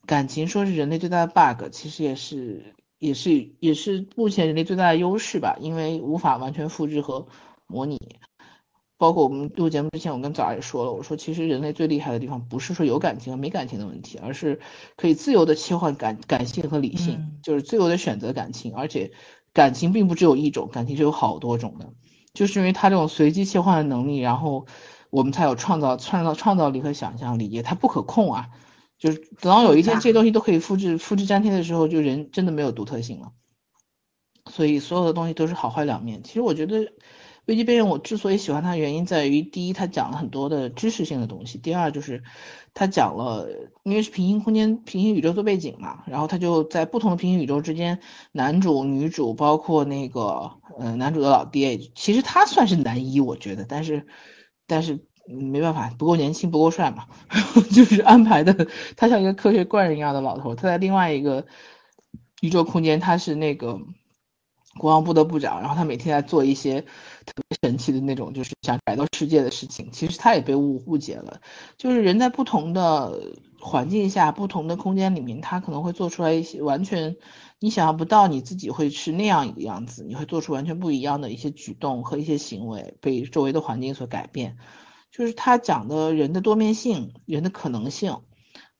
感情说是人类最大的 bug，其实也是也是也是目前人类最大的优势吧，因为无法完全复制和模拟。包括我们录节目之前，我跟早儿也说了，我说其实人类最厉害的地方不是说有感情和没感情的问题，而是可以自由的切换感感性和理性，就是自由的选择感情，而且感情并不只有一种，感情是有好多种的。就是因为他这种随机切换的能力，然后我们才有创造创造创造力和想象力，也它不可控啊。就是等到有一天这些东西都可以复制复制粘贴的时候，就人真的没有独特性了。所以所有的东西都是好坏两面。其实我觉得。危机边缘，我之所以喜欢它的原因在于，第一，它讲了很多的知识性的东西；第二，就是它讲了，因为是平行空间、平行宇宙做背景嘛，然后它就在不同的平行宇宙之间，男主、女主，包括那个，呃，男主的老爹，其实他算是男一，我觉得，但是，但是没办法，不够年轻，不够帅嘛，就是安排的，他像一个科学怪人一样的老头，他在另外一个宇宙空间，他是那个。国防部的部长，然后他每天在做一些特别神奇的那种，就是想改造世界的事情。其实他也被误误解了，就是人在不同的环境下、不同的空间里面，他可能会做出来一些完全你想象不到，你自己会是那样一个样子，你会做出完全不一样的一些举动和一些行为，被周围的环境所改变。就是他讲的人的多面性、人的可能性，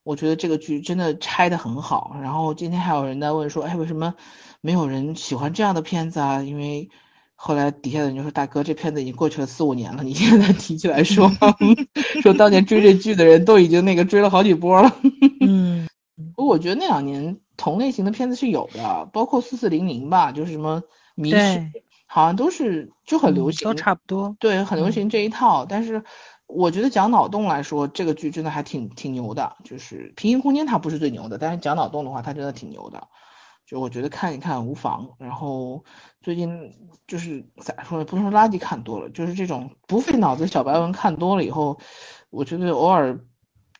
我觉得这个剧真的拆的很好。然后今天还有人在问说，哎，为什么？没有人喜欢这样的片子啊，因为后来底下的人就说：“大哥，这片子已经过去了四五年了，你现在提起来说，说当年追这剧的人都已经那个追了好几波了。”嗯，不过我觉得那两年同类型的片子是有的，包括四四零零吧，就是什么迷失，好像都是就很流行，都差不多。对，很流行这一套。但是我觉得讲脑洞来说，这个剧真的还挺挺牛的。就是平行空间它不是最牛的，但是讲脑洞的话，它真的挺牛的。就我觉得看一看无妨，然后最近就是咋说呢，不能说垃圾看多了，就是这种不费脑子小白文看多了以后，我觉得偶尔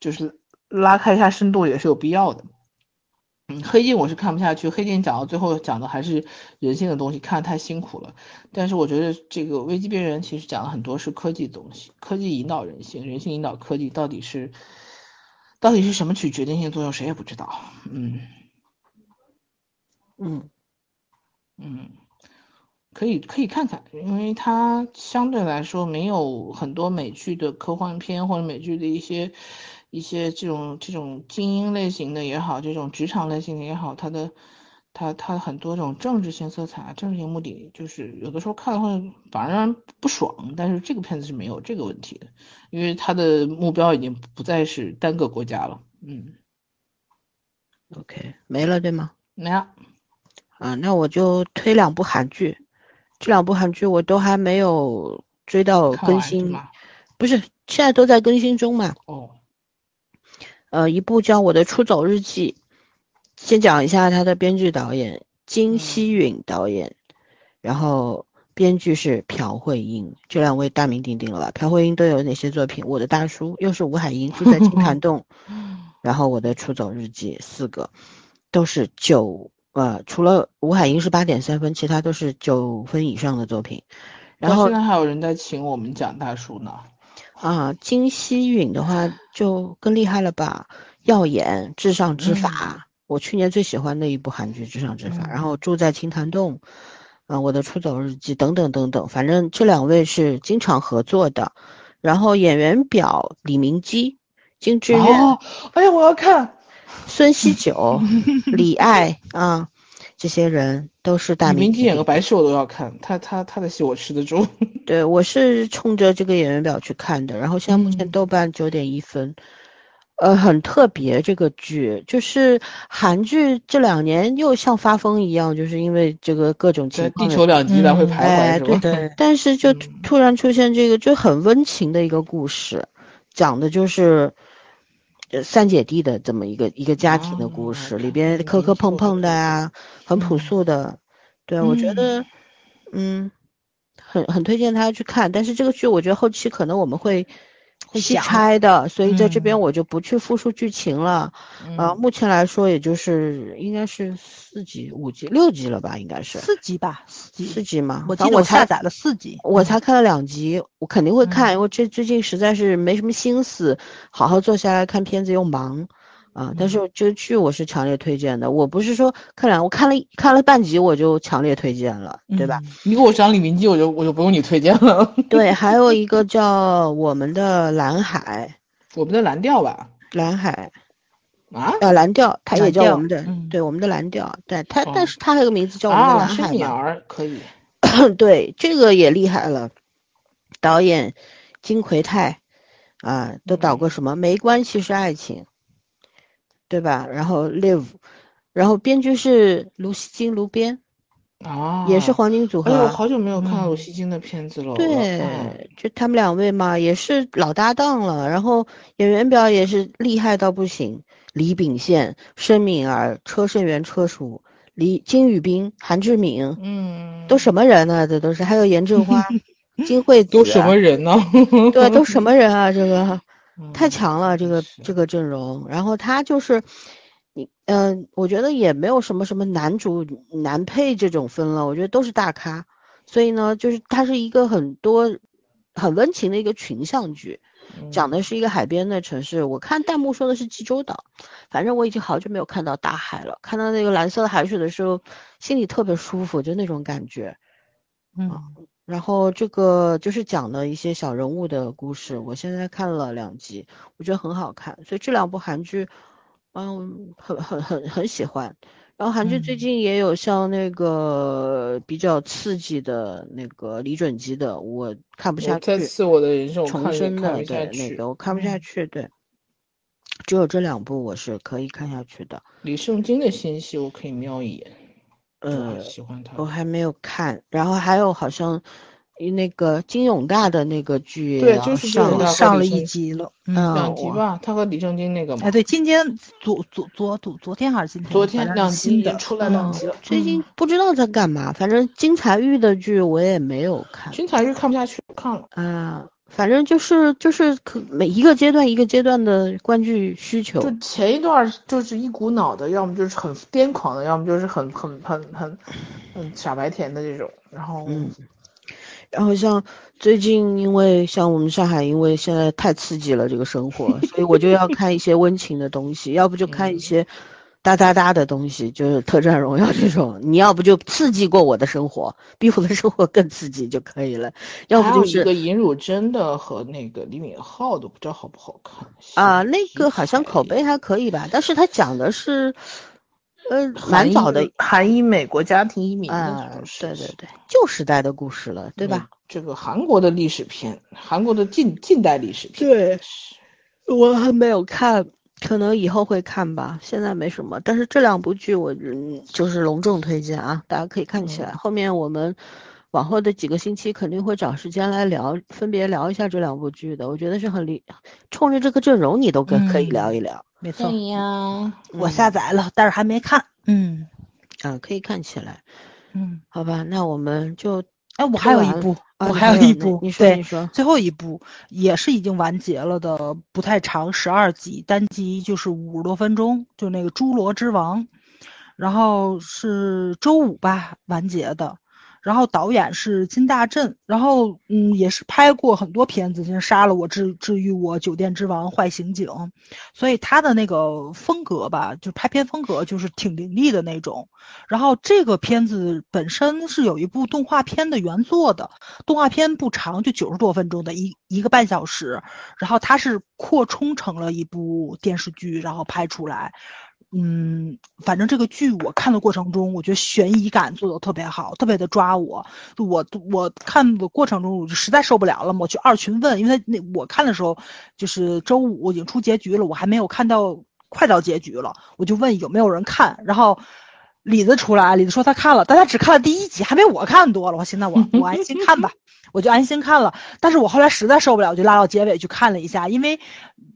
就是拉开一下深度也是有必要的。嗯，黑镜我是看不下去，黑镜讲到最后讲的还是人性的东西，看太辛苦了。但是我觉得这个危机边缘其实讲了很多是科技东西，科技引导人性，人性引导科技，到底是到底是什么起决定性作用，谁也不知道。嗯。嗯嗯，可以可以看看，因为它相对来说没有很多美剧的科幻片或者美剧的一些一些这种这种精英类型的也好，这种职场类型的也好，它的它它很多这种政治性色彩、政治性目的，就是有的时候看了会反而让人不爽。但是这个片子是没有这个问题的，因为它的目标已经不再是单个国家了。嗯，OK，没了对吗？没了。啊，那我就推两部韩剧，这两部韩剧我都还没有追到更新，不是现在都在更新中嘛？哦，呃，一部叫《我的出走日记》，先讲一下它的编剧导演金希允导演，然后编剧是朴慧英，这两位大名鼎鼎了吧？朴慧英都有哪些作品？我的大叔又是吴海英，住在金潭洞，然后《我的出走日记》四个都是九。呃，除了吴海英是八点三分，其他都是九分以上的作品。然后现在还有人在请我们讲大叔呢。啊，金希允的话就更厉害了吧？耀眼，至上之法，我去年最喜欢的一部韩剧《至上之法》。然后住在青潭洞，啊，我的出走日记等等等等，反正这两位是经常合作的。然后演员表李明基、金智媛，哎呀，我要看。孙锡九、李艾啊，这些人都是大明星演个白痴我都要看，他他他的戏我吃得住。对，我是冲着这个演员表去看的。然后现在目前豆瓣九点一分，呃，很特别这个剧，就是韩剧这两年又像发疯一样，就是因为这个各种情况。地球两极来回徘徊，对对。但是就 突然出现这个就很温情的一个故事，讲的就是。三姐弟的这么一个一个家庭的故事，里边磕磕碰碰的呀，很朴素的，对我觉得，嗯，很很推荐大家去看。但是这个剧我觉得后期可能我们会西会去拆的，所以在这边嗯我就不去复述剧情了。啊，嗯目前来说也就是应该是四集、五集、六集了吧，应该是四集吧，四集。四集嘛。我记得我下载了四集。我才看了两集，我肯定会看，嗯因为这最近实在是没什么心思好好坐下来看片子，又忙啊。但嗯是这个剧我是强烈推荐的，我不是说看两，我看了看了半集我就强烈推荐了，对吧？嗯？你给我讲李明基，我就我就不用你推荐了。对，还有一个叫我们的蓝海，我们的蓝调吧？蓝海啊呃蓝调，它也叫我们的，嗯对我们的蓝调，对它，哦但是它还有个名字叫我们的啊，蓝海可以。对，这个也厉害了，导演金奎泰啊，都导过什么？没关系是爱情，对吧？然后 Live，然后编剧是卢锡金、卢编，啊，也是黄金组合哎呦，啊。好久没有看嗯鲁西金的片子了。嗯对，就他们两位嘛，也是老搭档了。然后演员表也是厉害到不行，李秉宪、申敏儿、车胜元、车叔、李金宇彬、韩志敏，嗯，都什么人呢？这都是，还有严正花、金惠子，都什么人呢？对，都什么人啊？这个嗯太强了，这个这个阵容。然后他就是，你嗯、我觉得也没有什么什么男主男配这种分了，我觉得都是大咖。所以呢，就是它是一个很多很温情的一个群像剧，讲的是一个海边的城市。我看弹幕说的是济州岛，反正我已经好久没有看到大海了。看到那个蓝色的海水的时候，心里特别舒服，就那种感觉。嗯然后这个就是讲了一些小人物的故事，我现在看了两集，我觉得很好看，所以这两部韩剧，嗯，很很很很喜欢。然后韩剧最嗯近也有像那个比较刺激的那个李准基的，我看不下去再去，次我的人生，重生的。对那个我看不下嗯去，对，只有这两部我是可以看下去的。李圣经的新戏我可以瞄一眼，我呃，喜欢他我。还没有看，然后还有好像那个金永大的那个剧对就是上了上了一集了。两集吧，他和李圣经那个嘛哎，，对，今天昨昨昨昨昨天还是今天？昨天两集的经出来两嗯集了。最近嗯不知道在干嘛，反正金彩玉的剧我也没有看金彩玉看不下去，看了。啊，反正就是就是可每一个阶段一个阶段的观剧需求就前一段就是一股脑的，要么就是很癫狂的，要么就是很很很很很傻白甜的这种。然后，嗯，然后像最近因为像我们上海，因为现在太刺激了这个生活，所以我就要看一些温情的东西，要不就看一嗯些哒哒哒的东西，就是《特战荣耀》这种。你要不就刺激过我的生活，比我的生活更刺激就可以了，要还有一不就是个尹汝贞的和那个李敏镐的，不知道好不好看啊，那个好像口碑还可以吧，但是他讲的是，呃，蛮早的韩裔美国家庭移民的对对对，旧时代的故事了，对嗯吧？？这个韩国的历史片，韩国的近近代历史片，对，我还没有看，可能以后会看吧，现在没什么。但是这两部剧我嗯就是隆重推荐啊，大家可以看起来。后面我们往后的几个星期肯定会找时间来聊，分别聊一下这两部剧的。我觉得是很厉，冲着这个阵容你都可可以聊一聊没错，呀，我下载了，但是还没看。嗯啊，可以看起来。嗯，好吧，那我们就哎，我还有一部，啊我还有一部，你说对你说，最后一部也是已经完结了的，不太长，十二集，单集就是五十多分钟，就那个《侏罗之王》，然后是周五吧完结的，然后导演是金大镇，然后嗯也是拍过很多片子，像《杀了我治治愈我》《酒店之王》《坏刑警》，所以他的那个风格吧，就拍片风格就是挺凌厉的那种。然后这个片子本身是有一部动画片的原作的，动画片不长，就九十多分钟的一一个半小时，然后它是扩充成了一部电视剧，然后拍出来。嗯，反正这个剧我看的过程中，我觉得悬疑感做的特别好，特别的抓我。我我看的过程中，我就实在受不了了嘛，我去二群问，因为他那我看的时候就是周五已经出结局了，我还没有看到快到结局了，我就问有没有人看，然后李子出来，李子说他看了，但他只看了第一集，还没我看多了。我现在我 我安心看吧，我就安心看了。但是我后来实在受不了，我就拉到结尾去看了一下，因为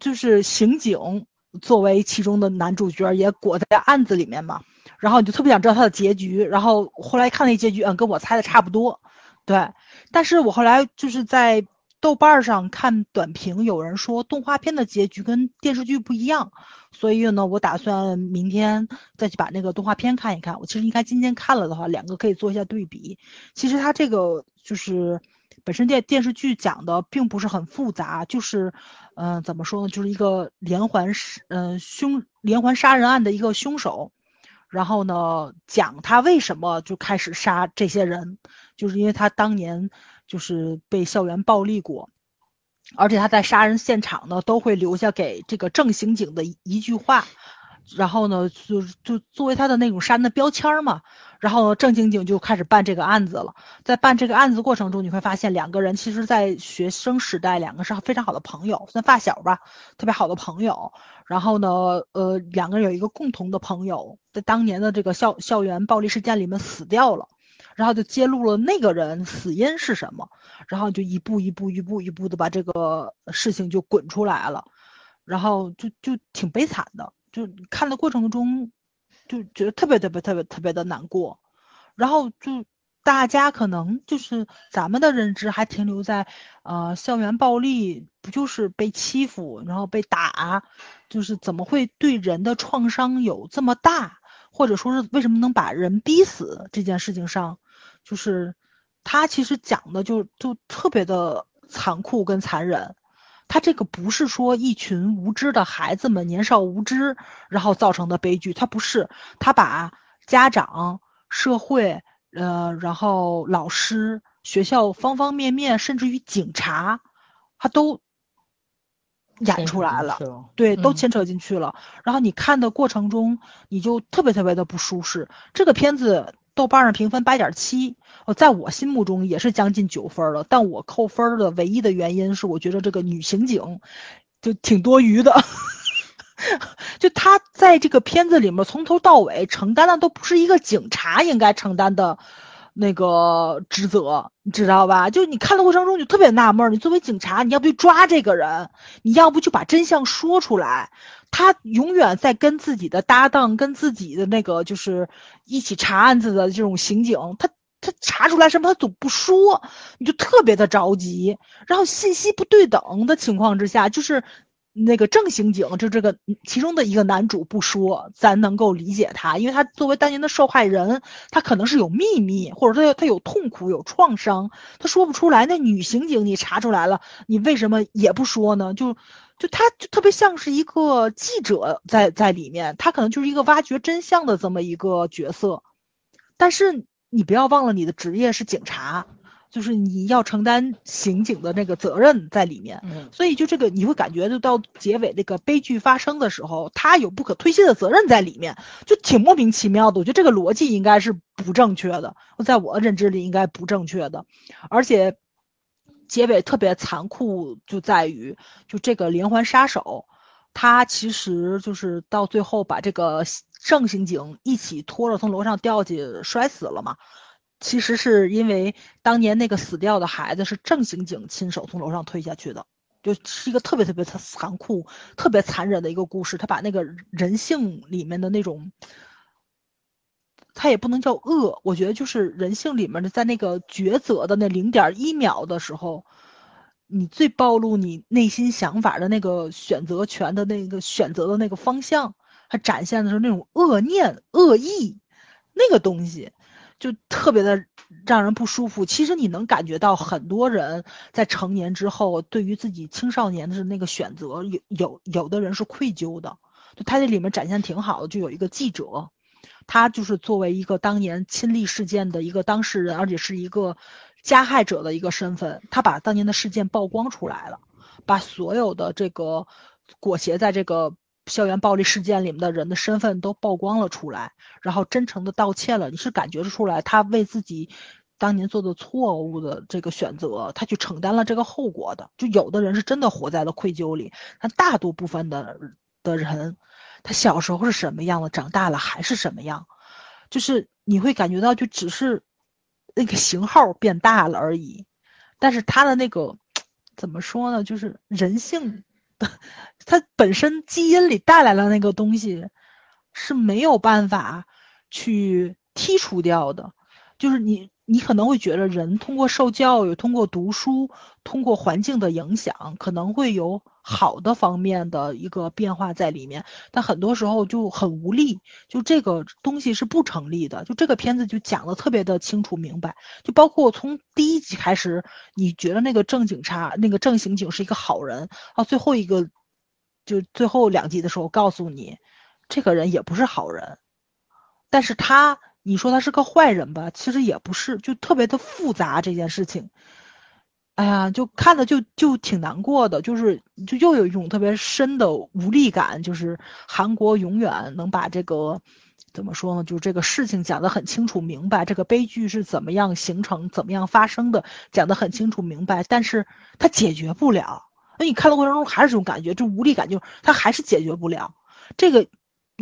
就是刑警作为其中的男主角也裹在案子里面嘛，然后你就特别想知道他的结局。然后后来看那结局，嗯，跟我猜的差不多，对。但是我后来就是在豆瓣上看短评，有人说动画片的结局跟电视剧不一样，所以呢，我打算明天再去把那个动画片看一看。我其实应该今天看了的话，两个可以做一下对比。其实它这个就是本身电电视剧讲的并不是很复杂，就是嗯、怎么说呢，就是一个连环嗯、凶连环杀人案的一个凶手。然后呢，讲他为什么就开始杀这些人，就是因为他当年就是被校园暴力过，而且他在杀人现场呢都会留下给这个正刑警的一句话，然后呢就就作为他的那种杀人的标签嘛。然后郑晶晶就开始办这个案子了，在办这个案子过程中，你会发现两个人其实，在学生时代两个是非常好的朋友，算发小吧，特别好的朋友。然后呢，呃，两个人有一个共同的朋友，在当年的这个校校园暴力事件里面死掉了，然后就揭露了那个人死因是什么，然后就一步一步一步一步的把这个事情就滚出来了，然后就就挺悲惨的，就看的过程中。就觉得特别特别特别特别的难过，然后就大家可能就是咱们的认知还停留在，呃，校园暴力不就是被欺负，然后被打，就是怎么会对人的创伤有这么大，或者说是为什么能把人逼死这件事情上，就是他其实讲的就就特别的残酷跟残忍。他这个不是说一群无知的孩子们年少无知，然后造成的悲剧，他不是，他把家长、社会，呃，然后老师、学校方方面面，甚至于警察，他都演出来了，对，都牵扯进去了。然后你看的过程中，你就特别特别的不舒适。这个片子。豆瓣上评分八点七，呃，在我心目中也是将近九分了。但我扣分的唯一的原因是，我觉得这个女刑警就挺多余的。就她在这个片子里面从头到尾承担的都不是一个警察应该承担的那个职责，你知道吧？就你看的过程中就特别纳闷，你作为警察，你要不就抓这个人，你要不就把真相说出来。他永远在跟自己的搭档、跟自己的那个就是一起查案子的这种刑警，他他查出来什么他总不说，你就特别的着急。然后信息不对等的情况之下，就是那个正刑警，就这个其中的一个男主不说，咱能够理解他，因为他作为当年的受害人，他可能是有秘密，或者他他有痛苦、有创伤，他说不出来。那女刑警你查出来了，你为什么也不说呢？就。就他就特别像是一个记者在在里面，他可能就是一个挖掘真相的这么一个角色，但是你不要忘了你的职业是警察，就是你要承担刑警的那个责任在里面，所以就这个你会感觉就到结尾那个悲剧发生的时候，他有不可推卸的责任在里面，就挺莫名其妙的。我觉得这个逻辑应该是不正确的，在我认知里应该不正确的，而且。结尾特别残酷，就在于就这个连环杀手，他其实就是到最后把这个正刑警一起拖着从楼上掉下去摔死了嘛。其实是因为当年那个死掉的孩子是正刑警亲手从楼上推下去的，就是一个特别特别残酷、特别残忍的一个故事。他把那个人性里面的那种。他也不能叫恶，我觉得就是人性里面的，在那个抉择的那零点一秒的时候，你最暴露你内心想法的那个选择权的那个选择的那个方向，它展现的是那种恶念、恶意，那个东西就特别的让人不舒服。其实你能感觉到很多人在成年之后，对于自己青少年的那个选择，有有有的人是愧疚的。就他这里面展现挺好的，就有一个记者。他就是作为一个当年亲历事件的一个当事人，而且是一个加害者的一个身份，他把当年的事件曝光出来了，把所有的这个裹挟在这个校园暴力事件里面的人的身份都曝光了出来，然后真诚的道歉了。你是感觉出来，他为自己当年做的错误的这个选择，他去承担了这个后果的。就有的人是真的活在了愧疚里，但大多部分的的人。他小时候是什么样的，长大了还是什么样，就是你会感觉到，就只是那个型号变大了而已。但是他的那个怎么说呢？就是人性的，他本身基因里带来了那个东西是没有办法去剔除掉的。就是你你可能会觉得人通过受教育、通过读书、通过环境的影响，可能会有好的方面的一个变化在里面，但很多时候就很无力，就这个东西是不成立的。就这个片子就讲的特别的清楚明白，就包括从第一集开始，你觉得那个郑警察、那个郑刑警是一个好人，到最后一个，就最后两集的时候告诉你，这个人也不是好人，但是他。你说他是个坏人吧？其实也不是，就特别的复杂这件事情。哎呀，就看的就就挺难过的，就是就又有一种特别深的无力感。就是韩国永远能把这个怎么说呢？就是这个事情讲得很清楚明白，这个悲剧是怎么样形成、怎么样发生的，讲得很清楚明白，但是他解决不了。那你看的过程中还是这种感觉，这无力感，就是他还是解决不了这个。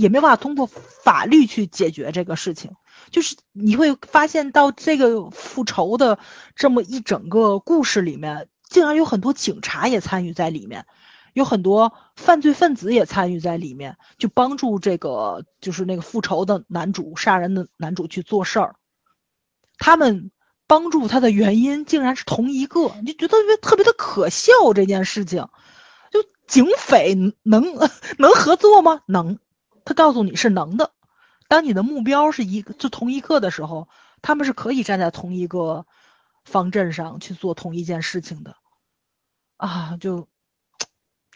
也没办法通过法律去解决这个事情，就是你会发现到这个复仇的这么一整个故事里面，竟然有很多警察也参与在里面，有很多犯罪分子也参与在里面，就帮助这个就是那个复仇的男主、杀人的男主去做事儿。他们帮助他的原因竟然是同一个，你就觉得特别特别的可笑这件事情。就警匪能 能合作吗？能。他告诉你是能的，当你的目标是一个就同一个的时候，他们是可以站在同一个方阵上去做同一件事情的，啊，就，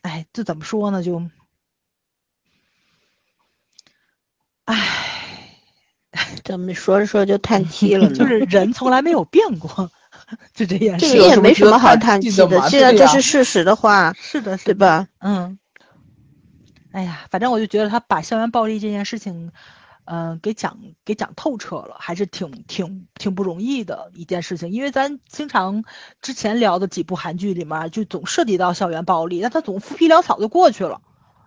哎，这怎么说呢？就，哎，怎么说着说着就叹气了呢？就是人从来没有变过，就这件事。这也没什么好叹气的，既然这是事实的话，是的，对吧？嗯。哎呀，反正我就觉得他把校园暴力这件事情，嗯，给讲给讲透彻了，还是挺挺挺不容易的一件事情。因为咱经常之前聊的几部韩剧里面，就总涉及到校园暴力，但他总浮皮潦草就过去了。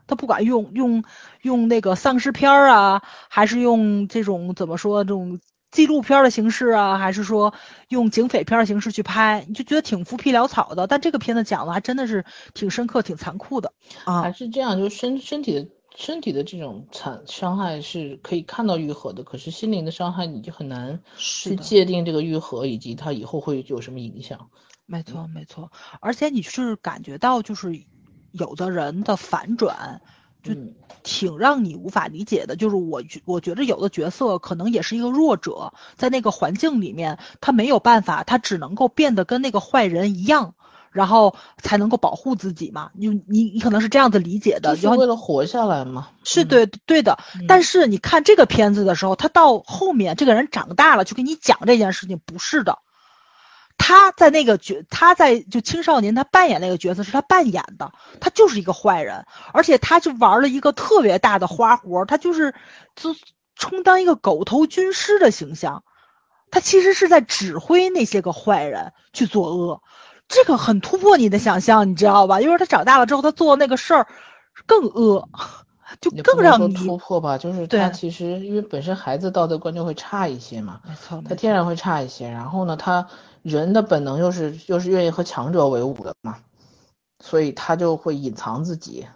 他不管用用用那个丧尸片儿啊，还是用这种怎么说这种。纪录片的形式啊，还是说用警匪片的形式去拍，你就觉得挺浮皮潦草的。但这个片子讲的还真的是挺深刻、挺残酷的啊。还是这样，就身身体的身体的这种残伤害是可以看到愈合的，可是心灵的伤害你就很难去界定这个愈合以及它以后会有什么影响。没错，没错。而且你是感觉到，就是有的人的反转。就挺让你无法理解的，就是我觉我觉得有的角色可能也是一个弱者，在那个环境里面，他没有办法，他只能够变得跟那个坏人一样，然后才能够保护自己嘛。你你你可能是这样子理解的，就是为了活下来嘛。是对对的，但是你看这个片子的时候，他到后面这个人长大了，就跟你讲这件事情，不是的。他在那个角，他在就青少年，他扮演那个角色是他扮演的，他就是一个坏人，而且他就玩了一个特别大的花活，他就是就充当一个狗头军师的形象，他其实是在指挥那些个坏人去作恶，这个很突破你的想象，你知道吧？因为他长大了之后，他做那个事儿更恶，就更让你突破吧。就是他其实因为本身孩子道德观就会差一些嘛，没错，他天然会差一些，然后呢，他。人的本能又是又是愿意和强者为伍的嘛，所以他就会隐藏自己。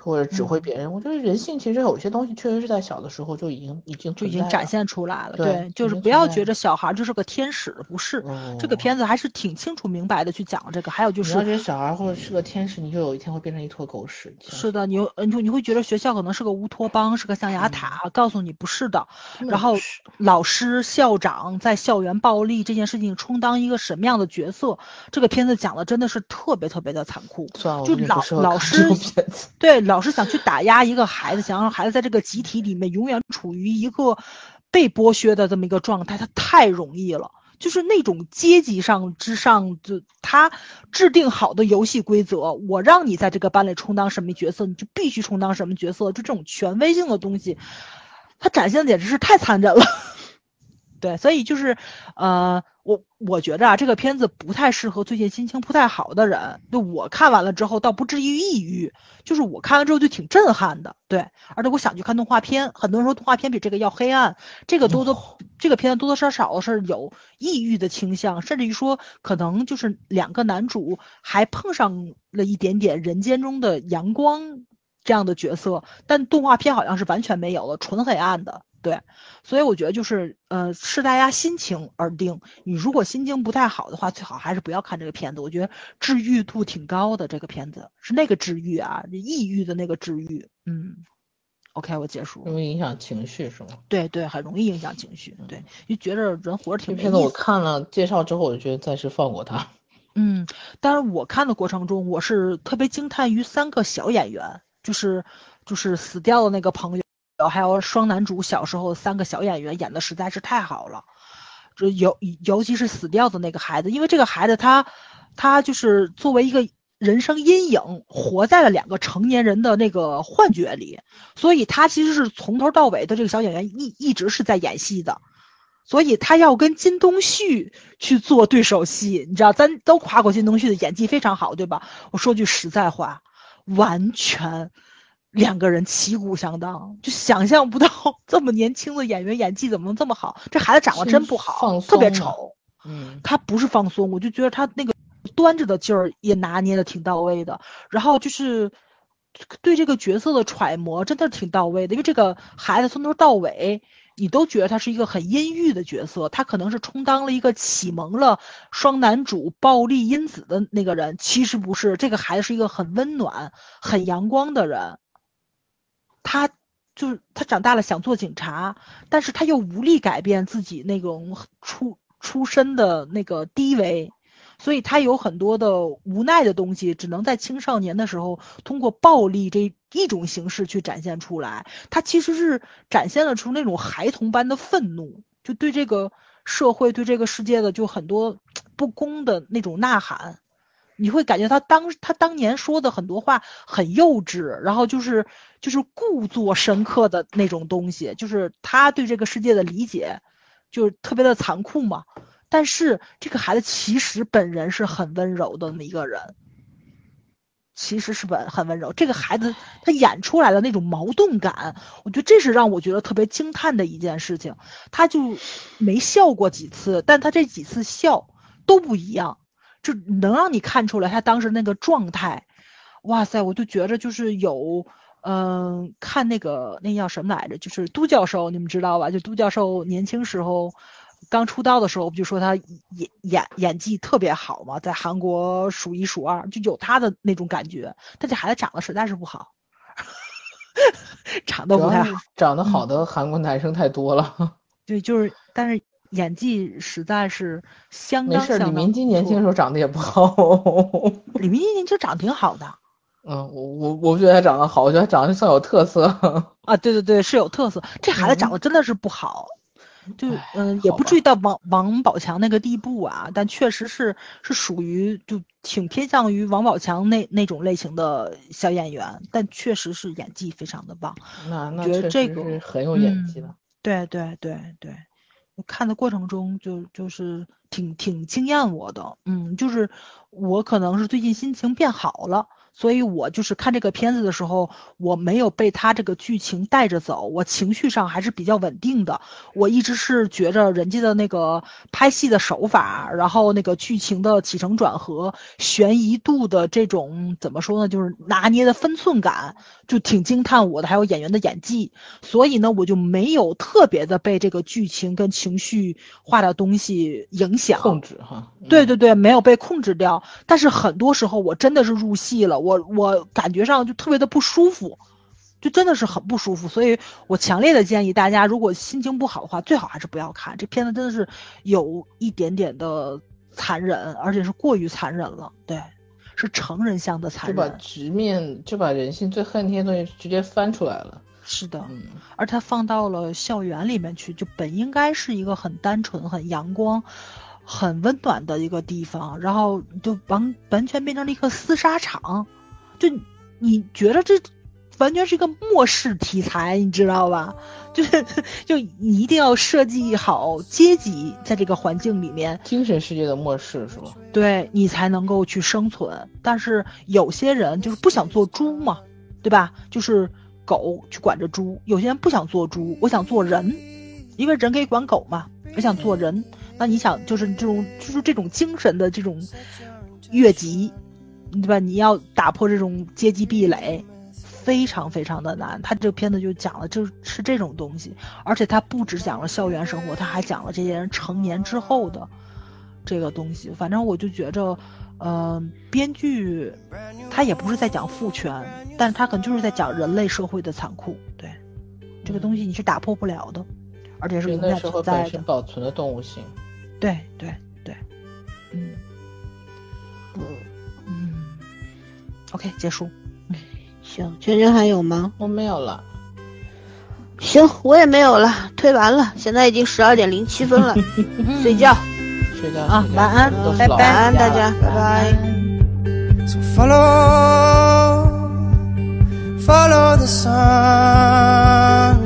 或者指挥别人，我觉得人性其实有些东西确实是在小的时候就已经已经就已经展现出来了。对，就是不要觉着小孩就是个天使，不是。这个片子还是挺清楚明白的去讲这个。还有就是，你要觉得小孩或者是个天使，你就有一天会变成一坨狗屎。是的，你你你会觉得学校可能是个乌托邦，是个象牙塔，告诉你不是的。然后老师、校长在校园暴力这件事情充当一个什么样的角色？这个片子讲的真的是特别特别的残酷。就老老师 对。老是想去打压一个孩子，想让孩子在这个集体里面永远处于一个被剥削的这么一个状态，他太容易了。就是那种阶级上之上，就他制定好的游戏规则，我让你在这个班里充当什么角色，你就必须充当什么角色。就这种权威性的东西，他展现的简直是太残忍了。对，所以就是，呃，我我觉着啊，这个片子不太适合最近心情不太好的人。就我看完了之后，倒不至于抑郁，就是我看完之后就挺震撼的。对，而且我想去看动画片，很多人说动画片比这个要黑暗，这个多多这个片子多多少少是有抑郁的倾向，甚至于说可能就是两个男主还碰上了一点点人间中的阳光这样的角色，但动画片好像是完全没有了，纯黑暗的。对，所以我觉得就是呃，视大家心情而定。你如果心情不太好的话，最好还是不要看这个片子。我觉得治愈度挺高的，这个片子是那个治愈啊，抑郁的那个治愈。嗯，OK，我结束。容易影响情绪是吗？对对，很容易影响情绪。对，就觉得人活着挺这片子我看了介绍之后，我就觉得暂时放过他。嗯，但是我看的过程中，我是特别惊叹于三个小演员，就是就是死掉的那个朋友。还有双男主小时候三个小演员演的实在是太好了，这尤尤其是死掉的那个孩子，因为这个孩子他他就是作为一个人生阴影，活在了两个成年人的那个幻觉里，所以他其实是从头到尾的这个小演员一一直是在演戏的，所以他要跟金东旭去做对手戏，你知道，咱都夸过金东旭的演技非常好，对吧？我说句实在话，完全。两个人旗鼓相当，就想象不到 这么年轻的演员演技怎么能这么好。这孩子长得真不好，特别丑。嗯，他不是放松，我就觉得他那个端着的劲儿也拿捏的挺到位的。然后就是对这个角色的揣摩真的挺到位的，因为这个孩子从头到尾你都觉得他是一个很阴郁的角色，他可能是充当了一个启蒙了双男主暴力因子的那个人，其实不是。这个孩子是一个很温暖、很阳光的人。他就是他长大了想做警察，但是他又无力改变自己那种出出身的那个低微，所以他有很多的无奈的东西，只能在青少年的时候通过暴力这一种形式去展现出来。他其实是展现了出那种孩童般的愤怒，就对这个社会、对这个世界的就很多不公的那种呐喊。你会感觉他当他当年说的很多话很幼稚，然后就是就是故作深刻的那种东西，就是他对这个世界的理解，就是特别的残酷嘛。但是这个孩子其实本人是很温柔的那么一个人，其实是本很温柔。这个孩子他演出来的那种矛盾感，我觉得这是让我觉得特别惊叹的一件事情。他就没笑过几次，但他这几次笑都不一样。就能让你看出来他当时那个状态，哇塞！我就觉着就是有，嗯，看那个那叫什么来着？就是都教授，你们知道吧？就都教授年轻时候刚出道的时候，不就说他演演演技特别好嘛，在韩国数一数二，就有他的那种感觉。但这孩子长得实在是不好，长得不太好，长得好的韩国男生太多了。对，就是，但是。演技实在是相当。没事，李明基年轻时候长得也不好。李明基年轻长得挺好的。嗯，我我我不觉得他长得好，我觉得他长得算有特色。啊，对对对，是有特色。这孩子长得真的是不好，就嗯，也不至于到王王宝强那个地步啊，但确实是是属于就挺偏向于王宝强那那种类型的小演员，但确实是演技非常的棒。那那确实是很有演技的。对对对对。看的过程中就就是挺挺惊艳我的，嗯，就是我可能是最近心情变好了。所以我就是看这个片子的时候，我没有被他这个剧情带着走，我情绪上还是比较稳定的。我一直是觉着人家的那个拍戏的手法，然后那个剧情的起承转合、悬疑度的这种怎么说呢，就是拿捏的分寸感，就挺惊叹我的。还有演员的演技，所以呢，我就没有特别的被这个剧情跟情绪化的东西影响控制哈。对对对，没有被控制掉。但是很多时候我真的是入戏了。我我我感觉上就特别的不舒服，就真的是很不舒服，所以我强烈的建议大家，如果心情不好的话，最好还是不要看这片子，真的是有一点点的残忍，而且是过于残忍了。对，是成人向的残忍，就把直面就把人性最恨那些东西直接翻出来了。是的，而他放到了校园里面去，就本应该是一个很单纯、很阳光。很温暖的一个地方，然后就完完全变成了一个厮杀场，就你觉得这完全是一个末世题材，你知道吧？就是就你一定要设计好阶级在这个环境里面，精神世界的末世是吧？对你才能够去生存。但是有些人就是不想做猪嘛，对吧？就是狗去管着猪，有些人不想做猪，我想做人，因为人可以管狗嘛，我想做人。那你想，就是这种，就是这种精神的这种越级，对吧？你要打破这种阶级壁垒，非常非常的难。他这个片子就讲了就是这种东西，而且他不只讲了校园生活，他还讲了这些人成年之后的这个东西。反正我就觉着，呃，编剧他也不是在讲父权，但是他可能就是在讲人类社会的残酷。对，这个东西你是打破不了的，而且是永远存在的。保存的动物性。对对对，嗯。OK，结束。行，圈圈还有吗？我没有了。行，我也没有了，推完了。现在已经十二点零七分了，睡觉。睡觉啊，晚安，拜拜，晚安大家，拜拜。So follow, follow the sun,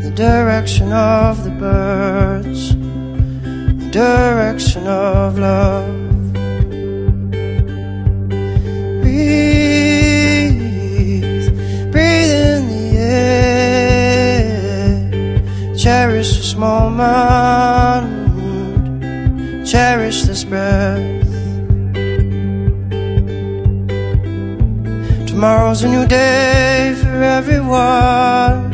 the direction of the birds, the direction of love. Breathe, breathe in the air. Cherish this moment, cherish this breath. Tomorrow's a new day for everyone.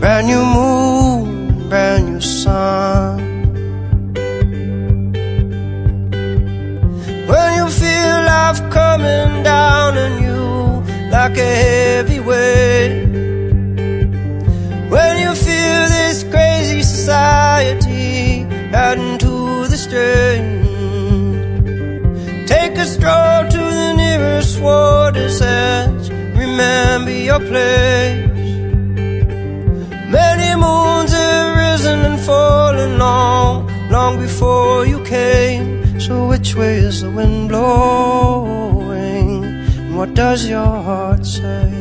Brand new moon, brand new sun. Coming down on you like a heavy weight. When you feel this crazy society adding to the strain. Take a stroll to the nearest water's edge. Remember your place. Many moons have risen and fallen long, long before you came. So which way is the wind blowing? Does your heart say?